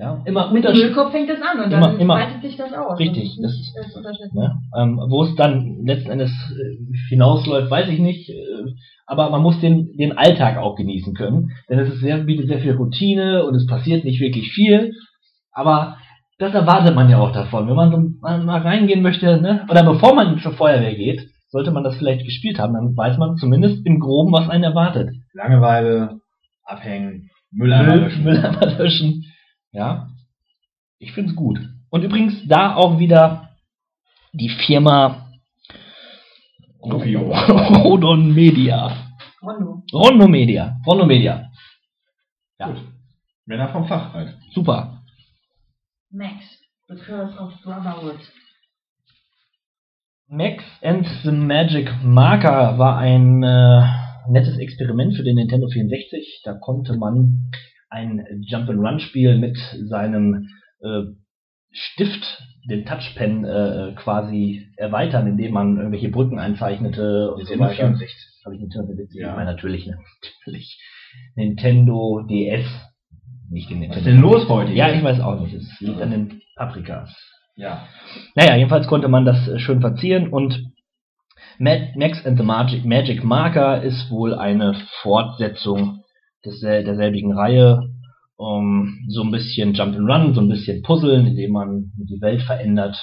Ja. Immer Mit. Müllkopf fängt das an und Immer- dann immer. weitet sich das aus. Richtig, Das das- ist das unterschätzen. Ne? Ähm, wo es dann letzten Endes äh, hinausläuft, weiß ich nicht. Äh, aber man muss den, den Alltag auch genießen können. Denn es ist sehr, bietet sehr viel Routine und es passiert nicht wirklich viel. Aber das erwartet man ja auch davon. Wenn man so mal, mal reingehen möchte, ne? oder bevor man zur Feuerwehr geht, sollte man das vielleicht gespielt haben. Dann weiß man zumindest im Groben, was einen erwartet. Langeweile, abhängen, Mülleimer Müll, löschen. Mülleimer löschen. Ja. Ich find's gut. Und übrigens da auch wieder die Firma. Rodon Media. Rondo. Rondo Media. Rondo Media. Ja. Gut. Männer vom Fach halt. Super. Max. The Curse of Brotherhood. Max and the Magic Marker war ein äh, nettes Experiment für den Nintendo 64. Da konnte man ein Jump-and-Run spielen mit seinem äh, Stift, den Touchpen äh, quasi erweitern, indem man irgendwelche Brücken einzeichnete und so weiter. 64. Habe ich Nintendo 64? Ja. Ich meine natürlich, natürlich. Nintendo DS. Nicht den Was Nintendo. ist denn los heute? Ja, ich weiß auch nicht. Es liegt an den Paprikas. Ja. Naja, jedenfalls konnte man das äh, schön verzieren und Ma- Max and the Magic, Magic Marker ist wohl eine Fortsetzung des, derselbigen Reihe. Um, so ein bisschen Jump and Run, so ein bisschen Puzzeln, indem man die Welt verändert.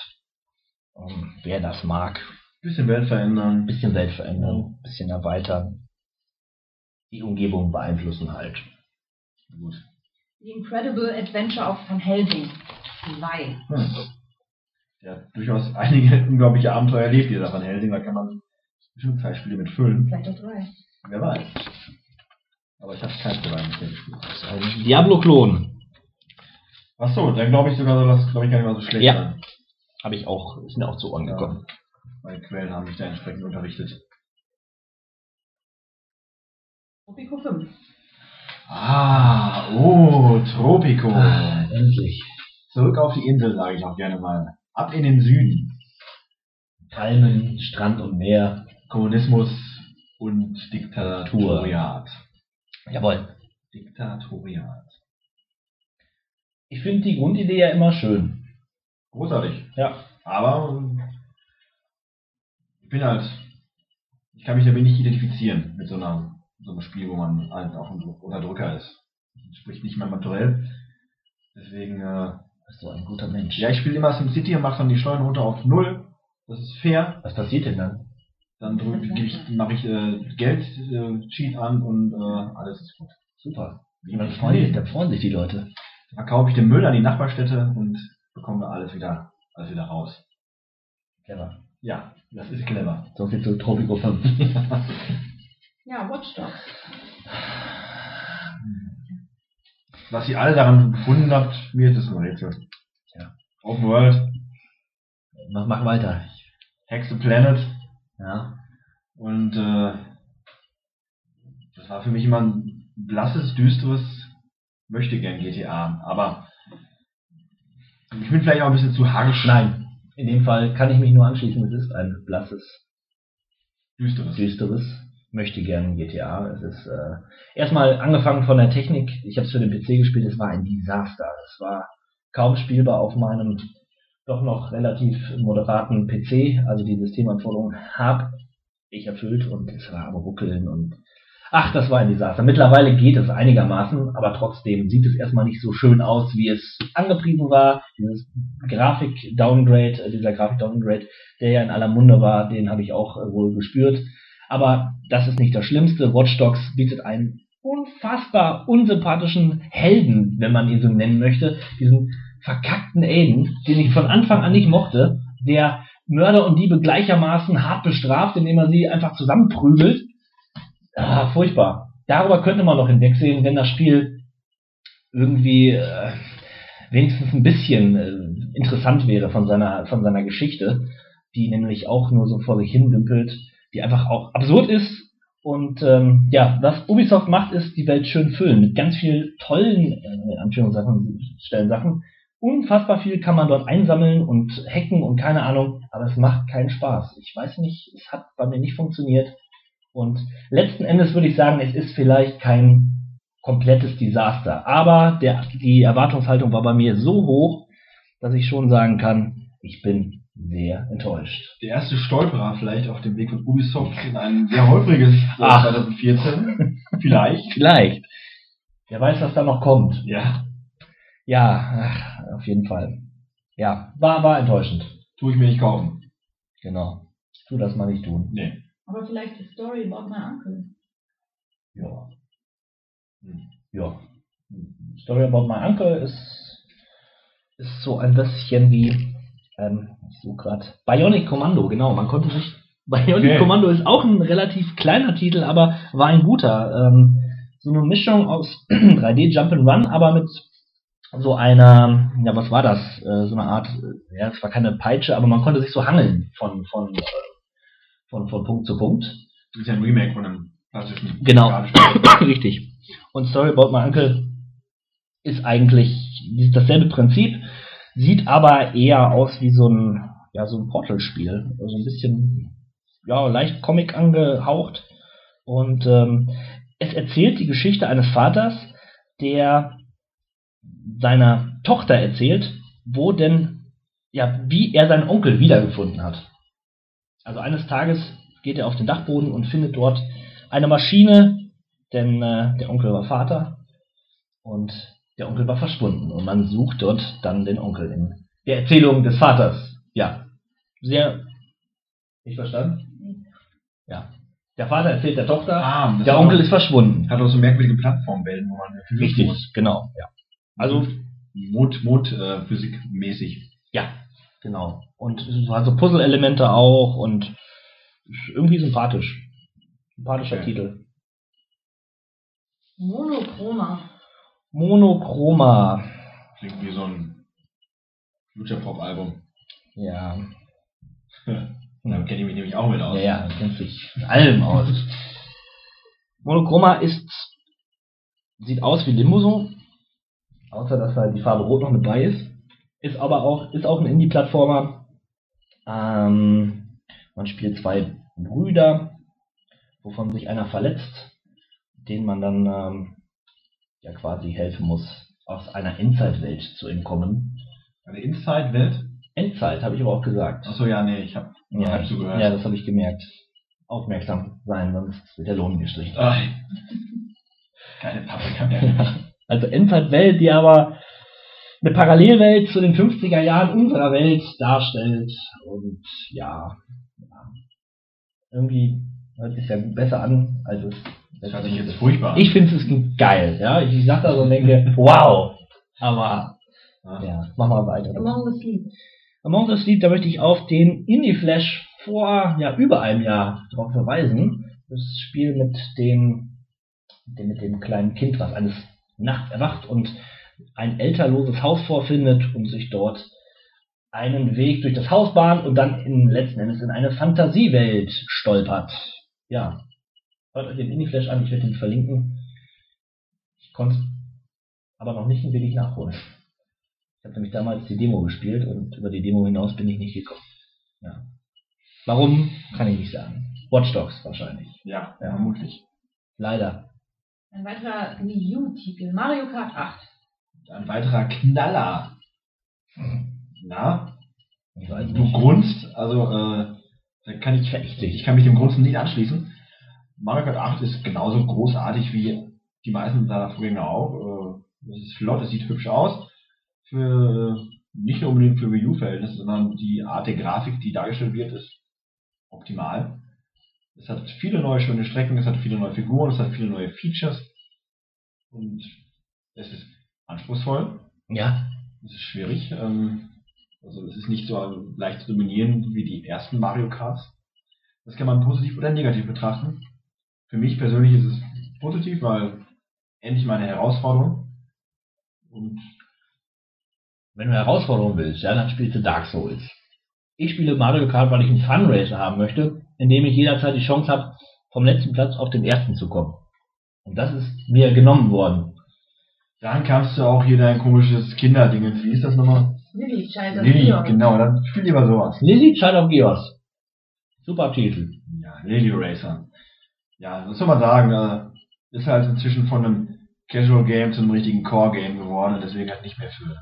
Um, wer das mag, Bisschen Welt ein verändern. bisschen Welt verändern, ein bisschen erweitern. Die Umgebung beeinflussen halt. Gut. The Incredible Adventure of Van Helsing. 2. Hm. Ja, durchaus einige unglaubliche Abenteuer erlebt, dieser Van Helsing. Da kann man bestimmt zwei Spiele mit füllen. Vielleicht auch 3. Wer weiß. Aber ich habe beiden bisher gespielt. Ein Diablo-Klon Ach so, dann glaube ich sogar, soll das glaube ich gar nicht mal so schlecht Ja. sein. habe ich auch, ist mir auch zu Ohren gekommen. Meine Quellen haben mich da entsprechend unterrichtet. Tropico 5. Ah, oh, Tropico. Ah, endlich. Zurück auf die Insel, sage ich auch gerne mal. Ab in den Süden. Palmen, Strand und Meer. Kommunismus und Diktatoriat. Jawohl. Diktatoriat. Ich finde die Grundidee ja immer schön. Großartig. Ja. Aber ähm, ich bin halt, ich kann mich damit nicht identifizieren mit so einer so einem Spiel, wo man halt auch ein Unterdrücker ist. Das spricht nicht mein Naturell. Deswegen äh, Bist du ein guter Mensch. Ja, ich spiele immer SimCity und mache dann die Steuern runter auf null. Das ist fair. Was passiert denn dann? Dann mache ich äh, Geld äh, Cheat an und äh, alles ist gut. Super. Dann freuen, sich, dann freuen sich die Leute. Verkaufe ich den Müll an die Nachbarstädte und bekomme alles wieder, alles wieder raus. Clever. Ja, das ist clever. So viel zu Tropico 5. [laughs] Ja, Watch Dogs. Was ihr alle daran gefunden habt, mir ist es ein Rätsel. Ja. Open World, mach, mach weiter. The Planet Ja. und äh, das war für mich immer ein blasses, düsteres möchte gern GTA. Aber ich bin vielleicht auch ein bisschen zu harsch. Nein. In dem Fall kann ich mich nur anschließen. Es ist ein blasses, Düsteres. düsteres, möchte gern GTA. Es ist äh, erstmal angefangen von der Technik. Ich habe es für den PC gespielt. Es war ein Desaster. Es war kaum spielbar auf meinem doch noch relativ moderaten PC. Also die Systemanforderungen habe ich erfüllt und es war am ruckeln und ach, das war ein Desaster. Mittlerweile geht es einigermaßen, aber trotzdem sieht es erstmal nicht so schön aus, wie es angepriesen war. Dieses Grafik-Downgrade, äh, dieser Grafik-Downgrade, der ja in aller Munde war, den habe ich auch äh, wohl gespürt. Aber das ist nicht das Schlimmste. Watch Dogs bietet einen unfassbar unsympathischen Helden, wenn man ihn so nennen möchte. Diesen verkackten Aiden, den ich von Anfang an nicht mochte, der Mörder und Diebe gleichermaßen hart bestraft, indem er sie einfach zusammenprügelt. Ah, furchtbar. Darüber könnte man noch hinwegsehen, wenn das Spiel irgendwie äh, wenigstens ein bisschen äh, interessant wäre von seiner, von seiner Geschichte, die nämlich auch nur so vor sich hin dümpelt, die einfach auch absurd ist. Und ähm, ja, was Ubisoft macht, ist die Welt schön füllen mit ganz viel tollen, äh, Anführungszeichen, Stellen Sachen. Unfassbar viel kann man dort einsammeln und hacken und keine Ahnung, aber es macht keinen Spaß. Ich weiß nicht, es hat bei mir nicht funktioniert. Und letzten Endes würde ich sagen, es ist vielleicht kein komplettes Desaster. Aber der, die Erwartungshaltung war bei mir so hoch, dass ich schon sagen kann, ich bin sehr enttäuscht. Der erste Stolperer vielleicht auf dem Weg von Ubisoft in ein sehr holpriges Jahr Ach. 2014. vielleicht. Vielleicht. Wer weiß, was da noch kommt. Ja, Ja, ach, auf jeden Fall. Ja, war, war enttäuschend. tue ich mir nicht kaufen. Genau. Tu das mal nicht tun. Nee. Aber vielleicht die Story about my uncle. Ja. Hm. Ja. Story about my uncle ist, ist so ein bisschen wie, ähm, ich suche gerade, Bionic Commando, genau, man konnte sich, Bionic Okay. Commando ist auch ein relativ kleiner Titel, aber war ein guter. Ähm, so eine Mischung aus [clears throat] 3D Jump'n'Run, aber mit so einer, ja, was war das? Äh, so eine Art, äh, ja, es war keine Peitsche, aber man konnte sich so hangeln von, von, äh, von, von Punkt zu Punkt. Das ist ja ein Remake von einem klassischen Genau. [coughs] Richtig. Und Story About My Uncle ist eigentlich ist dasselbe Prinzip, sieht aber eher aus wie so ein, ja, so ein Portal-Spiel. Also ein bisschen, ja, leicht Comic angehaucht. Und ähm, es erzählt die Geschichte eines Vaters, der seiner Tochter erzählt, wo denn, ja, wie er seinen Onkel wiedergefunden hat. Also eines Tages geht er auf den Dachboden und findet dort eine Maschine, denn äh, der Onkel war Vater und der Onkel war verschwunden und man sucht dort dann den Onkel in der Erzählung des Vaters. Ja, sehr. Nicht verstanden? Ja. Der Vater erzählt der Tochter, Ah, der Onkel ist verschwunden. Hat auch so merkwürdige Plattformwelten, wo man Richtig, muss. genau. Ja. Also Mond, Mond äh, Physikmäßig. Ja, genau. Und so hat so Puzzle-Elemente auch und irgendwie sympathisch. Sympathischer Okay. Titel. Monochroma. Monochroma. Klingt wie so ein Future Pop Album. Ja. [laughs] Da kenne ich mich nämlich auch mit aus. Ja, ja, kennt sich mit allem aus. Monochroma ist, sieht aus wie Limbo so, außer dass halt die Farbe Rot noch mit bei ist. Ist aber auch, ist auch ein Indie-Plattformer. Ähm, man spielt zwei Brüder, wovon sich einer verletzt, den man dann ähm, ja quasi helfen muss, aus einer Endzeitwelt zu entkommen. Eine Inside-Welt? Endzeit, habe ich aber auch gesagt. Achso, ja, nee, ich habe Ja, halb zugehört. ja, das habe ich gemerkt. Aufmerksam sein, sonst wird der Lohn gestrichen. Keine Paprika mehr. [laughs] Also Endzeitwelt, die aber eine Parallelwelt zu den 50er Jahren unserer Welt darstellt. Und ja, ja. irgendwie hört sich ja besser an, als es Das hört sich jetzt furchtbar an. Ich finde es geil, ja. Ich sag da so und denke, [laughs] wow. Aber Ja. ja, mach mal weiter. Among the Sleep. Among the Sleep, da möchte ich auf den Indie-Flash vor ja, über einem Jahr darauf verweisen. Das Spiel mit dem, dem, mit dem kleinen Kind, was eines Nachts erwacht und ein elterloses Haus vorfindet und sich dort einen Weg durch das Haus bahnt und dann in, letzten Endes in eine Fantasiewelt stolpert. Ja. Hört euch den Indie-Flash an, ich werde ihn verlinken. Ich konnte aber noch nicht ein wenig nachholen. Ich habe nämlich damals die Demo gespielt und über die Demo hinaus bin ich nicht gekommen. Ja. Warum, kann ich nicht sagen. Watch Dogs wahrscheinlich. Ja, Ja. vermutlich. Leider. Ein weiterer Wii U-Titel. Mario Kart 8. Ein weiterer Knaller. Na, Ich weiß du grunzt, also äh, da kann ich, ich kann mich dem Grunzen nicht anschließen. Mario Kart 8 ist genauso großartig wie die meisten seiner Vorgänger auch. Äh, es ist flott, es sieht hübsch aus. Für, äh, nicht nur unbedingt für Wii U-Verhältnisse, sondern die Art der Grafik, die dargestellt wird, ist optimal. Es hat viele neue schöne Strecken, es hat viele neue Figuren, es hat viele neue Features. Und es ist anspruchsvoll. Ja. Es ist schwierig. Ähm, also es ist nicht so leicht zu dominieren wie die ersten Mario Karts. Das kann man positiv oder negativ betrachten. Für mich persönlich ist es positiv, weil endlich mal eine Herausforderung. Und Wenn du Herausforderungen willst, ja, dann spielst du Dark Souls. Ich spiele Mario Kart, weil ich einen Funracer haben möchte, in dem ich jederzeit die Chance habe, vom letzten Platz auf den ersten zu kommen. Und das ist mir genommen worden. dann kannst du auch hier dein komisches Kinderding, wie ist das nochmal? Lilly, Scheiße. Lilly, genau, dann spiel lieber sowas. Lilly Child of Geos. Super Titel. Ja, Lily Racer. Ja, was soll man sagen, äh, ist halt inzwischen von einem Casual Game zu einem richtigen Core Game geworden und deswegen halt nicht mehr für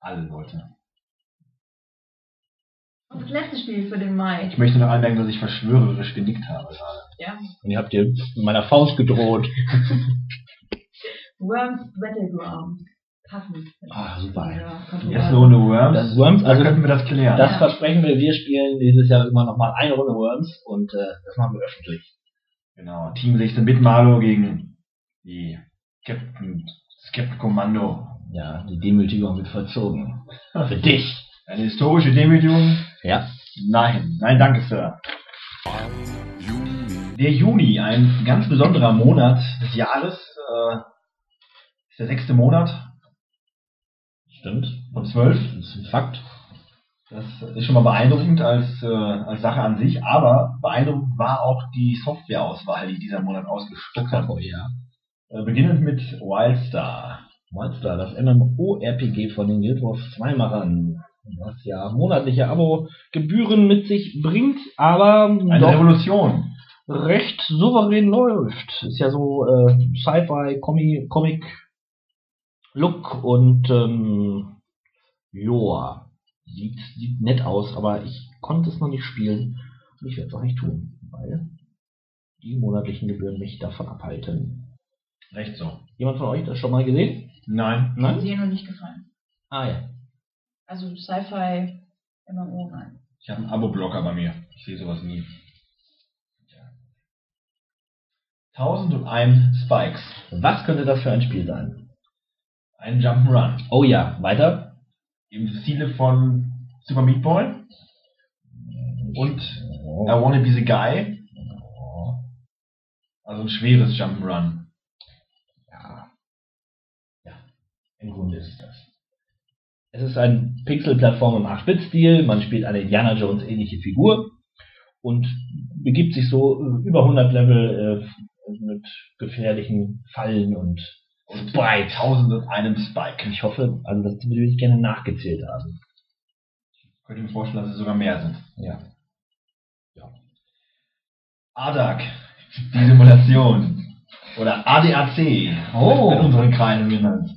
alle Leute. Und das letzte Spiel für den Mai. Ich möchte noch anmerken, dass ich verschwörerisch genickt habe gerade. Ja. Und ihr habt dir mit meiner Faust gedroht. [laughs] Worms Battleground. Passend. Ah, super. Eine Runde Worms. Das Worms, da also könnten wir das klären. das Ja. versprechen wir, wir spielen dieses Jahr immer noch mal eine Runde Worms und äh, das machen wir öffentlich. Genau, Team 16 Bit Malo gegen die Captain, das Captain Kommando. Ja, die Demütigung wird vollzogen. Für dich. Eine historische Demütigung? Ja. Nein, nein, danke, Sir. Der Juni, ein ganz besonderer Monat des Jahres, äh, ist der sechste Monat Stimmt. von zwölf. Das ist ein Fakt. Das ist schon mal beeindruckend als, äh, als Sache an sich, aber beeindruckend war auch die Softwareauswahl, die dieser Monat ausgespuckt hat. Oh ja. Äh, beginnend mit Wildstar. Monster, das MMO-RPG von den Guild Wars 2 Machern. Was ja monatliche Abo-Gebühren mit sich bringt, aber Eine doch Revolution. recht souverän läuft. Ist ja so äh, Sci-Fi, Comi Comic Look und ähm, joa, sieht, sieht nett aus, aber ich konnte es noch nicht spielen und ich werde es auch nicht tun, weil die monatlichen Gebühren mich davon abhalten. Recht so. Jemand von euch das schon mal gesehen? Nein. Nein? Sie noch nicht gefallen. Ah ja. Also Sci-Fi MMO rein. Ich habe einen Abo-Blocker bei mir. Ich sehe sowas nie. Ja. 1001 Spikes. Was könnte das für ein Spiel sein? Ein Jump'n'Run. Oh ja, weiter. Im Stile von Super Meat Boy. Und Oh. I Wanna Be the Guy. Also ein schweres Jump'n'Run. Ja. Ja, im Grunde ist es das. Es ist ein Pixel-Plattform im 8-Bit-Stil. Man spielt eine Indiana Jones ähnliche Figur und begibt sich so äh, über 100 Level äh, mit gefährlichen Fallen und Und Spikes. 1001 Spike. Ich hoffe, also dass die würde ich gerne nachgezählt haben. Ich könnte mir vorstellen, dass es sogar mehr sind. Ja. ADAC. Die Simulation. Oder ADAC. Oh. In unseren Kreisen genannt.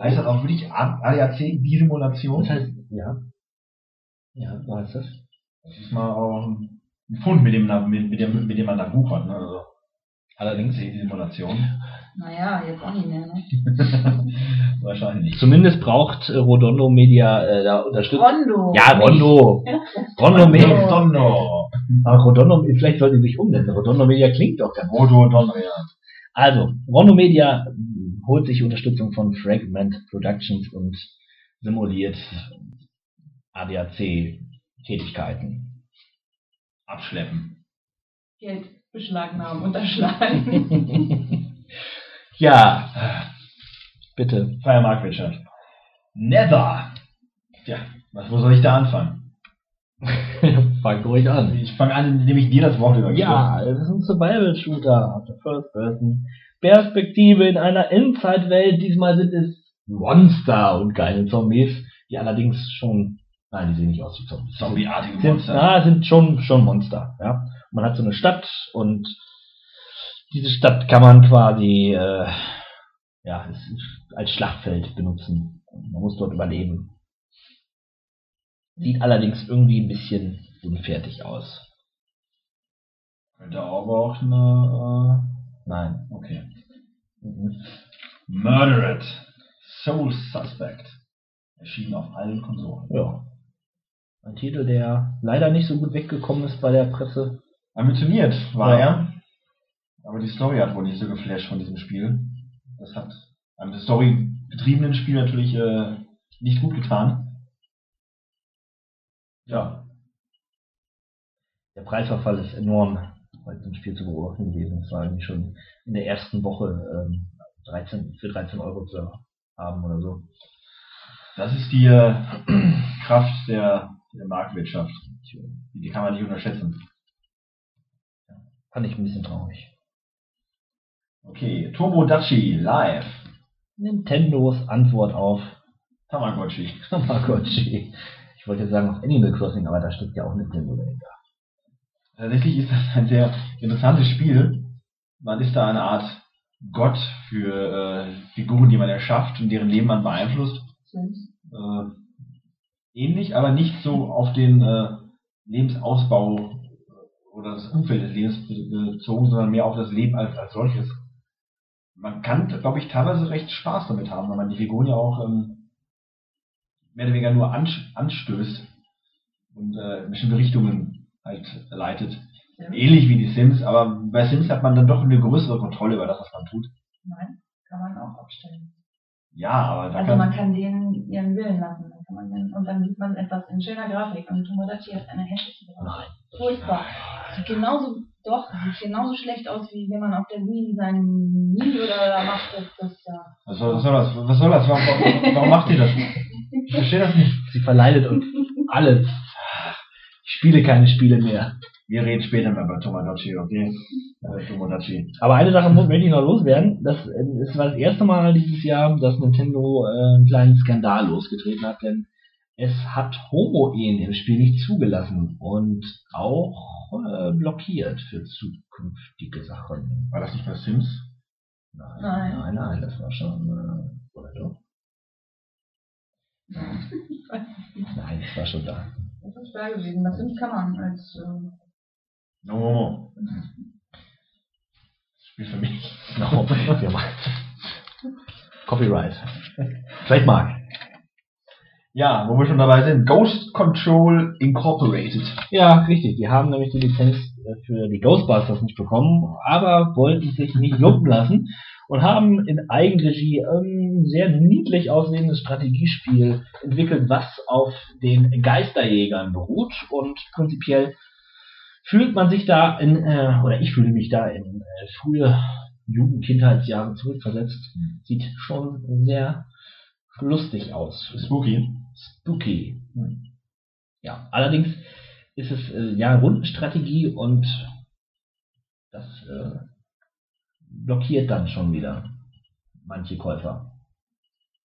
Heißt das auch wirklich A- ADAC, die Simulation? Das heißt, ja. Ja, so heißt das. Das ist mal auch ein Fund, mit dem, man- mit, mit dem, mit dem man da buchert. Ne? Also, Allerdings, die Simulation. Naja, jetzt auch nicht mehr, ne? [laughs] Wahrscheinlich. Zumindest braucht äh, Rodondo Media äh, da Unterstützung. Rondo. Ja, Rondo. Rondo Media. Rodondo. Aber Rodondo, vielleicht sollte sie sich umnennen. Rodondo Media klingt doch ganz gut. Rodondo, ja. Also, Rondo Media holt sich Unterstützung von Fragment Productions und simuliert ADAC-Tätigkeiten. Abschleppen. Geld beschlagnahmen, unterschlagen. [laughs] ja, bitte. Freie Marktwirtschaft. Nether. Tja, was, wo soll ich da anfangen? [laughs] Fang ruhig an. Ich fange an, indem ich dir das Wort übergebe. Ja, es ist ein Survival-Shooter First Person. Perspektive in einer Endzeitwelt. Diesmal sind es Monster und keine Zombies, die allerdings schon, nein, die sehen nicht aus wie Zombies. Zombieartige Sind, Monster. na, sind schon, schon Monster, ja. Man hat so eine Stadt und diese Stadt kann man quasi, äh, ja, als Schlachtfeld benutzen. Man muss dort überleben. Sieht allerdings irgendwie ein bisschen unfertig aus. Könnte aber auch eine, Nein. okay. Mhm. Murdered. Soul Suspect. Erschienen auf allen Konsolen. Ja. Ein Titel, der leider nicht so gut weggekommen ist bei der Presse. Ambitioniert war Ja. er. Aber die Story hat wohl nicht so geflasht von diesem Spiel. Das hat einem das Story-getriebenen Spiel natürlich äh, nicht gut getan. Ja. Der Preisverfall ist enorm bei diesem Spiel zu beobachten gewesen. Es war eigentlich schon in der ersten Woche ähm, 13, für 13 Euro zu haben oder so. Das ist die äh, [clears throat] Kraft der, der Marktwirtschaft. Die, kann man nicht unterschätzen. Fand ich ein bisschen traurig. Okay, Tomodachi Live. Nintendos Antwort auf Tamagotchi. Tamagotchi. Ich wollte jetzt sagen auf Animal Crossing, aber da steckt ja auch Nintendo dahinter. Tatsächlich ist das ein sehr interessantes Spiel. Man ist da eine Art Gott für äh, Figuren, die man erschafft und deren Leben man beeinflusst. Äh, ähnlich, aber nicht so auf den äh, Lebensausbau oder das Umfeld des Lebens be- bezogen, sondern mehr auf das Leben als, als solches. Man kann, glaube ich, teilweise recht Spaß damit haben, weil man die Figuren ja auch ähm, mehr oder weniger nur anstößt und äh, in bestimmte Richtungen halt leitet. Sims. Ähnlich wie die Sims, aber bei Sims hat man dann doch eine größere Kontrolle über das, was man tut. Nein, kann man auch abstellen. Ja, aber da Also kann man kann denen ihren Willen lassen. Dann kann man den, und dann sieht man etwas in schöner Grafik. Und Tomodachi hat eine hässliche Grafik. Nein. Furchtbar. Sieht genauso, doch, sieht genauso schlecht aus, wie wenn man auf der Wii seinen Video da macht. Das, das, ja. was soll, was soll das? Was soll das? Warum, warum, macht ihr das? Ich verstehe das nicht. Sie verleidet uns alles. Ich spiele keine Spiele mehr. Wir reden später mal über Tomodachi, okay? Äh, Tomodachi. Aber eine Sache muss, möchte ich noch loswerden. Das äh, es war das erste Mal dieses Jahr, dass Nintendo äh, einen kleinen Skandal losgetreten hat, denn es hat Homo-Ehen im Spiel nicht zugelassen und auch äh, blockiert für zukünftige Sachen. War das nicht bei Sims? Nein, Nein. nein, nein, das war schon. Äh, oder doch? [laughs] Nein, das war schon da. Das ist klar gewesen. Das Sims kann man als, äh, No, no, no. Spiel für mich. [laughs] No. Copyright. Trademark. Ja, wo wir schon dabei sind. Ghost Control Incorporated. Ja, richtig. Die haben nämlich die Lizenz äh, für die Ghostbusters nicht bekommen, aber wollten sich nicht lumpen lassen und haben in Eigenregie ein sehr niedlich aussehendes Strategiespiel entwickelt, was auf den Geisterjägern beruht und prinzipiell fühlt man sich da in, äh, oder ich fühle mich da in äh, frühe Jugend-, Kindheitsjahre zurückversetzt. Sieht schon sehr lustig aus. Spooky. Spooky. Ja, allerdings ist es äh, ja Rundenstrategie und das äh, blockiert dann schon wieder manche Käufer.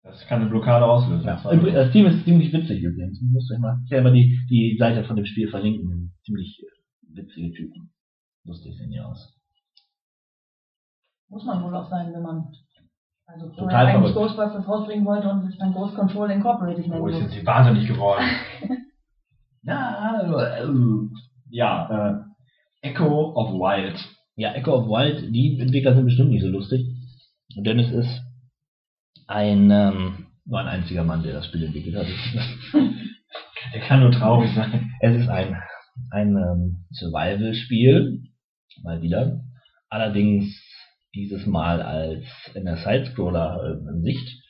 Das kann eine Blockade auslösen. Ja. Das Team ist ziemlich witzig übrigens. Ich muss mal selber die, die Seite von dem Spiel verlinken. Ziemlich äh, witzige Typen. Lustig sehen die aus. muss man wohl auch sein, wenn man also Total vorher eigentlich. Ghostbusters rausbringen wollte und sich dann Ghost Control Incorporated nennen Oh, jetzt sind sie wahnsinnig geworden. [laughs] Ja, äh, Ja, äh, Echo of Wild. Ja, Echo of Wild, die Entwickler sind bestimmt nicht so lustig. Denn es ist ein, ähm, nur ein einziger Mann, der das Spiel entwickelt hat. [laughs] Der kann nur traurig sein. Es ist ein, ein ähm, Survival-Spiel, mal wieder. Allerdings dieses Mal als in der Sidescroller-Sicht.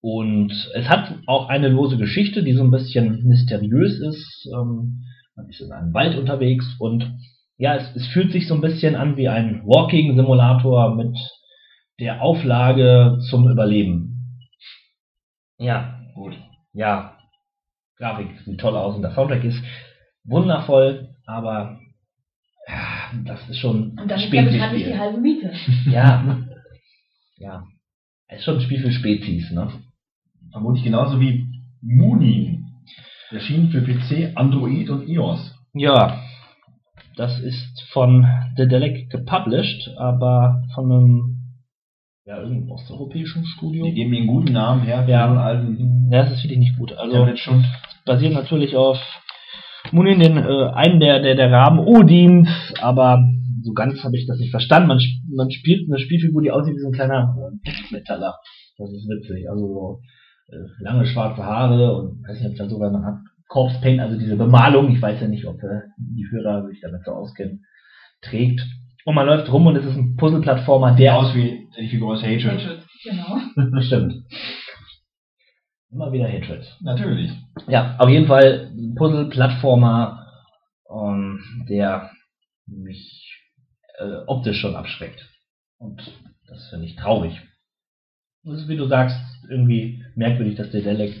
Und es hat auch eine lose Geschichte, die so ein bisschen mysteriös ist. Ähm, man ist in einem Wald unterwegs und ja, es, es fühlt sich so ein bisschen an wie ein Walking-Simulator mit der Auflage zum Überleben. Ja, Gut. ja, Grafik sieht toll aus und der Soundtrack ist wundervoll, aber ja, das ist schon Und dann ist ja bekanntlich die halbe Miete. [laughs] Ja, ja, ist schon ein Spiel für Spezies, ne? Vermutlich genauso wie Moonin. Erschienen für PC, Android und iOS. Ja, das ist von Dedelic gepublished, aber von einem ja, irgendeinem osteuropäischen Studio. Die geben mir einen guten Namen her für Ja. einen alten Ja, das ist wirklich nicht gut. Also basiert natürlich auf Munin, den äh, einen der, der, der Raben Odins, aber so ganz habe ich das nicht verstanden. Man, sp- man spielt eine Spielfigur, die aussieht wie so ein kleiner äh, Metaller. Das ist witzig. Also so äh, lange schwarze Haare und weiß nicht, ob da sogar noch hat. Corpse Paint, also diese Bemalung, ich weiß ja nicht, ob äh, die Hörer sich damit so auskennen, trägt. Und man läuft rum und es ist ein Puzzle-Plattformer, Sieht der aus wie die Figur aus Hatred. Genau. [laughs] Stimmt. Immer wieder Hatred. Natürlich. Ja, auf jeden Fall ein Puzzle-Plattformer, ähm, der mich äh, optisch schon abschreckt. Und das finde ich traurig. Das ist, wie du sagst, irgendwie merkwürdig, dass der Delec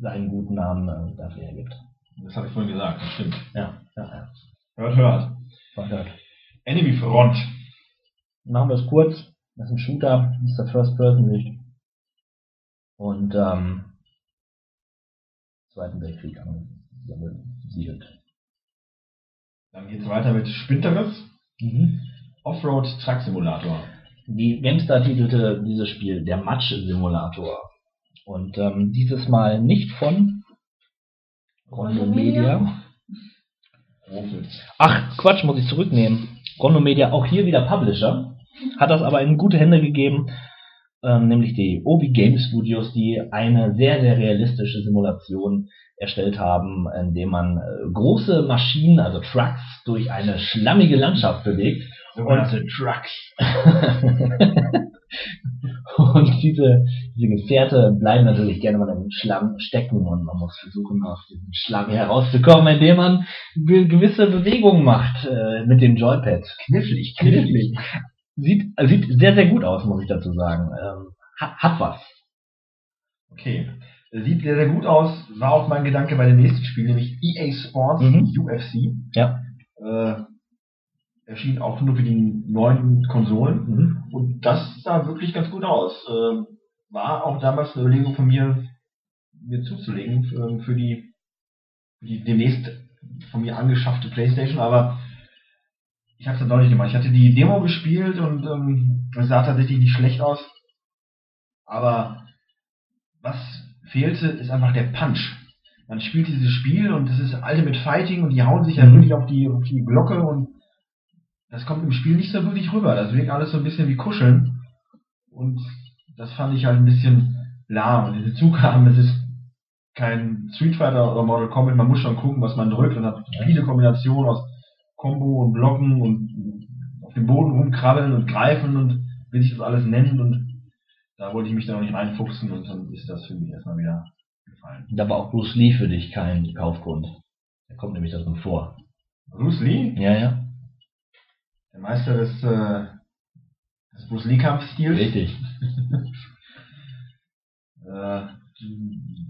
seinen guten Namen äh, dafür hergibt. Das habe ich vorhin gesagt, das stimmt. Ja, ja, ja. Hört, hört. Verhört. Enemy Front. Machen wir es kurz. Das ist ein Shooter, das ist der First-Person-Sicht. Und ähm, Zweiten Weltkrieg angesiedelt. Dann geht's weiter mit Spinteres. Mhm. Offroad Truck Simulator. Die GameStar titelte dieses Spiel der Matsch-Simulator. Und ähm, dieses Mal nicht von Rondo Media. Rofels. Ach, Quatsch, muss ich zurücknehmen. Rondo Media, auch hier wieder Publisher, hat das aber in gute Hände gegeben, ähm, nämlich die Obi Game Studios, die eine sehr, sehr realistische Simulation erstellt haben, indem man äh, große Maschinen, also Trucks, durch eine schlammige Landschaft bewegt. Sogenannte Trucks. [laughs] Und diese, diese Gefährte bleiben natürlich gerne mal im Schlamm stecken und man muss versuchen, aus diesem Schlamm herauszukommen, indem man gewisse Bewegungen macht äh, mit dem Joypad. [laughs] Knifflig, knifflig. Sieht, sieht sehr, sehr gut aus, muss ich dazu sagen. Ähm, hat, hat was. Okay. Sieht sehr, sehr gut aus. War auch mein Gedanke bei dem nächsten Spiel, nämlich EA Sports Mhm. UFC. Ja. Äh, erschien auch nur für die neuen Konsolen. Mhm. Und das sah wirklich ganz gut aus. Ähm, war auch damals eine Überlegung von mir, mir zuzulegen für, für die, die demnächst von mir angeschaffte Playstation, aber ich habe es dann doch nicht gemacht. Ich hatte die Demo gespielt und ähm, es sah tatsächlich nicht schlecht aus. Aber was fehlte, ist einfach der Punch. Man spielt dieses Spiel und es ist Ultimate Fighting und die hauen sich ja Mhm. wirklich auf die, auf die Glocke und das kommt im Spiel nicht so wirklich rüber. Das wirkt alles so ein bisschen wie Kuscheln. Und das fand ich halt ein bisschen lahm. Und diese Zugaben, es ist kein Street Fighter oder Mortal Kombat, man muss schon gucken, was man drückt und hat viele Kombinationen aus Combo und Blocken und auf dem Boden rumkrabbeln und greifen und wie sich das alles nennt und da wollte ich mich dann noch nicht reinfuchsen und dann ist das für mich erstmal wieder gefallen. Da war auch Bruce Lee für dich kein Kaufgrund. Er kommt nämlich darin vor. Bruce Lee, Ja, ja. Der Meister des, äh, des Bruce Lee Kampfstils. Richtig. [laughs] Äh,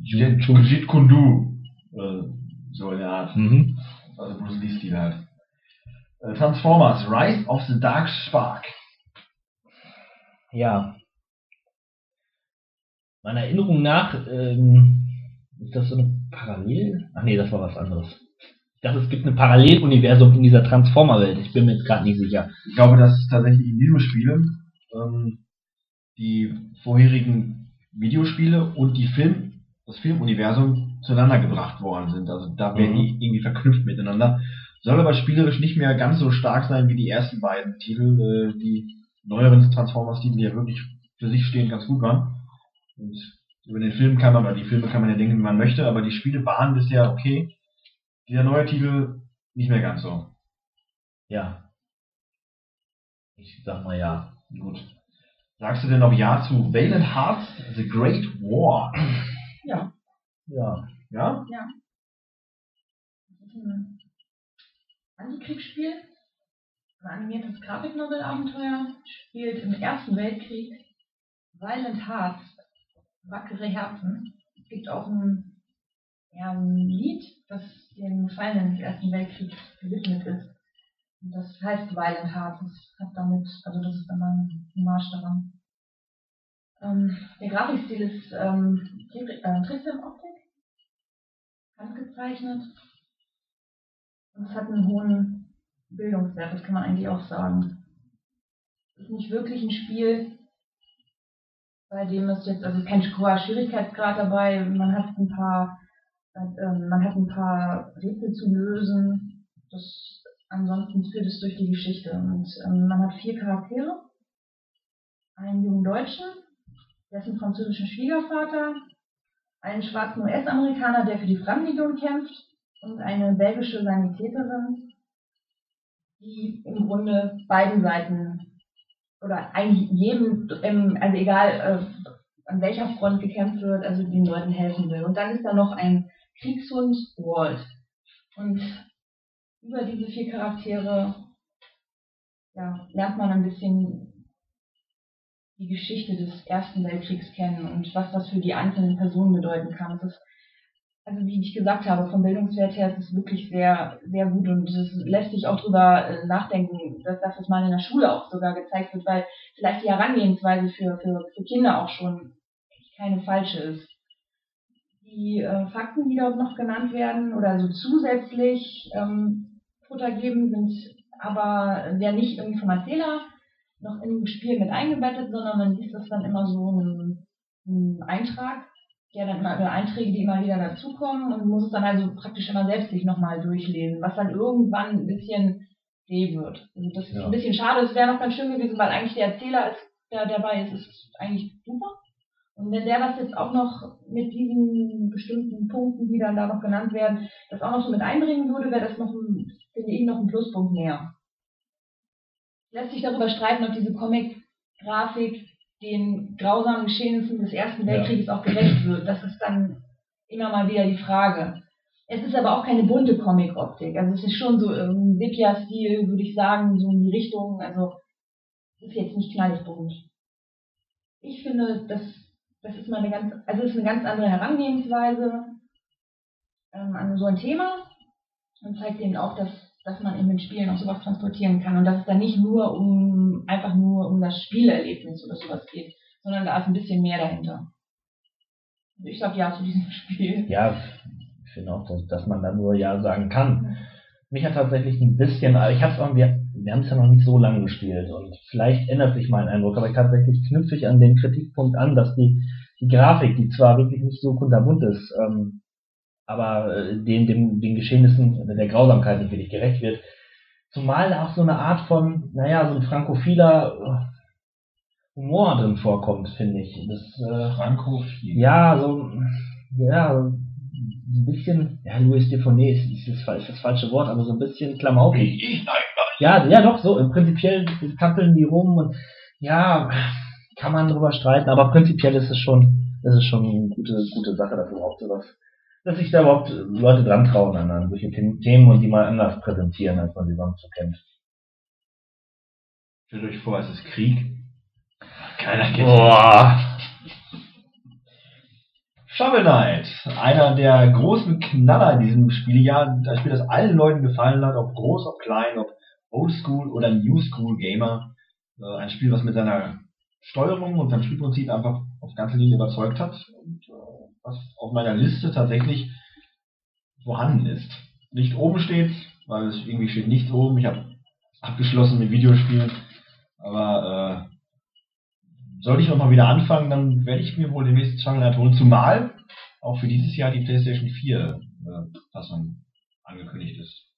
Jeet Kundu. Äh, so in der Art. Mhm. Also Bruce Lee Stil halt. Äh, Transformers, Rise of the Dark Spark. Ja. Meiner Erinnerung nach ähm, ist das so eine Parallel. Ach nee, das war was anderes. Dachte, es gibt ein Paralleluniversum in dieser Transformer-Welt. Ich bin mir jetzt gerade nicht sicher. Ich glaube, dass tatsächlich in diesem Spiel ähm, die vorherigen Videospiele und die Film, das Filmuniversum zueinander gebracht worden sind. Also da werden Mhm. die irgendwie verknüpft miteinander. Soll aber spielerisch nicht mehr ganz so stark sein wie die ersten beiden Titel, äh, die neueren Transformers-Titel, die ja wirklich für sich stehend ganz gut waren. Und über den Film kann man, oder die Filme kann man ja denken, wie man möchte, aber die Spiele waren bisher okay. Dieser neue Titel nicht mehr ganz so. Ja. Ich sag mal ja. Gut. Sagst du denn noch Ja zu Valiant Hearts The Great War? Ja. Ja. Ja? Ja. Das ist ein Antikriegsspiel. Ein animiertes Grafiknovel-Abenteuer. Spielt im Ersten Weltkrieg. Violent Hearts. Wackere Herzen. Es gibt auch ein, ja, ein Lied, das dem Gefallenen des Ersten Weltkriegs gewidmet ist. Und das heißt Violent Hearts. Das hat damit, also das ist dann ein Marsch daran. Ähm, der Grafikstil ist ähm, äh, Trickfilm-Optik, handgezeichnet. Und es hat einen hohen Bildungswert, das kann man eigentlich auch sagen. Es ist nicht wirklich ein Spiel, bei dem es jetzt, also kein hoher Schwierigkeitsgrad dabei, man hat ein paar, man hat ein paar Rätsel zu lösen. Das ansonsten führt es durch die Geschichte. Und ähm, man hat vier Charaktere. Einen jungen Deutschen, dessen französischen Schwiegervater, einen schwarzen US-Amerikaner, der für die Fremdenlegion kämpft, und eine belgische Sanitäterin, die im Grunde beiden Seiten oder eigentlich jedem, ähm, also egal äh, an welcher Front gekämpft wird, also den Leuten helfen will. Und dann ist da noch ein Kriegshund, Walt. Und über diese vier Charaktere ja, lernt man ein bisschen die Geschichte des Ersten Weltkriegs kennen und was das für die einzelnen Personen bedeuten kann. Ist, also wie ich gesagt habe, vom Bildungswert her ist es wirklich sehr, sehr gut und es lässt sich auch drüber äh, nachdenken, dass, dass es mal in der Schule auch sogar gezeigt wird, weil vielleicht die Herangehensweise für, für, für Kinder auch schon keine falsche ist. Die äh, Fakten, die dort noch genannt werden oder so zusätzlich ähm, Futter geben, sind aber ja nicht irgendwie vom Erzähler noch im Spiel mit eingebettet, sondern man liest das dann immer so einen, einen Eintrag, der dann immer, oder Einträge, die immer wieder dazukommen und muss es dann also praktisch immer selbst sich nochmal durchlesen, was dann irgendwann ein bisschen weh wird. Also das ist Ja. ein bisschen schade, es wäre noch ganz schön gewesen, weil eigentlich der Erzähler, ist, der dabei ist, ist eigentlich super. Und wenn der das jetzt auch noch mit diesen bestimmten Punkten, die dann da noch genannt werden, das auch noch so mit einbringen würde, wäre das noch ein, finde ich, noch ein Pluspunkt mehr lässt sich darüber streiten, ob diese Comic-Grafik den grausamen Geschehnissen des Ersten Ja. Weltkrieges auch gerecht wird. Das ist dann immer mal wieder die Frage. Es ist aber auch keine bunte Comic-Optik. Also es ist schon so im Sepia-Stil, würde ich sagen, so in die Richtung. Also es ist jetzt nicht knallbunt. Ich finde, das, das ist mal eine ganz, also es ist eine ganz andere Herangehensweise ähm, an so ein Thema und zeigt eben auch, dass dass man in den Spielen auch sowas transportieren kann und dass es dann nicht nur um einfach nur um das Spielerlebnis oder sowas geht, sondern da ist ein bisschen mehr dahinter. Also ich sag ja zu diesem [laughs] Spiel. Ja, ich finde auch, dass, dass man da nur Ja sagen kann. Mich hat tatsächlich ein bisschen, aber ich hab's auch, wir, wir haben es ja noch nicht so lange gespielt und vielleicht ändert sich mein Eindruck, aber ich tatsächlich knüpfe ich an den Kritikpunkt an, dass die, die Grafik, die zwar wirklich nicht so kunterbunt ist, ähm, aber äh, den, den, den Geschehnissen, der Grausamkeit nicht wirklich gerecht wird. Zumal auch so eine Art von, naja, so ein frankophiler äh, Humor drin vorkommt, finde ich. Das, äh, Frankophil. ja, so, ja, so ein bisschen, ja, Louis Defonet ist, ist, das, ist das falsche Wort, aber so ein bisschen klamaukig. Ich, nein, Ja, ja, doch, so, prinzipiell kappeln die rum und, ja, kann man drüber streiten, aber prinzipiell ist es schon, ist es schon eine gute, gute Sache, dass überhaupt sowas, dass sich da überhaupt Leute dran trauen an, an solche Themen und die mal anders präsentieren, als man sie sonst so kennt. Stellt euch vor, es ist Krieg. Keiner kennt Boah. Shovel Knight, einer der großen Knaller in diesem Spieljahr, ein Spiel, das allen Leuten gefallen hat, ob groß, ob klein, ob Oldschool oder New School Gamer. Äh, ein Spiel, was mit seiner Steuerung und seinem Spielprinzip einfach auf ganze Linie überzeugt hat und äh, was auf meiner Liste tatsächlich vorhanden ist. Nicht oben steht, weil es irgendwie steht nichts oben. Ich habe abgeschlossen mit Videospielen, aber äh, sollte ich noch mal wieder anfangen, dann werde ich mir wohl demnächst Shovel Knight holen, zumal auch für dieses Jahr die PlayStation 4 äh, Fassung angekündigt ist.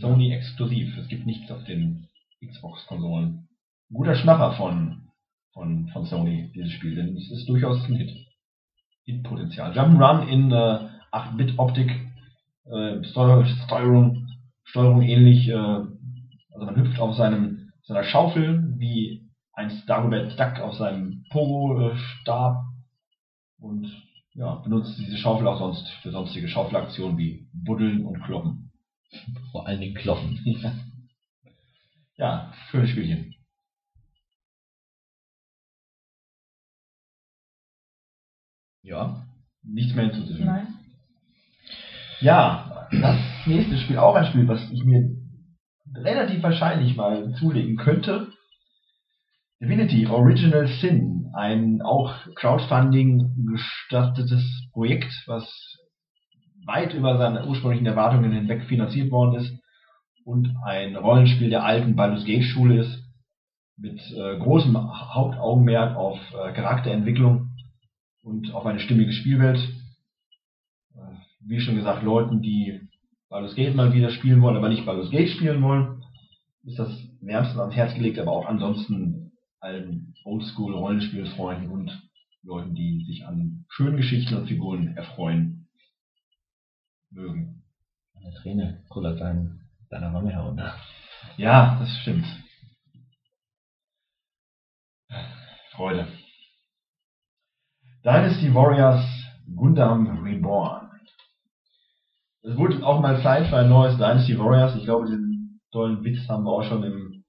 Sony exklusiv. Es gibt nichts auf den Xbox-Konsolen. Guter Schnapper von von, von Sony, dieses Spiel, denn es ist durchaus ein Hit. Hit-Potenzial. Jump'n'Run in äh, 8-Bit-Optik, äh, Steuerung, Steuerung, ähnlich, äh, also man hüpft auf seinem, seiner Schaufel wie ein Dagobert Duck auf seinem Pogo-Stab und ja, benutzt diese Schaufel auch sonst für sonstige Schaufelaktionen wie Buddeln und Kloppen. Vor allen Dingen Kloppen. [laughs] Ja, schönes Spielchen. Ja. Nichts mehr hinzuzufügen. Nein. Ja, das nächste Spiel, auch ein Spiel, was ich mir relativ wahrscheinlich mal zulegen könnte. Divinity Original Sin, ein auch Crowdfunding gestattetes Projekt, was weit über seine ursprünglichen Erwartungen hinweg finanziert worden ist und ein Rollenspiel der alten Baldur's Gate Schule ist, mit äh, großem Hauptaugenmerk auf äh, Charakterentwicklung und auf eine stimmige Spielwelt. Äh, wie schon gesagt, Leuten, die Baldur's Gate mal wieder spielen wollen, aber nicht Baldur's Gate spielen wollen, ist das wärmstens ans Herz gelegt, aber auch ansonsten allen Oldschool-Rollenspielfreunden und Leuten, die sich an schönen Geschichten und Figuren erfreuen mögen. Eine Träne kullert dein, deiner Mama herunter. Ja, das stimmt. Freude. Dynasty Warriors Gundam Reborn. Es wurde auch mal Zeit für ein neues Dynasty Warriors. Ich glaube, den tollen Witz haben wir auch schon im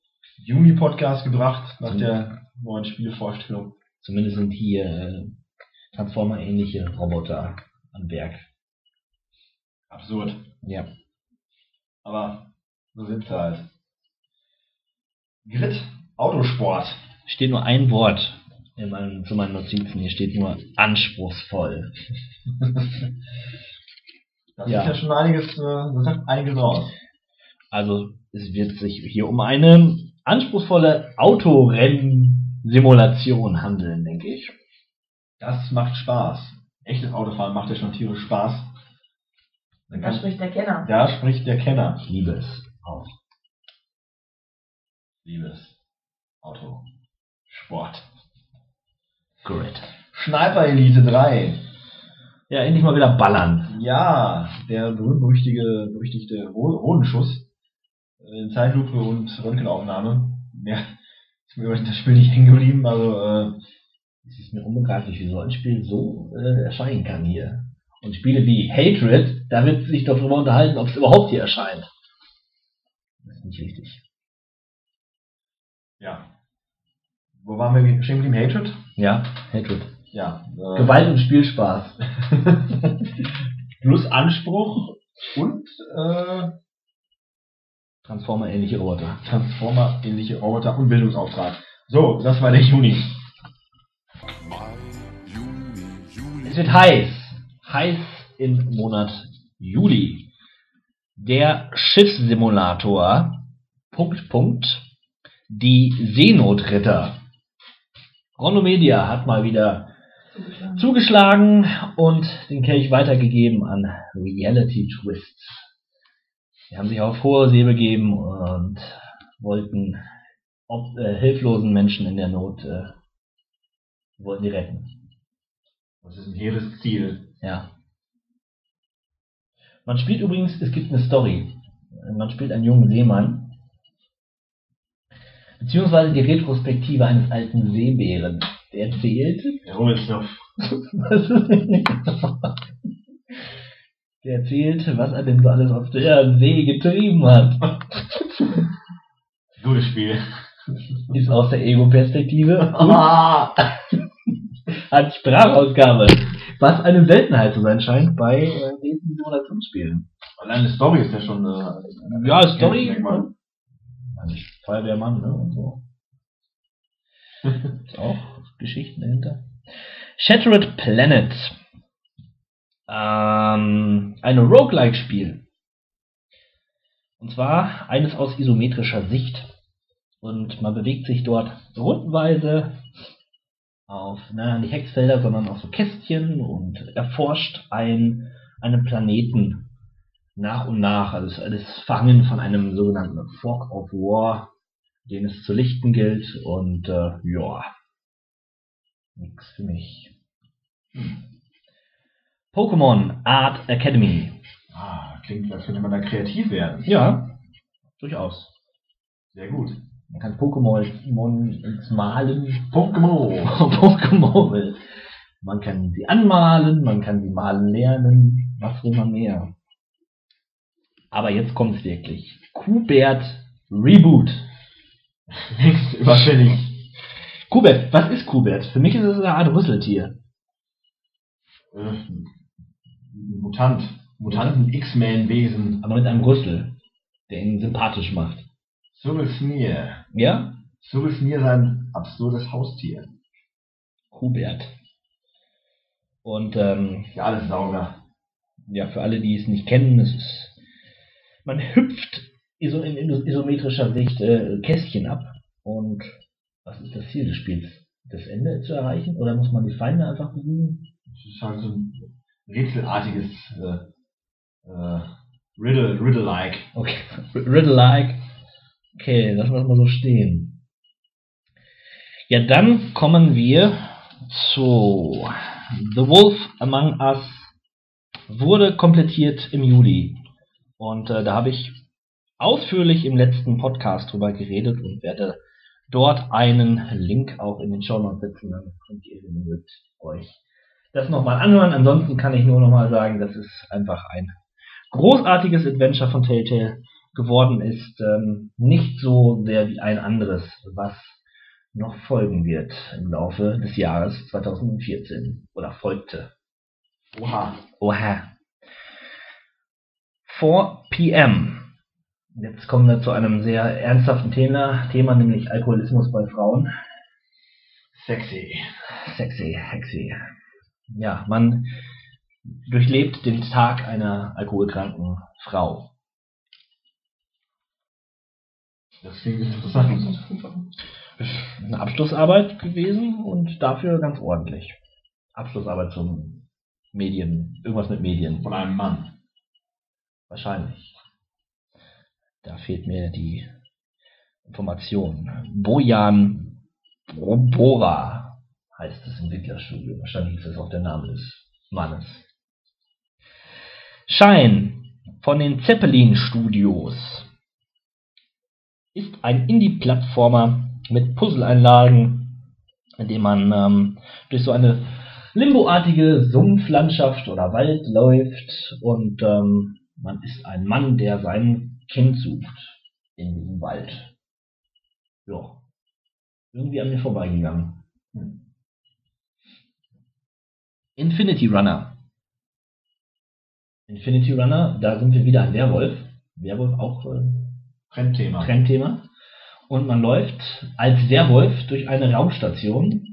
Juni-Podcast gebracht, nach der neuen Spielvorstellung. Zumindest sind hier äh, Transformer-ähnliche Roboter am Werk. Absurd. Ja. Aber so sind sie halt. Grid Autosport. Steht nur ein Wort in meinen, zu meinen Notizen. Hier steht nur anspruchsvoll. [laughs] Das Ja. ist ja schon einiges, äh, das sagt einiges aus. Also es wird sich hier um eine anspruchsvolle Autorennen-Simulation handeln, denke ich. Das macht Spaß. Echtes Autofahren macht ja schon tierisch Spaß. Dann Da spricht der Kenner. da spricht der Kenner. Ich liebe es auch. Liebes Auto. Sport. Grid. Sniper Elite 3. Ja, endlich mal wieder ballern. Ja, der berühmt-berüchtigte berüchtigte Ro- Rodenschuss. äh, In Zeitlupe und Röntgenaufnahme. Ja, [laughs] ist mir über das Spiel nicht hängen geblieben. Also, äh, Es ist mir unbegreiflich, wie so ein Spiel so äh, erscheinen kann hier. Und Spiele wie Hatred, da wird sich doch darüber unterhalten, ob es überhaupt hier erscheint. Das ist nicht richtig. ja. Wo waren wir stehen geblieben? Hatred? Ja, Hatred. Ja. Äh, Gewalt und Spielspaß. [laughs] Plus Anspruch und äh, Transformer-ähnliche Roboter. Transformer-ähnliche Roboter und Bildungsauftrag. So, das war der Juni. Mai, Juni, Juli. Es wird heiß. Heiß im Monat Juli. Der Schiffssimulator. Punkt, Punkt. Die Seenotretter. Ronomedia hat mal wieder Zugeschlagen. zugeschlagen und den Kelch weitergegeben an Reality Twists. Sie haben sich auf hohe See begeben und wollten ob, äh, hilflosen Menschen in der Not äh, wollten die retten. Das ist ein hehres Ziel. Ja. Man spielt übrigens, es gibt eine Story. Man spielt einen jungen Seemann. Beziehungsweise die Retrospektive eines alten Seebären. Der erzählt, Der Rummelsdorf. der erzählt, was er denn so alles auf der See getrieben hat. Gutes Spiel. Ist aus der Ego-Perspektive Ah! [laughs] hat Sprachausgabe. Was eine Seltenheit zu sein scheint bei äh, diesen Simulationsspielen. Allein die Story ist ja schon. Äh, Ja, Story. Merkmal. Also Feuerwehrmann, ne? Und so. Ist [laughs] auch Geschichten dahinter. Shattered Planet. Ähm, ein Roguelike-Spiel. Und zwar eines aus isometrischer Sicht. Und man bewegt sich dort rundenweise auf, naja, nicht Hexfelder, sondern auf so Kästchen und erforscht ein, einen Planeten nach und nach. Also es ist alles verhangen von einem sogenannten Fog of War, den es zu lichten gilt. Und äh, ja, Nix für mich. Pokémon Art Academy. Ah, klingt, als könnte man da kreativ werden. Ja, durchaus. Sehr gut. Man kann Pokémon Malen. Pokémon. [laughs] Pokémon. Man kann sie anmalen, man kann sie malen lernen. Was will man mehr? Aber jetzt kommt's wirklich. Kubert Reboot. [laughs] Längst überfällig. Kubert, was ist Kubert? Für mich ist es eine Art Rüsseltier. Äh, Mutant. Mutanten X-Men-Wesen. Aber mit einem Rüssel, der ihn sympathisch macht. Cyril Sneer. Ja? Cyril Sneer ist ein absurdes Haustier. Kubert. Und ähm, Ja, alles Sauger. ja, für alle, die es nicht kennen, es ist, man hüpft iso, in iso- isometrischer Sicht äh, Kästchen ab. Und was ist das Ziel des Spiels? Das Ende zu erreichen? Oder muss man die Feinde einfach besiegen? Das ist halt so ein rätselartiges äh, äh, Riddle, Riddle-like. Okay, [laughs] Riddle-like. Okay, lassen wir es mal so stehen. Ja, dann kommen wir zu The Wolf Among Us. Wurde komplettiert im Juli. Und äh, da habe ich ausführlich im letzten Podcast drüber geredet und werde dort einen Link auch in den Show Notes setzen. Dann könnt ihr, wenn euch das nochmal anhören. Ansonsten kann ich nur nochmal sagen, das ist einfach ein großartiges Adventure von Telltale geworden ist. Ähm, nicht so sehr wie ein anderes, was noch folgen wird im Laufe des Jahres 2014 oder folgte. Oha. Oha. 4 PM. Jetzt kommen wir zu einem sehr ernsthaften Thema, Thema nämlich Alkoholismus bei Frauen. Sexy. Sexy, sexy. Ja, man durchlebt den Tag einer alkoholkranken Frau. Das klingt interessant. Eine Abschlussarbeit gewesen und dafür ganz ordentlich. Abschlussarbeit zum Medien, irgendwas mit Medien. Von einem Mann. Wahrscheinlich. Da fehlt mir die Information. Bojan Bora heißt das Entwicklerstudio. Wahrscheinlich ist das auch der Name des Mannes. Shine von den Zeppelin Studios ist ein Indie-Plattformer mit Puzzleinlagen, in dem man ähm, durch so eine limboartige Sumpflandschaft oder Wald läuft und ähm, man ist ein Mann, der sein Kind sucht in diesem Wald. Ja. Irgendwie an mir vorbeigegangen. Hm. Infinity Runner. Infinity Runner, da sind wir wieder ein Werwolf. Werwolf auch äh, Trendthema. Trendthema. Und man läuft als Werwolf durch eine Raumstation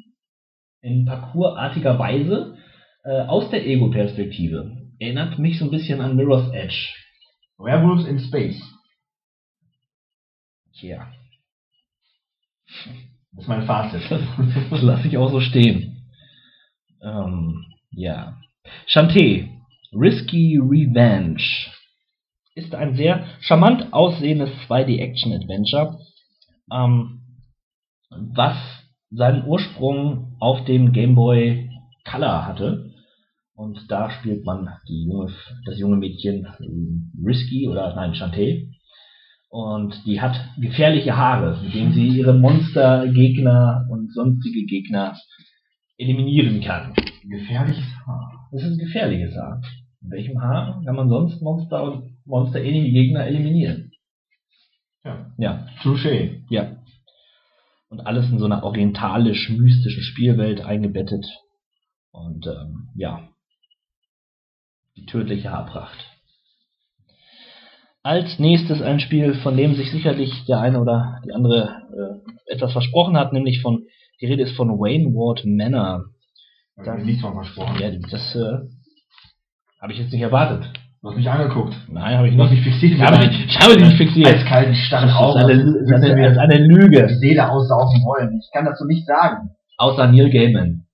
in parkourartiger Weise äh, aus der Ego-Perspektive. Erinnert mich so ein bisschen an Mirror's Edge. Werewolves in Space. Tja, Das ist mein Fazit. [laughs] das lasse ich auch so stehen. Ähm, ja. Shantae, Risky Revenge, ist ein sehr charmant aussehendes 2D-Action-Adventure, ähm, was seinen Ursprung auf dem Game Boy Color hatte. Und da spielt man die junge, das junge Mädchen Risky oder nein, Shantae. Und die hat gefährliche Haare, mit denen sie ihre Monster, Gegner und sonstige Gegner eliminieren kann. Gefährliches Haar. Das ist ein gefährliches Haar. Mit welchem Haar kann man sonst Monster und monsterähnliche Gegner eliminieren? Ja. Ja, Touché. ja. Und alles in so einer orientalisch-mystischen Spielwelt eingebettet. Und ähm, ja, die tödliche Haarpracht. Als nächstes ein Spiel, von dem sich sicherlich der eine oder die andere äh, etwas versprochen hat, nämlich von, die Rede ist von Wayne Ward Manor. Da habe ich nichts von versprochen. Ja, das äh, habe ich jetzt nicht erwartet. Du hast mich angeguckt. Nein, habe ich Du hast nicht. mich fixiert. Ich habe, dich- ich habe dich nicht fixiert. Eiskalten starren Das ist Augen. das ist eine, das ist eine Lüge. die Seele aussaugen wollen. Ich kann das so nicht sagen. Außer Neil Gaiman.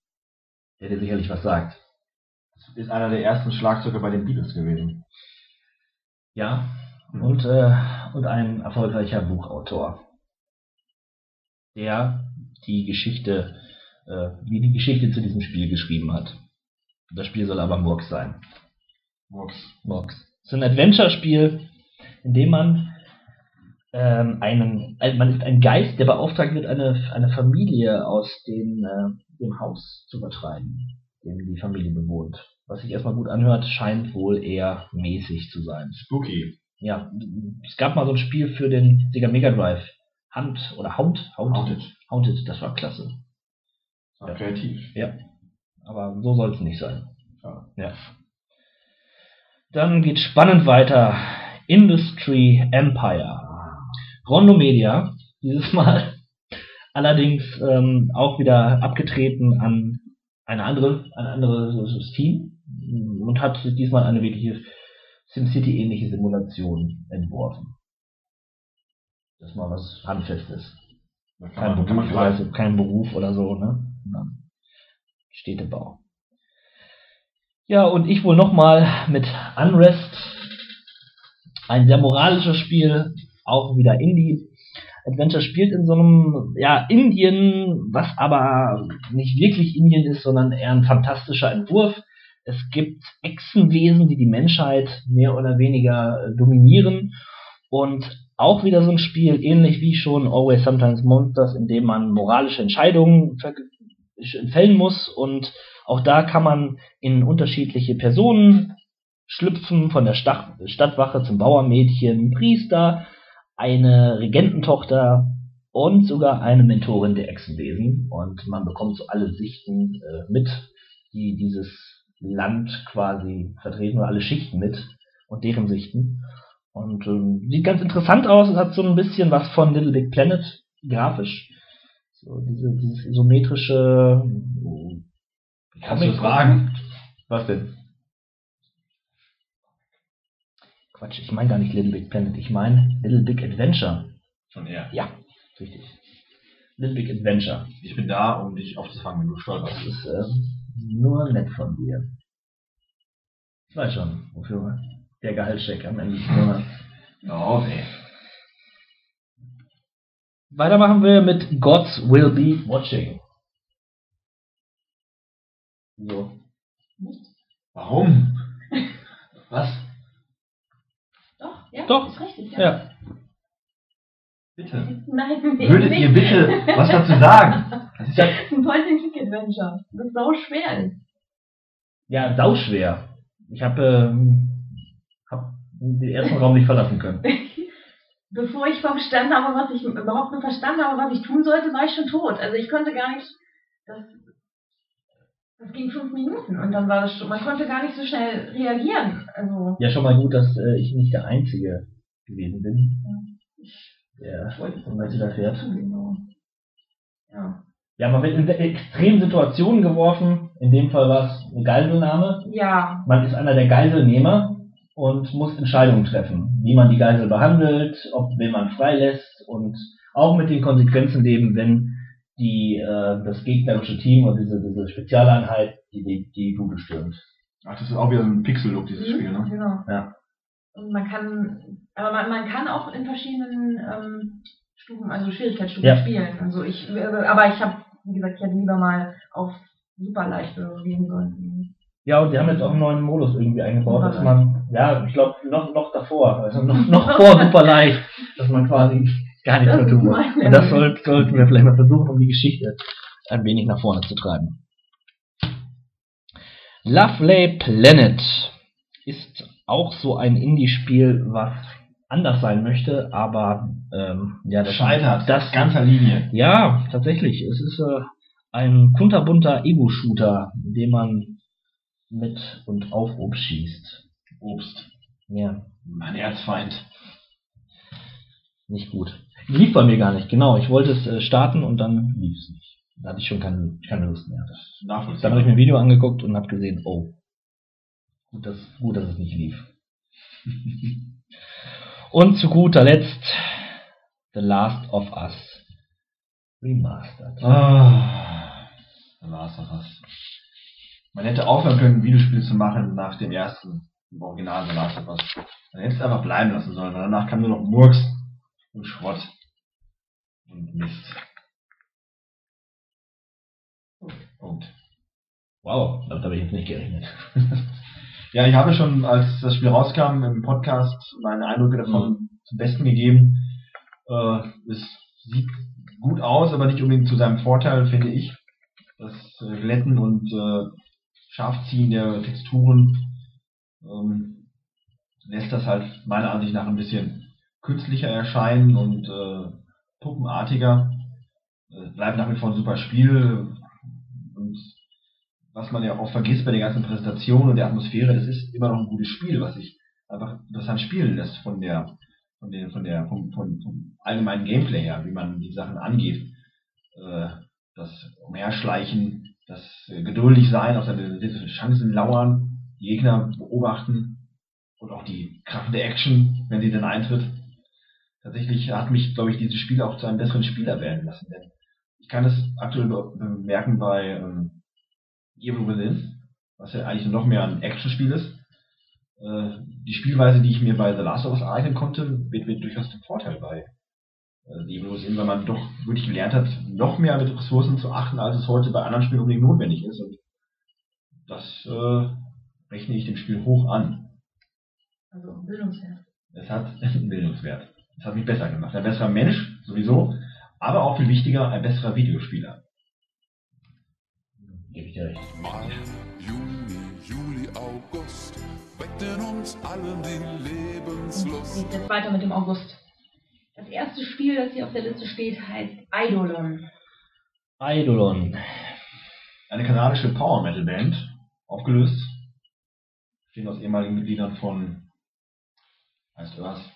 Der dir sicherlich was sagt. Das ist einer der ersten Schlagzeuger bei den Beatles gewesen. Ja. Hm. Und, äh, und ein erfolgreicher Buchautor. Der die Geschichte äh, wie die Geschichte zu diesem Spiel geschrieben hat. Das Spiel soll aber Murks sein. Murks. Es ist ein Adventure-Spiel, in dem man ähm, einen, also man ist ein Geist, der beauftragt wird, eine, eine Familie aus den, äh, dem Haus zu vertreiben, den die Familie bewohnt. Was sich erstmal gut anhört, scheint wohl eher mäßig zu sein. Spooky. Ja, es gab mal so ein Spiel für den Sega Mega Drive. Hunt oder Hound? Haunted. Haunted, das war klasse. War kreativ. Ja. Aber so soll es nicht sein. Ja. Ja. Dann geht spannend weiter. Industry Empire. Rondo Media, dieses Mal [laughs] allerdings ähm, auch wieder abgetreten an eine andere, ein anderes Team und hat diesmal eine wirkliche SimCity-ähnliche Simulation entworfen. Das ist mal was Handfestes. Kein, Beruf, also kein Beruf oder so, ne? Städtebau. Ja, und ich wohl nochmal mit Unrest. Ein sehr moralisches Spiel, auch wieder Indie. Adventure spielt in so einem, ja, Indien, was aber nicht wirklich Indien ist, sondern eher ein fantastischer Entwurf. Es gibt Echsenwesen, die die Menschheit mehr oder weniger äh, dominieren. Und auch wieder so ein Spiel, ähnlich wie schon Always Sometimes Monsters, in dem man moralische Entscheidungen fällen muss. Und auch da kann man in unterschiedliche Personen schlüpfen, von der Stach Stadtwache zum Bauermädchen, Priester, eine Regententochter und sogar eine Mentorin der Echsenwesen. Und man bekommt so alle Sichten äh, mit, die dieses Land quasi vertreten, oder alle Schichten mit und deren Sichten. Und ähm, sieht ganz interessant aus. Es hat so ein bisschen was von Little Big Planet grafisch. So diese, dieses isometrische. Kannst du fragen? Was denn? Quatsch, ich meine gar nicht Little Big Planet, ich meine Little Big Adventure. Schon eher. Ja, richtig. Little Big Adventure. Ich bin da, um dich aufzufangen, wenn du Das stolperst. ist äh, nur nett von dir. Ich weiß schon, wofür der Gehaltscheck am Ende des Monats. Oh, ey. Weitermachen wir mit Gods Will Be Watching. So. Warum? [laughs] Was? Doch, ja, Doch, ist richtig. Ja. Ja. Bitte. Nein, Würdet nicht. ihr bitte was dazu sagen? Das ist ja Das ist ein Point-and-Click-Adventure. Das sau schwer ist. Ja, sauschwer. Ich habe ähm, hab den ersten Raum nicht verlassen können. [laughs] Bevor ich verstanden habe, was ich überhaupt nur verstanden habe, was ich tun sollte, war ich schon tot. Also ich konnte gar nicht. Das, das ging fünf Minuten und dann war das schon. Man konnte gar nicht so schnell reagieren. Also Ja, schon mal gut, dass äh, ich nicht der Einzige gewesen bin, der zum Beispiel da fährt. so. Ja. Ja, man wird in extremen Situationen geworfen. In dem Fall war es eine Geiselnahme. Ja. Man ist einer der Geiselnehmer und muss Entscheidungen treffen, wie man die Geisel behandelt, ob wen man freilässt und auch mit den Konsequenzen leben, wenn die äh, das gegnerische Team oder diese, diese Spezialeinheit die, die, die Bude stürmt. Ach, das ist auch wieder so ein Pixel-Look, dieses Spiel, ne? Genau. Ja. Und man kann, aber man, man kann auch in verschiedenen ähm, Stufen, also Schwierigkeitsstufen Ja. spielen. Also ich, äh, aber ich habe, wie gesagt, ich hätte lieber mal auf super leichte gehen sollen. Ja, und die haben jetzt auch einen neuen Modus irgendwie eingebaut, dass man, ja, ich glaube, noch, noch davor, also noch, noch vor [laughs] super leicht, dass man quasi gar nichts Das mehr tun muss. Und das soll, sollten wir vielleicht mal versuchen, um die Geschichte ein wenig nach vorne zu treiben. Lovely Planet ist auch so ein Indie-Spiel, was anders sein möchte, aber ähm, ja, das Scheitert. Das ganzer Linie. ja, tatsächlich. Es ist äh, ein kunterbunter Ego-Shooter, in dem man mit und auf Obst schießt. Obst. Ja, Mein Erzfeind. nicht gut. Lief bei mir gar nicht, genau. Ich wollte es äh, starten und dann lief es nicht. Da hatte ich schon keine, keine Lust mehr. Dann habe ich mir ein Video angeguckt und habe gesehen, oh, gut dass, gut, dass es nicht lief. [laughs] und zu guter Letzt The Last of Us Remastered. Ah, da war's doch was. Man hätte aufhören können, Videospiele zu machen nach dem ersten, im Original The Last of Us. Man hätte es einfach bleiben lassen sollen, weil danach kam nur noch Murks und Schrott und Mist. Wow, damit habe ich jetzt nicht gerechnet. [laughs] Ja, ich habe schon, als das Spiel rauskam, im Podcast meine Eindrücke davon zum Besten gegeben. Äh, es sieht gut aus, aber nicht unbedingt zu seinem Vorteil, finde ich. Das äh, Glätten und äh, Scharfziehen der Texturen ähm, lässt das halt meiner Ansicht nach ein bisschen künstlicher erscheinen und äh, puppenartiger. Äh, bleibt nach wie vor ein super Spiel. Und was man ja auch vergisst bei der ganzen Präsentation und der Atmosphäre, das ist immer noch ein gutes Spiel, was sich einfach interessant spielen lässt von der, von der, von der, vom, vom, vom allgemeinen Gameplay her, wie man die Sachen angeht. Äh, das Umherschleichen, das äh, geduldig sein, auf seine Chancen lauern, die Gegner beobachten und auch die krachende Action, wenn sie denn eintritt. Tatsächlich hat mich, glaube ich, dieses Spiel auch zu einem besseren Spieler werden lassen, denn ich kann es aktuell be- bemerken bei ähm, Evil Within, was ja eigentlich noch mehr ein Action-Spiel ist. Äh, die Spielweise, die ich mir bei The Last of Us ereignen konnte, wird mir durchaus zum Vorteil bei äh, Evil Within, weil man doch wirklich gelernt hat, noch mehr mit Ressourcen zu achten, als es heute bei anderen Spielen unbedingt notwendig ist. Und das äh, rechne ich dem Spiel hoch an. Also Bildungswert. Es hat [laughs] einen Bildungswert. Es hat mich besser gemacht. Ein besserer Mensch, sowieso, aber auch viel wichtiger, ein besserer Videospieler. Gebe ich dir recht. Mai, Juni, Juli, August weckten uns allen die Lebenslust. Geht jetzt weiter mit dem August. Das erste Spiel, das hier auf der Liste steht, heißt Eidolon. Eidolon. Eine kanadische Power Metal Band, aufgelöst, bestehend aus ehemaligen Mitgliedern von heißt was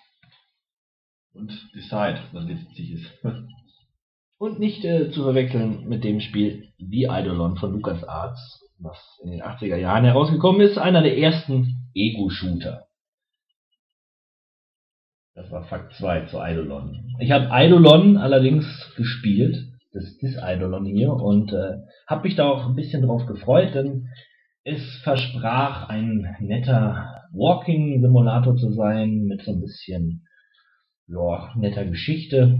und Decide, was witzig ist. [laughs] Und nicht äh, zu verwechseln mit dem Spiel The Eidolon von LucasArts, was in den 80er Jahren herausgekommen ist. Einer der ersten Ego-Shooter. Das war Fakt 2 zu Eidolon. Ich habe Eidolon allerdings gespielt, das ist das Eidolon hier, und äh, habe mich da auch ein bisschen drauf gefreut, denn es versprach ein netter Walking-Simulator zu sein, mit so ein bisschen ja, netter Geschichte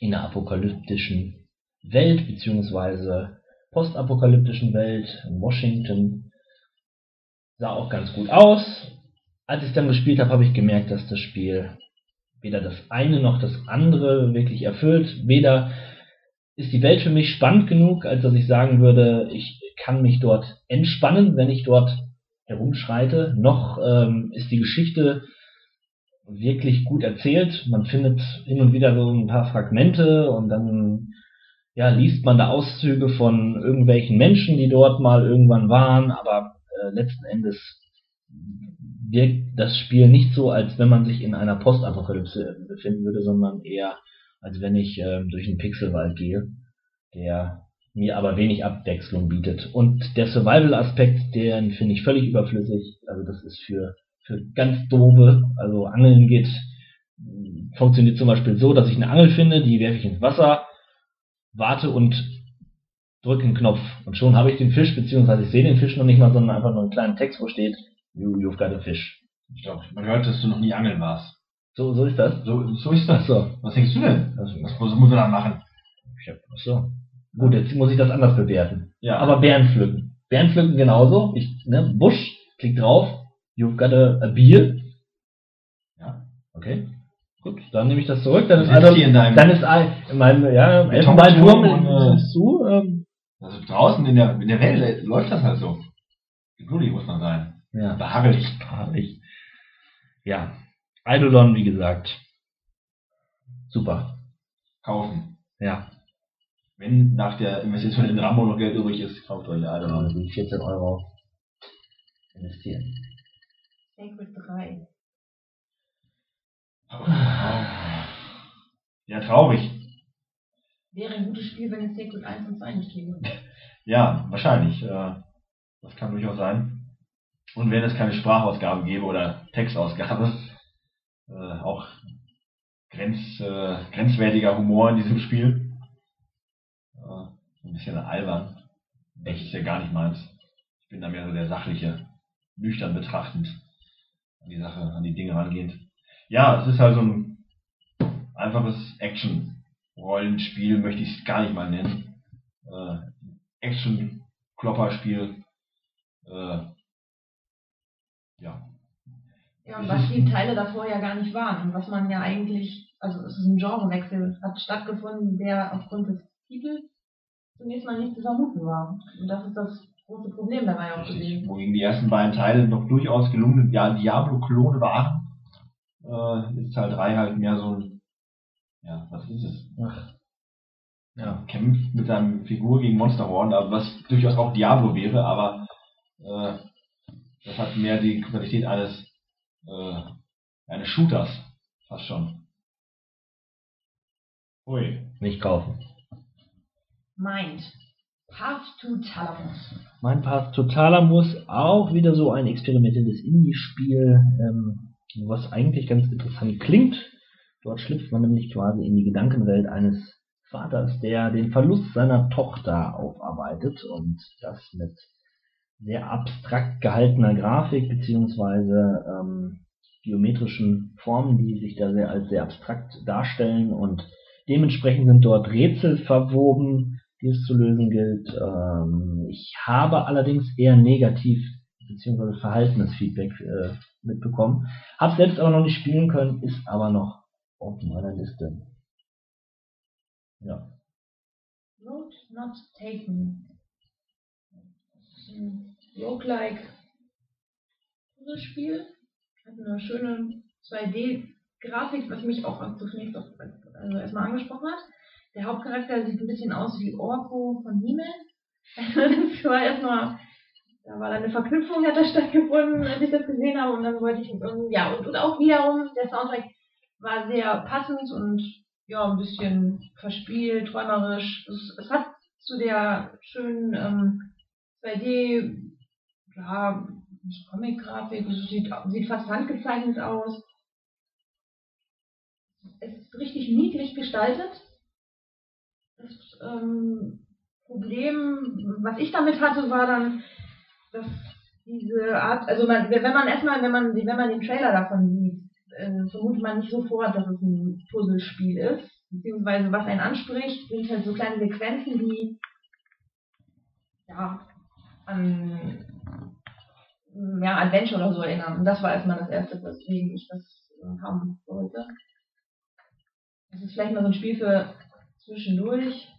in einer apokalyptischen Welt, beziehungsweise postapokalyptischen Welt in Washington. Sah auch ganz gut aus. Als ich dann gespielt habe, habe ich gemerkt, dass das Spiel weder das eine noch das andere wirklich erfüllt. Weder ist die Welt für mich spannend genug, als dass ich sagen würde, ich kann mich dort entspannen, wenn ich dort herumschreite, noch ähm, ist die Geschichte wirklich gut erzählt. Man findet hin und wieder so ein paar Fragmente und dann ja, liest man da Auszüge von irgendwelchen Menschen, die dort mal irgendwann waren, aber äh, letzten Endes wirkt das Spiel nicht so, als wenn man sich in einer Postapokalypse befinden würde, sondern eher, als wenn ich ähm, durch einen Pixelwald gehe, der mir aber wenig Abwechslung bietet. Und der Survival-Aspekt, den finde ich völlig überflüssig. Also das ist für, für ganz doofe, also Angeln geht, funktioniert zum Beispiel so, dass ich eine Angel finde, die werfe ich ins Wasser, warte und drücke einen Knopf. Und schon habe ich den Fisch, beziehungsweise ich sehe den Fisch noch nicht mal, sondern einfach nur einen kleinen Text, wo steht, you, you've got a fish. Ich glaube, man hört, dass du noch nie angeln warst. So, so ist das. So, so ist das. Achso. Was denkst du denn? Was, was muss man da machen? Ich hab, achso. Gut, jetzt muss ich das anders bewerten. Ja, Aber Bären pflücken. Bären pflücken genauso. Ich, ne, Busch, klick drauf, you've got a, a beer. Ja. Okay. Gut, dann nehme ich das zurück. Dann ist, also, hier in deinem dann ist in meinem, ja, Elfenbeinturm äh, zu. Ähm, Also draußen in der, in der Welt läuft das halt so. Geduldig muss man sein. ja, Beharrlich. beharrlich. Ja, Eidolon, wie gesagt. Super. Kaufen. Ja, Wenn nach der Investition in Rambo noch Geld übrig ist, kauft euch also die 14 Euro investieren. Sacred 3. Ja, traurig. Wäre ein gutes Spiel, wenn es Sacred 1 und 2 nicht gäbe. [laughs] Ja, wahrscheinlich. Äh, das kann durchaus sein. Und wenn es keine Sprachausgabe gäbe oder Textausgabe, [laughs] äh, auch grenz, äh, grenzwertiger Humor in diesem Spiel. Ein bisschen albern. Echt ist ja gar nicht meins. Ich bin da mehr so der sachliche, nüchtern betrachtend an die Sache, an die Dinge rangehend. Ja, es ist halt so ein einfaches Action-Rollenspiel, möchte ich es gar nicht mal nennen. Äh, Action Klopperspiel. Äh, ja. Ja, und was die Teile davor ja gar nicht waren und was man ja eigentlich, also es ist ein Genrewechsel, hat stattgefunden, der aufgrund des Titels zunächst mal nicht zu vermuten war. Und das ist das große Problem dabei auch gewesen. Wohingegen die ersten beiden Teile noch durchaus gelungene ja, Diablo-Klone waren, äh, ist Teil 3 halt mehr so ein, ja, was ist es? Ach. Ja. Kämpft mit seiner Figur gegen Monsterhorn, aber was durchaus auch Diablo wäre, aber äh, das hat mehr die Qualität eines äh, eines Shooters, fast schon. Ui. Nicht kaufen. Meint. Path to Talamus. Mein Path Totaler muss auch wieder so ein experimentelles Indie-Spiel, ähm, was eigentlich ganz interessant klingt. Dort schlüpft man nämlich quasi in die Gedankenwelt eines Vaters, der den Verlust seiner Tochter aufarbeitet und das mit sehr abstrakt gehaltener Grafik beziehungsweise ähm, geometrischen Formen, die sich da sehr als sehr abstrakt darstellen und dementsprechend sind dort Rätsel verwoben, es zu lösen gilt. Ähm, ich habe allerdings eher negativ beziehungsweise verhaltenes Feedback äh, mitbekommen. Hab selbst aber noch nicht spielen können, ist aber noch auf meiner Liste. Ja. Road Not Taken. Roguelike Spiel. Hat eine schöne 2D-Grafik, was mich auch zunächst also erstmal angesprochen hat. Der Hauptcharakter sieht ein bisschen aus wie Orko von Himmel. [laughs] das war erstmal, da war dann eine Verknüpfung, hat da stattgefunden, als ich das gesehen habe. Und dann wollte ich irgendwie, ja, und, und auch wiederum, der Soundtrack war sehr passend und ja, ein bisschen verspielt, träumerisch. Es, es hat zu der schönen ähm, 2D, ja, Comic-Grafik, es sieht, sieht fast handgezeichnet aus. Es ist richtig niedlich gestaltet. Ähm, Problem, was ich damit hatte, war dann, dass diese Art, also man, wenn man erstmal, wenn man, wenn man den Trailer davon sieht, äh, vermutet man nicht sofort, dass es ein Puzzlespiel ist. Beziehungsweise was einen anspricht, sind halt so kleine Sequenzen, die ja, an ja, Adventure oder so erinnern. Und das war erstmal das erste, weswegen ich das äh, haben wollte. Das ist vielleicht mal so ein Spiel für zwischendurch.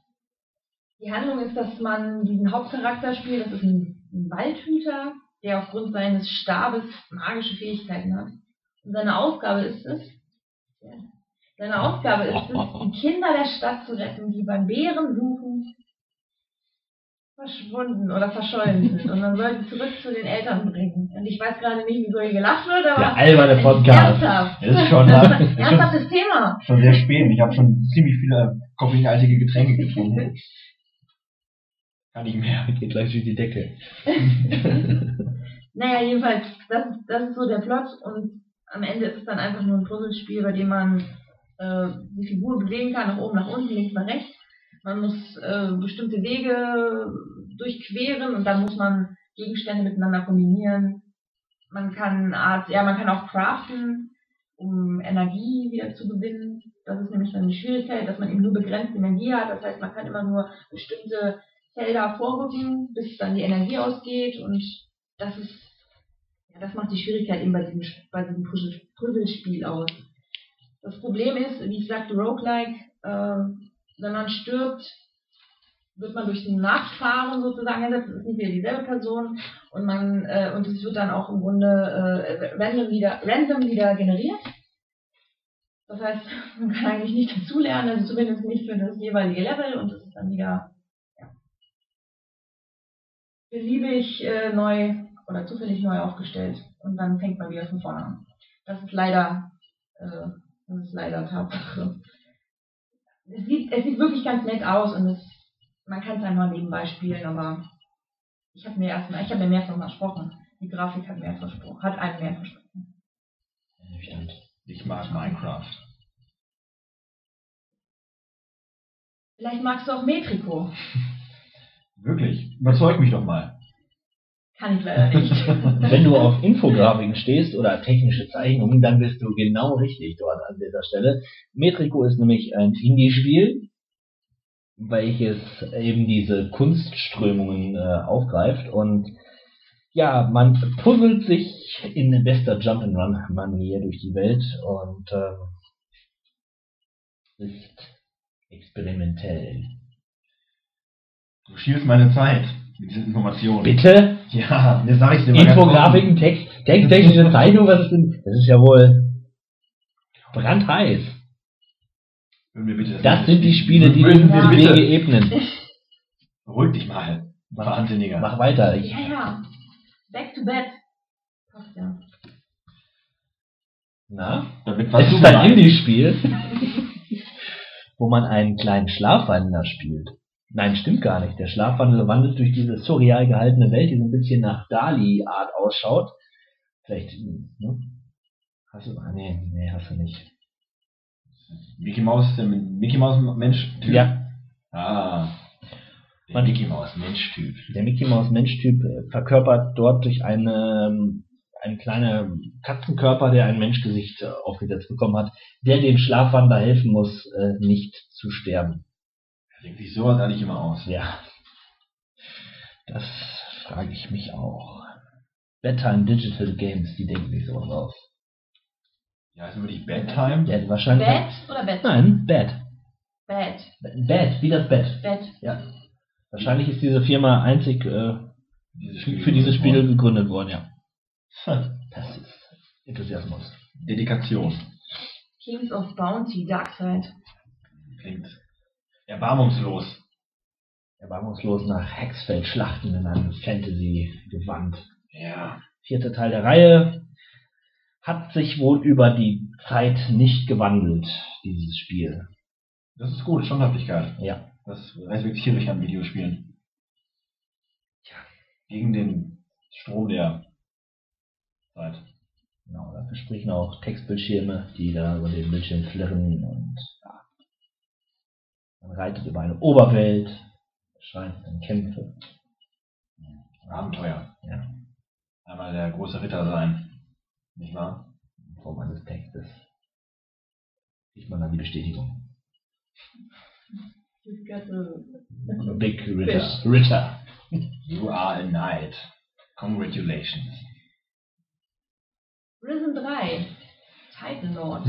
Die Handlung ist, dass man diesen Hauptcharakter spielt, das ist ein, ein Waldhüter, der aufgrund seines Stabes magische Fähigkeiten hat. Und seine Aufgabe ist es, seine Aufgabe ist es, die Kinder der Stadt zu retten, die beim Bärensuchen verschwunden oder verschollen sind. Und man soll sie zurück zu den Eltern bringen. Und ich weiß gerade nicht, wieso hier gelacht wird, aber. Der alberne Podcast. Ernsthaft. Ist schon, äh, [laughs] Ernsthaftes Thema. schon sehr spät. Ich habe schon ziemlich viele koffeinhaltige Getränke getrunken. [laughs] Kann nicht mehr. [laughs] Geht gleich durch die Decke. [laughs] Naja, jedenfalls, das, das ist so der Plot und am Ende ist es dann einfach nur ein Puzzlespiel, bei dem man äh, die Figur bewegen kann, nach oben, nach unten, links, nach rechts. Man muss äh, bestimmte Wege durchqueren und dann muss man Gegenstände miteinander kombinieren. Man kann Art, ja, man kann auch craften, um Energie wieder zu gewinnen. Das ist nämlich dann die Schwierigkeit, dass man eben nur begrenzte Energie hat. Das heißt, man kann immer nur bestimmte Felder vorrücken, bis dann die Energie ausgeht und das ist, das macht die Schwierigkeit eben bei diesem, bei diesem Puzzle, Puzzlespiel aus. Das Problem ist, wie ich sagte, Roguelike, äh, wenn man stirbt, wird man durch den Nachfahren sozusagen ersetzt, es ist nicht wieder dieselbe Person und man äh, und es wird dann auch im Grunde äh, random wieder random wieder generiert. Das heißt, [laughs] man kann eigentlich nicht dazulernen, also zumindest nicht für das jeweilige Level und es ist dann wieder beliebig äh, neu oder zufällig neu aufgestellt und dann fängt man wieder von vorne an. Das ist leider äh, das ist leider Tatsache. Es sieht, es sieht wirklich ganz nett aus und es, man kann es einmal nebenbei spielen, aber ich habe mir erstmal, ich habe mir mehr davon versprochen. Die Grafik hat mehr versprochen, hat einem mehr versprochen. Ich mag Minecraft. Vielleicht magst du auch Metrico. [laughs] Wirklich. Überzeug mich doch mal. Kann ich leider nicht. [laughs] Wenn du auf Infografiken stehst oder technische Zeichnungen, dann bist du genau richtig dort an dieser Stelle. Metrico ist nämlich ein Indie-Spiel. welches eben diese Kunstströmungen äh, aufgreift und ja, man puzzelt sich in bester Jump'n'Run-Manier durch die Welt und ähm, ist experimentell. Du schielst meine Zeit mit diesen Informationen. Bitte? Ja, das sag ich dir mal Infografiken, Text, texttechnische Zeichnung, was ist denn? Das ist ja wohl brandheiß. offen. Würden wir bitte Das sind die Spiele, die Würden den wir Wege bitte. ebnen. Beruhig dich mal. Wahnsinniger. Mach weiter. Ich, Ja, ja. Back to bed. Passt ja. na? Damit Es warst du ist ein. Indie-Spiel, wo man einen kleinen Schlafwandler spielt. Nein, stimmt gar nicht. Der Schlafwandler wandelt durch diese surreal gehaltene Welt, die so ein bisschen nach Dali-Art ausschaut. Vielleicht, ne? Hast du, ah, nee, nee, hast du nicht. Mickey Mouse, der Mickey Mouse Mensch Typ. Ja, Ah. Der Man- Mickey Mouse Mensch Typ. der Mickey Mouse Mensch-Typ äh, verkörpert dort durch eine, ähm, einen kleinen Katzenkörper, der ein Menschgesicht äh, aufgesetzt bekommen hat, der dem Schlafwandler helfen muss, äh, nicht zu sterben. Er denkt sich sowas eigentlich immer aus. Ja. Das frage ich mich auch. Bedtime Digital Games, die denken sich sowas aus. Ja, ist immer die Bedtime. Ja, wahrscheinlich. Bed oder Bett? Nein, Bad. Bed. Bad, wie das Bett. Bed. Ja. Wahrscheinlich ist diese Firma einzig äh, Dieses für, für dieses Spiel gegründet worden, ja. Hm. Das ist Enthusiasmus. Dedikation. Kings of Bounty, Darkseid. Klingt erbarmungslos. Erbarmungslos nach Hexfeld-Schlachten in einem Fantasy-Gewand. Ja. Vierter Teil der Reihe hat sich wohl über die Zeit nicht gewandelt, dieses Spiel. Das ist gut, Standhaftigkeit. Ja. Das respektiere ich an Videospielen. Tja. Gegen den Strom der Zeit. Genau, dafür sprechen auch Textbildschirme, die da über den Bildschirm flirren und ja. Man reitet über eine Oberwelt, scheint dann Kämpfe. Abenteuer. Ja. Einmal der große Ritter sein. Nicht wahr? In Form eines Textes. Kriegt man dann die Bestätigung. You've got a Big Ritter. Fish. Ritter. You are a knight. Congratulations. Risen 3. Titan Lord.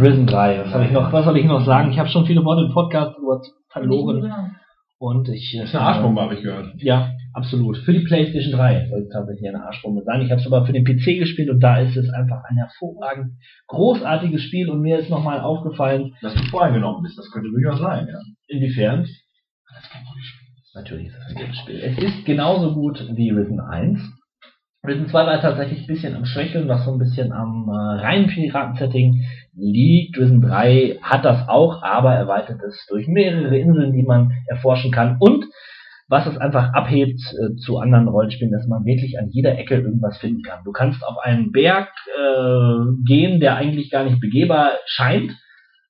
Risen 3. Was soll ich noch, was soll ich noch sagen? Ich habe schon viele Worte im Podcast über verloren. Und ich. Das ist eine Arschbombe, habe ich gehört. Ja, absolut. Für die PlayStation 3 soll es tatsächlich eine Arschbombe sein. Ich habe es aber für den PC gespielt und da ist es einfach ein hervorragend großartiges Spiel und mir ist nochmal aufgefallen, Dass du voreingenommen bist, das könnte durchaus sein, ja. inwiefern. Das ist kein gutes Spiel. Natürlich ist es ein gutes Spiel. Es ist genauso gut wie Risen 1. Risen 2 war tatsächlich ein bisschen am Schwächeln, was so ein bisschen am äh, reinen Piraten-Setting liegt. Risen 3 hat das auch, aber erweitert es durch mehrere Inseln, die man erforschen kann. Und was es einfach abhebt äh, zu anderen Rollenspielen, dass man wirklich an jeder Ecke irgendwas finden kann. Du kannst auf einen Berg äh, gehen, der eigentlich gar nicht begehbar scheint.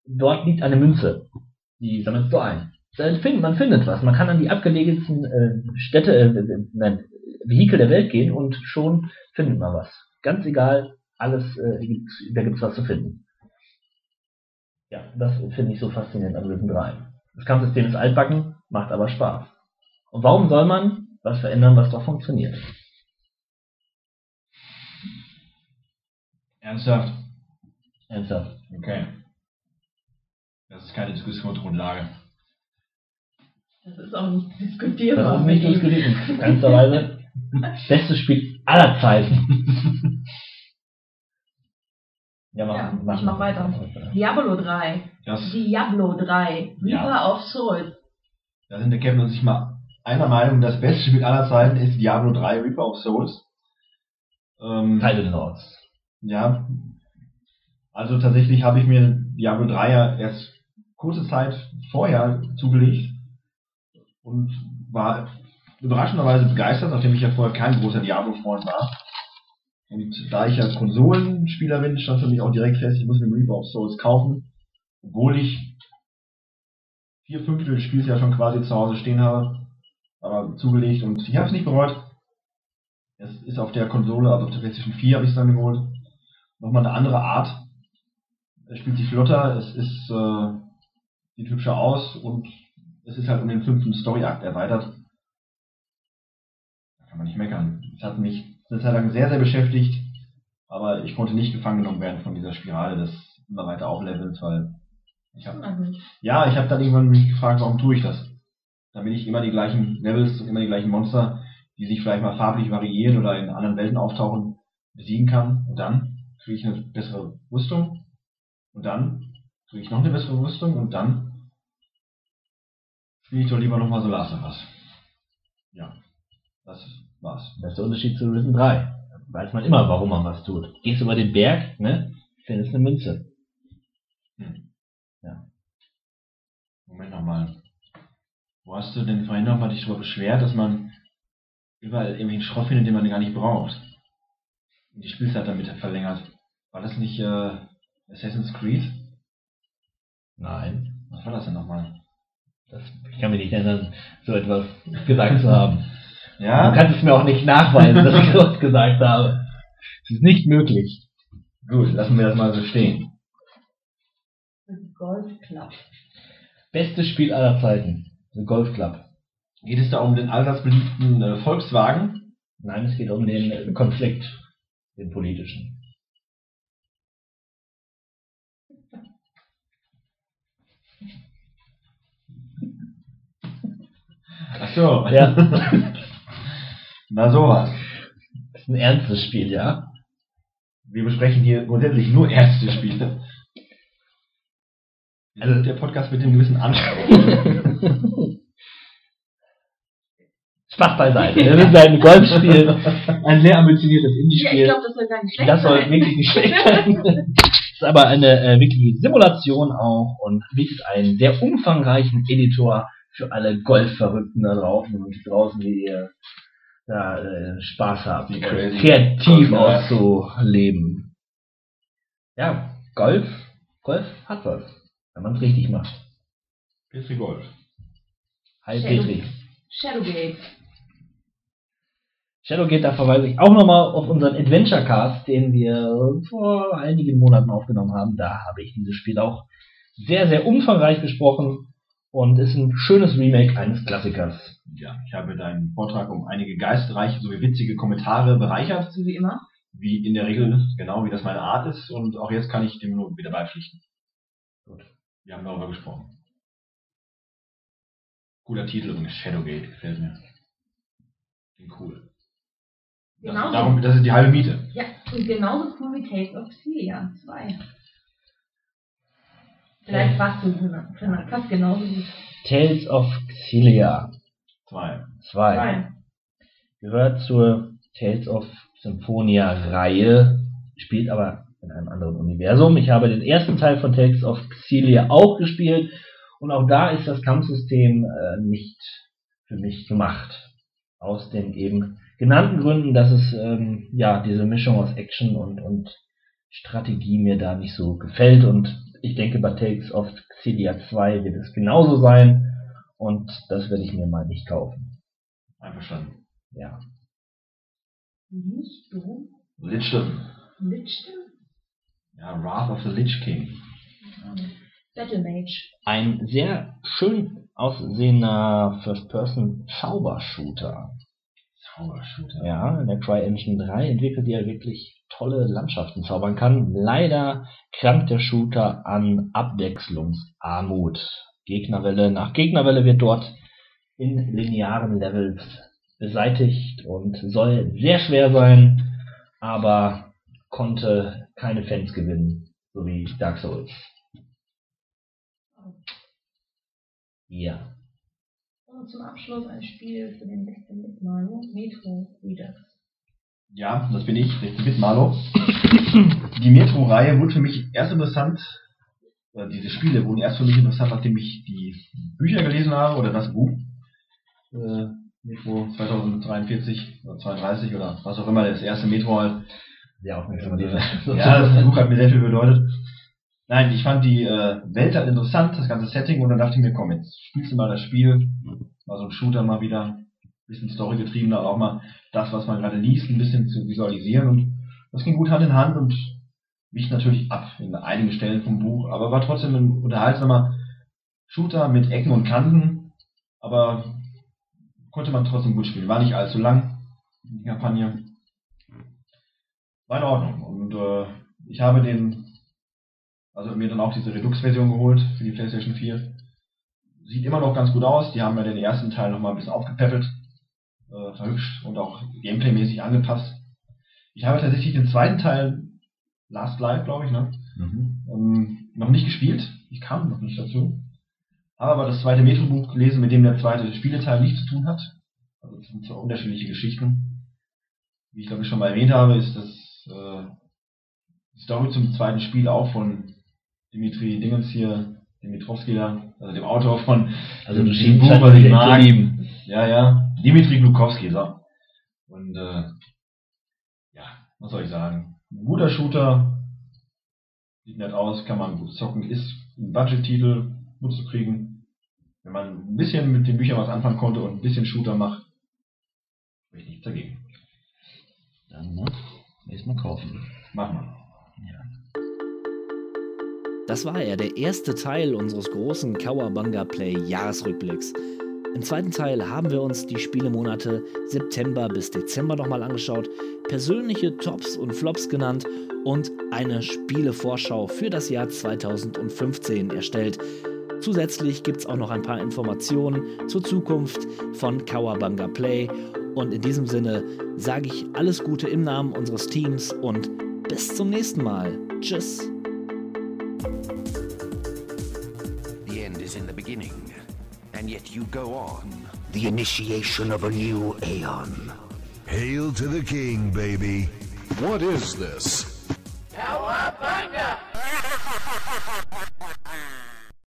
Dort liegt eine Münze. Die sammelst du ein. Man findet was. Man kann an die abgelegensten äh, Städte, äh, äh, nein, Vehikel der Welt gehen und schon findet man was. Ganz egal, alles, äh, gibt's, da gibt's was zu finden. Ja, das finde ich so faszinierend an Risen 3. Das Kampfsystem ist altbacken, macht aber Spaß. Und warum soll man was verändern, was doch funktioniert? Ernsthaft? Ernsthaft. Okay. Das ist keine Diskussionsgrundlage. Das ist auch nicht Das diskutierbar. ist nicht diskutiert. in keinster Weise. [laughs] Bestes Spiel aller Zeiten. [laughs] Ja, Ja, ich mach weiter. Diablo 3. Das, Diablo 3. Reaper Ja. of Souls. da sind der Kevin und ich mal einer Meinung, das beste Spiel aller Zeiten ist Diablo 3 Reaper of Souls. Ähm, Titan Lords. Ja. Also tatsächlich habe ich mir Diablo 3 ja erst kurze Zeit vorher zugelegt und war überraschenderweise begeistert, nachdem ich ja vorher kein großer Diablo-Freund war. Und da ich ja Konsolenspieler bin, stand für mich auch direkt fest, ich muss mir Reaper of Souls kaufen, obwohl ich vier Fünftel des Spiels ja schon quasi zu Hause stehen habe, aber zugelegt und ich habe es nicht bereut. Es ist auf der Konsole, also auf der PlayStation 4 habe ich es dann geholt. Nochmal eine andere Art. Es spielt sich flotter, es ist, äh, sieht hübscher aus und es ist halt um den fünften Story-Akt erweitert. Meckern. Es hat mich eine Zeit lang sehr, sehr beschäftigt, aber ich konnte nicht gefangen genommen werden von dieser Spirale des immer weiter Auflevels, weil ich habe ja, ich habe dann irgendwann mich gefragt, warum tue ich das? Will ich immer die gleichen Levels und immer die gleichen Monster, die sich vielleicht mal farblich variieren oder in anderen Welten auftauchen, besiegen kann. Und dann kriege ich eine bessere Rüstung. Und dann kriege ich noch eine bessere Rüstung. Und dann spiele ich doch lieber nochmal so Us. Ja, das war's. Das ist der Unterschied zu Risen 3. Weiß man immer, warum man was tut. Gehst über den Berg, ne? Findest eine Münze. Hm. Ja. Moment nochmal. Wo hast du denn vorhin nochmal dich darüber beschwert, dass man überall irgendwie einen Schrott findet, den man gar nicht braucht? Und die Spielzeit damit verlängert. War das nicht äh, Assassin's Creed? Nein. Was war das denn nochmal? Das, ich kann mich nicht erinnern, so etwas gesagt zu haben. [laughs] Ja? Du kannst es mir auch nicht nachweisen, dass ich [laughs] sowas gesagt habe. Es ist nicht möglich. Gut, lassen wir das mal so stehen. Golf Club. Bestes Spiel aller Zeiten. The Golf Club. Geht es da um den allseits beliebten äh, Volkswagen? Nein, es geht um den äh, Konflikt, den politischen. Ach so. Ja. [laughs] Na sowas. Das ist ein ernstes Spiel, ja? Wir besprechen hier grundsätzlich nur erste Spiele. Also der Podcast mit dem gewissen Anspruch. [laughs] Spaß beiseite. [laughs] Das ist ein Golfspiel. Ein sehr ambitioniertes Ja, ich Indie-Spiel. glaube, das soll gar nicht schlecht Das soll sein. wirklich nicht schlecht sein. [laughs] ist aber eine äh, wirkliche Simulation auch und bietet einen sehr umfangreichen Editor für alle Golfverrückten da draußen und draußen, die ihr da äh, Spaß crazy kreativ auszuleben. Ja, Golf, Golf hat was, wenn man es richtig macht. Petri Golf. Hi Shadow- Petri. Shadowgate. Shadowgate, da verweise ich auch nochmal auf unseren Adventure Cast, den wir vor einigen Monaten aufgenommen haben. Da habe ich dieses Spiel auch sehr, sehr umfangreich besprochen und ist ein schönes Remake eines Klassikers. Ja, ich habe deinen Vortrag um einige geistreiche sowie witzige Kommentare bereichert, So wie immer. wie in der Regel, genau wie das meine Art ist. Und auch jetzt kann ich dem nur wieder beipflichten. Gut. Wir haben darüber gesprochen. Cooler Titel übrigens, Shadowgate, gefällt mir. Klingt cool. Das, Genau. darum, das ist die halbe Miete. Ja, und genauso cool wie Tales of Celia 2. Vielleicht fast so gut, fast genauso gut. Tales of Xillia Zwei. 2 Zwei. gehört zur Tales of Symphonia Reihe, spielt aber in einem anderen Universum. Ich habe den ersten Teil von Tales of Xillia auch gespielt und auch da ist das Kampfsystem äh, nicht für mich gemacht. Aus den eben genannten Gründen, dass es ähm, ja diese Mischung aus Action und, und Strategie mir da nicht so gefällt und ich denke bei Tales of Xillia 2 wird es genauso sein und das werde ich mir mal nicht kaufen. Einverstanden. Ja. Nicht so. Lichten. Lichten? Ja, Wrath of the Lich King. Battle Mage. Ein sehr schön aussehender First-Person-Schauber-Shooter. Zaubershooter. Ja, in der CryEngine 3 entwickelt, die ja wirklich tolle Landschaften zaubern kann. Leider krankt der Shooter an Abwechslungsarmut. Gegnerwelle nach Gegnerwelle wird dort in linearen Levels beseitigt und soll sehr schwer sein, aber konnte keine Fans gewinnen, so wie Dark Souls. Ja. Und zum Abschluss ein Spiel für den 16 mit Mario, Metro Redux. Ja, das bin ich, 16-Bit Malo. Die Metro-Reihe wurde für mich erst interessant, oder diese Spiele wurden erst für mich interessant, nachdem ich die Bücher gelesen habe, oder das Buch. Äh, Metro 2043 oder 32 oder was auch immer, das erste Metro halt. Sehr aufmerksam. Ja, das [laughs] Buch hat mir sehr viel bedeutet. Nein, ich fand die äh, Welt halt interessant, das ganze Setting, und dann dachte ich mir, komm, jetzt spielst du mal das Spiel, mal so ein Shooter mal wieder, bisschen Story getrieben, aber auch mal das, was man gerade liest, ein bisschen zu visualisieren und das ging gut Hand in Hand und wich natürlich ab in einigen Stellen vom Buch, aber war trotzdem ein unterhaltsamer Shooter mit Ecken und Kanten, Aber konnte man trotzdem gut spielen. War nicht allzu lang, die Kampagne. War in Ordnung. Und äh, ich habe den, also mir dann auch diese Redux-Version geholt für die PlayStation 4. Sieht immer noch ganz gut aus. Die haben ja den ersten Teil nochmal ein bisschen aufgepäppelt, äh, verhübscht und auch gameplaymäßig angepasst. Ich habe tatsächlich den zweiten Teil, Last Live, glaube ich, ne? Mhm. Ähm, noch nicht gespielt. Ich kam noch nicht dazu. Habe aber das zweite Metro-Buch gelesen, mit dem der zweite Spieleteil nichts zu tun hat. Also das sind zwei unterschiedliche Geschichten. Wie ich glaube ich schon mal erwähnt habe, ist das äh, die Story zum zweiten Spiel auch von Dimitri Dingens hier, Dimitrovski da, also dem Autor von also dem, Buch, was ich mag. Ja, ja. Dimitri Glukowski, so. Und äh, ja, was soll ich sagen? Ein guter Shooter, sieht nett aus, kann man gut zocken, ist ein Budget-Titel, gut zu kriegen. Wenn man ein bisschen mit den Büchern was anfangen konnte und ein bisschen Shooter macht, habe ich nichts dagegen. Dann, ne? Mal kaufen. Mach mal. Ja. Das war er, der erste Teil unseres großen Kawabanga Play Jahresrückblicks. Im zweiten Teil haben wir uns die Spielemonate September bis Dezember nochmal angeschaut, persönliche Tops und Flops genannt und eine Spielevorschau für das Jahr 2015 erstellt. Zusätzlich gibt es auch noch ein paar Informationen zur Zukunft von Kawabanga Play und in diesem Sinne sage ich alles Gute im Namen unseres Teams und bis zum nächsten Mal. Tschüss. You go on. The initiation of a new aeon. Hail to the king, baby. What is this?